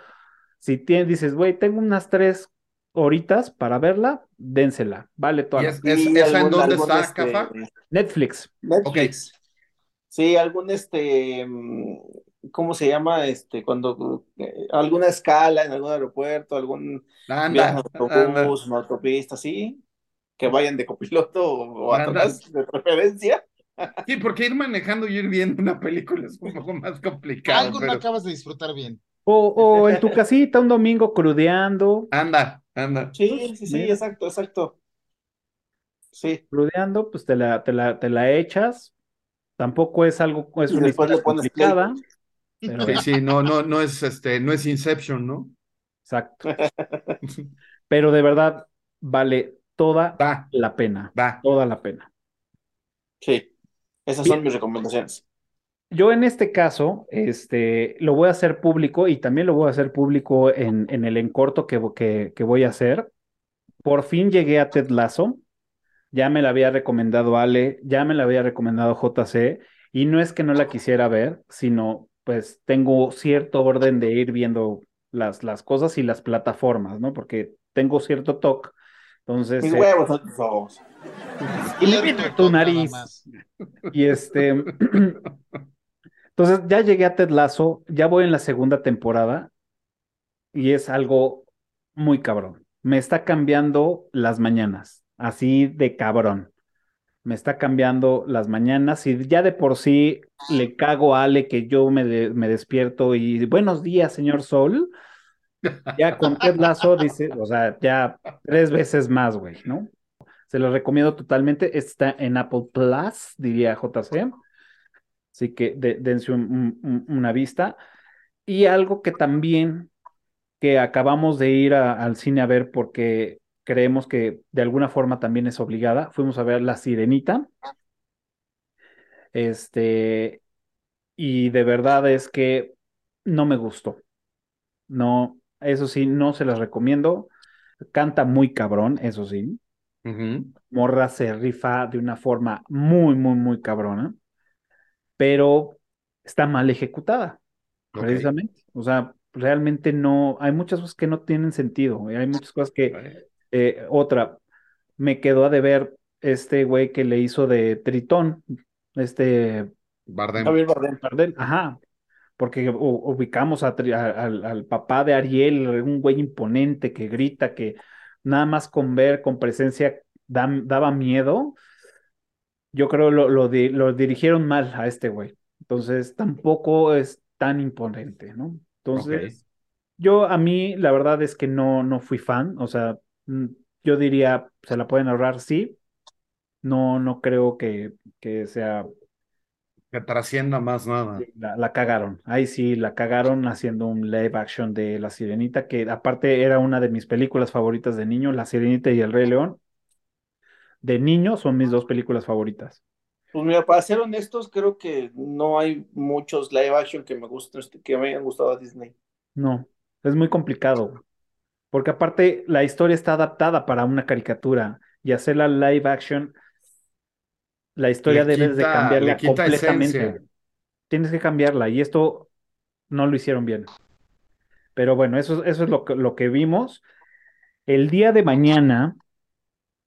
si tienes, dices, güey, tengo unas tres horitas para verla, dénsela. Vale toda ¿Y la es- Y esa en dónde está, este, Cafa? Netflix. Netflix. Sí, algún este, mm, ¿cómo se llama? Este, cuando eh, alguna escala en algún aeropuerto, algún viaje en Anda, anda. autobús, en autopista, sí, que vayan de copiloto o, o atrás, de preferencia. Sí, porque ir manejando y ir viendo una película es un poco más complicado. algo no acabas de disfrutar bien. O, o en tu casita un domingo crudeando, Anda, anda. Sí, sí, sí, Mira. exacto, exacto. Sí, crudeando, pues te la, te la, te la echas. Tampoco es algo, es Y una historia complicada. Pero, Sí, sí, no, no, no es este, no es Inception, ¿no? exacto. Pero de verdad, vale toda Va, la pena. va. Toda la pena. sí. Esas Bien. son mis recomendaciones. Yo en este caso, este, lo voy a hacer público y también lo voy a hacer público en, en el encorto que, que, que voy a hacer. Por fin llegué a Ted Lasso. Ya me la había recomendado Ale, ya me la había recomendado JC. Y no es que no la quisiera ver, sino pues tengo cierto orden de ir viendo las, las cosas y las plataformas, ¿no? Porque tengo cierto toque. Entonces, Mis eh, huevos son tus ojos. y tu nariz. Y este. Entonces, ya llegué a Ted Lasso, ya voy en la segunda temporada y es algo muy cabrón. Me está cambiando las mañanas, así de cabrón. Me está cambiando las mañanas y ya de por sí le cago a Ale que yo me, de- me despierto y buenos días, señor Sol. Ya con Ted Lasso dice, o sea, ya tres veces más, güey, ¿no? Se lo recomiendo totalmente. Está en Apple Plus, diría JC. Así que de- dense un- un- un- una vista. Y algo que también que acabamos de ir al cine a ver porque creemos que de alguna forma también es obligada. Fuimos a ver La Sirenita. Este, y de verdad es que no me gustó. No, eso sí, no se las recomiendo. Canta muy cabrón, eso sí. Morra se rifa de una forma muy, muy, muy cabrona, pero está mal ejecutada, precisamente. O sea, realmente no, hay muchas cosas que no tienen sentido, hay muchas cosas que, eh, otra, me quedó a deber este güey que le hizo de Tritón, este... Bardem. Bardem. Ajá, porque ubicamos al papá de Ariel, un güey imponente que grita, que nada más con ver, con presencia, daba miedo. Yo creo lo, lo, lo dirigieron mal a este güey. Entonces tampoco es tan imponente, ¿no? Entonces, yo a mí la verdad es que no, no fui fan, o sea, mm, yo diría, se la pueden ahorrar, sí. No, no creo que, que sea que trascienda más nada. La, cagaron, ahí sí, la cagaron haciendo un live action de La Sirenita, que aparte era una de mis películas favoritas de niño, La Sirenita y El Rey León. De niño son mis dos películas favoritas. Pues mira, para ser honestos, creo que no hay muchos live action que me gusten, que me hayan gustado a Disney. No, es muy complicado. Porque aparte la historia está adaptada para una caricatura y hacer la live action la historia debes de cambiarla completamente. Tienes que cambiarla y esto no lo hicieron bien. Pero bueno, eso, eso es lo que, lo que vimos. El día de mañana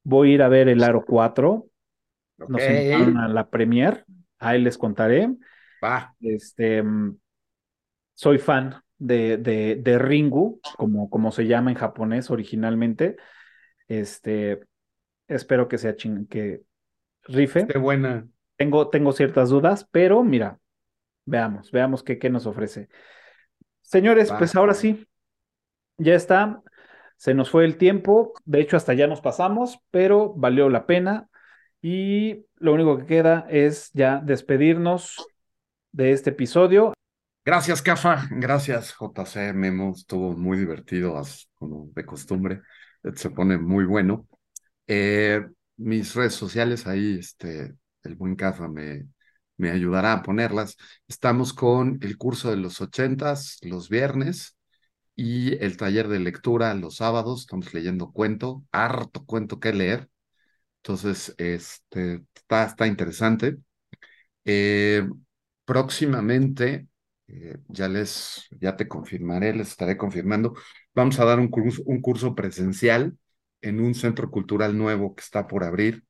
voy a ir a ver el Aro 4. Nos invitaron a la premier. Ahí les contaré. Va. Este, soy fan de, de, de Ringu, como, como se llama en japonés originalmente. Este, espero que sea ching que rife. Qué buena. Tengo, tengo ciertas dudas, pero mira, veamos, veamos qué, qué nos ofrece. Señores, pues ahora sí, ya está. Se nos fue el tiempo, de hecho hasta ya nos pasamos, pero valió la pena. Y lo único que queda es ya despedirnos de este episodio. Gracias, Cafa. Gracias, JC Memo. Estuvo muy divertido, como de costumbre. Se pone muy bueno. Eh, mis redes sociales, ahí este, el buen Cafa me, me ayudará a ponerlas. Estamos con el curso de los ochentas los viernes y el taller de lectura los sábados. Estamos leyendo cuento, harto cuento que leer. Entonces, este, está, está interesante. Eh, próximamente, eh, ya les, ya te confirmaré, les estaré confirmando. Vamos a dar un curso, un curso presencial en un centro cultural nuevo que está por abrir,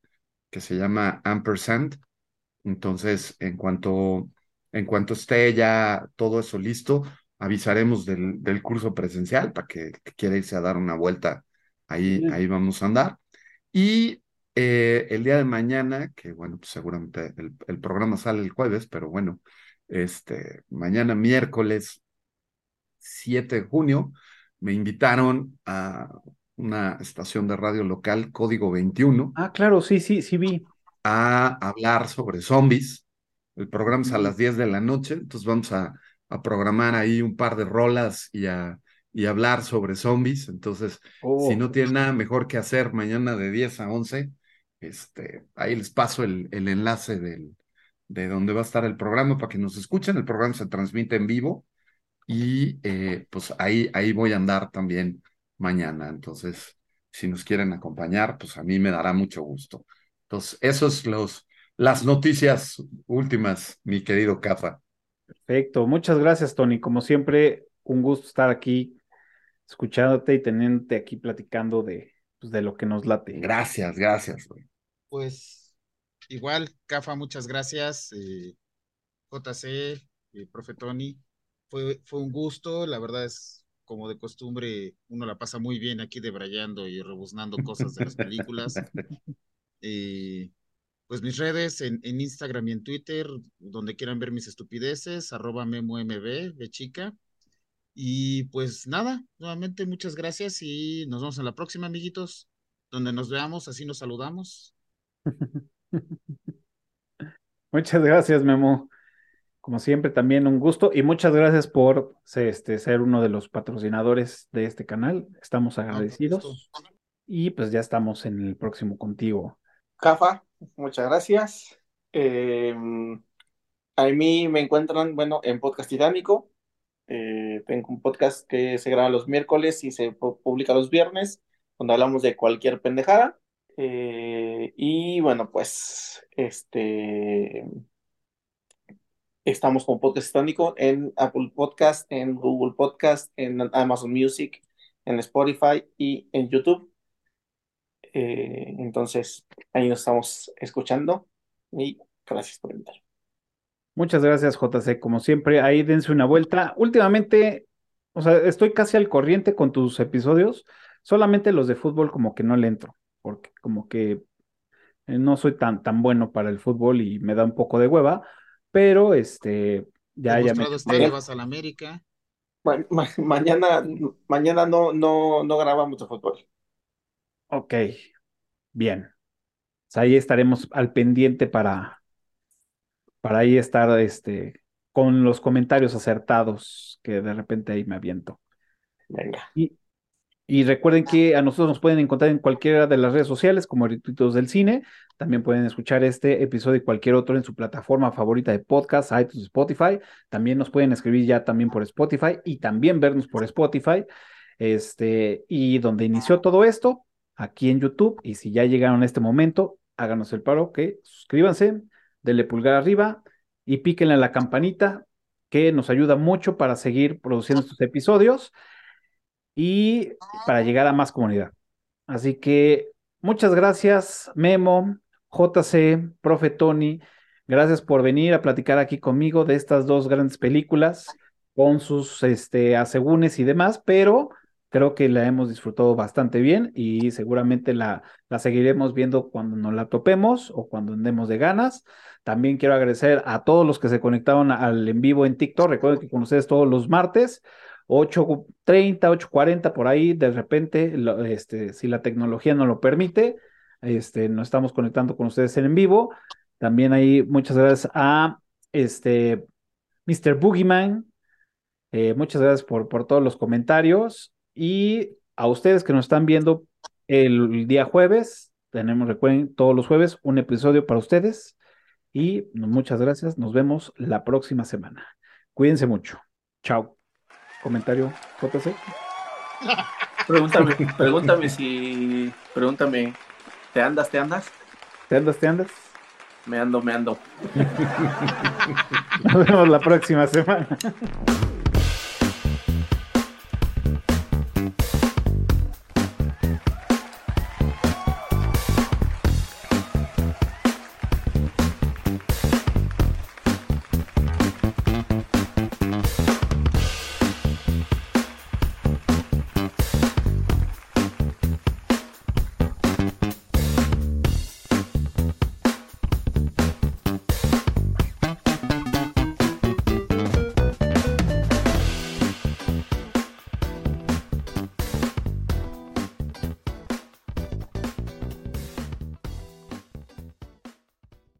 que se llama Ampersand. Entonces, en cuanto, en cuanto esté ya todo eso listo, avisaremos del, del curso presencial para que, quiera irse a dar una vuelta. Ahí, ahí vamos a andar. Y eh, el día de mañana, que bueno, pues seguramente el, el, programa sale el jueves, pero bueno, este, mañana miércoles 7 de junio, me invitaron a una estación de radio local, Código 21. Ah, claro, sí, sí, sí vi. A hablar sobre zombies. El programa es a las 10 de la noche, entonces vamos a, a programar ahí un par de rolas y a y hablar sobre zombies. Entonces, si oh. no tienen nada mejor que hacer mañana de 10 a 11, este, ahí les paso el, el enlace del, de donde va a estar el programa para que nos escuchen. El programa se transmite en vivo y eh, pues ahí, ahí voy a andar también mañana. Entonces, si nos quieren acompañar, pues a mí me dará mucho gusto. Entonces, esos los las noticias últimas, mi querido Cafa. Perfecto, muchas gracias, Tony. Como siempre, un gusto estar aquí escuchándote y teniéndote aquí platicando de, pues, de lo que nos late. Gracias, gracias. Pues igual, Cafa, muchas gracias. Eh, JC, eh, profe Tony, fue, fue un gusto, la verdad es como de costumbre, uno la pasa muy bien aquí debrayando y rebuznando cosas de las películas. Eh, pues mis redes en, en, Instagram y en Twitter, donde quieran ver mis estupideces, arroba MemoMB de chica. Y pues nada, nuevamente muchas gracias y nos vemos en la próxima, amiguitos, donde nos veamos, así nos saludamos. Muchas gracias, Memo. Como siempre, también un gusto y muchas gracias por este, ser uno de los patrocinadores de este canal. Estamos agradecidos. Y pues ya estamos en el próximo contigo. Cafa, muchas gracias. Em, a mí me encuentran, bueno, en Podcast Titánico. Eh, tengo un podcast que se graba los miércoles y se publica los viernes, donde hablamos de cualquier pendejada. Eh, y bueno, pues, este Estamos con Podcast Estónico en Apple Podcast, en Google Podcast, en Amazon Music, en Spotify y en YouTube. Eh, entonces, ahí nos estamos escuchando y gracias por invitar. Muchas gracias, JC. Como siempre, ahí dense una vuelta. Últimamente, o sea, estoy casi al corriente con tus episodios. Solamente los de fútbol como que no le entro, porque como que no soy tan, tan bueno para el fútbol y me da un poco de hueva, pero este, ya, ya me... vas a la América. mañana, mañana no, no, no grabamos de fútbol. Ok, bien. ahí estaremos al pendiente para, para ahí estar este, con los comentarios acertados que de repente ahí me aviento. Venga. Y, y recuerden que a nosotros nos pueden encontrar en cualquiera de las redes sociales como Rituitos del Cine. También pueden escuchar este episodio y cualquier otro en su plataforma favorita de podcast, iTunes, Spotify. También nos pueden escribir ya también por Spotify y también vernos por Spotify. Este, y donde inició todo esto, aquí en YouTube. Y si ya llegaron a este momento, háganos el paro que suscríbanse, denle pulgar arriba y píquenle a la campanita que nos ayuda mucho para seguir produciendo estos episodios y para llegar a más comunidad. Así que muchas gracias, Memo, JC, Profe Tony. Gracias por venir a platicar aquí conmigo de estas dos grandes películas con sus este, asegúnes y demás, pero creo que la hemos disfrutado bastante bien y seguramente la, la seguiremos viendo cuando nos la topemos o cuando andemos de ganas. También quiero agradecer a todos los que se conectaron al en vivo en TikTok. Recuerden que con ustedes todos los martes. 8.30, 8.40 por ahí, de repente, este, si la tecnología no lo permite, este, nos estamos conectando con ustedes en, vivo. También ahí muchas gracias a este, Mr. Boogeyman. Eh, muchas gracias por, por todos los comentarios. Y a ustedes que nos están viendo el día jueves, tenemos, recuerden, todos los jueves un episodio para ustedes. Y muchas gracias. Nos vemos la próxima semana. Cuídense mucho. Chao comentario, JC. Pregúntame, pregúntame si. Pregúntame, ¿te andas, te andas? ¿Te andas, te andas? Me ando, me ando. Nos vemos la próxima semana.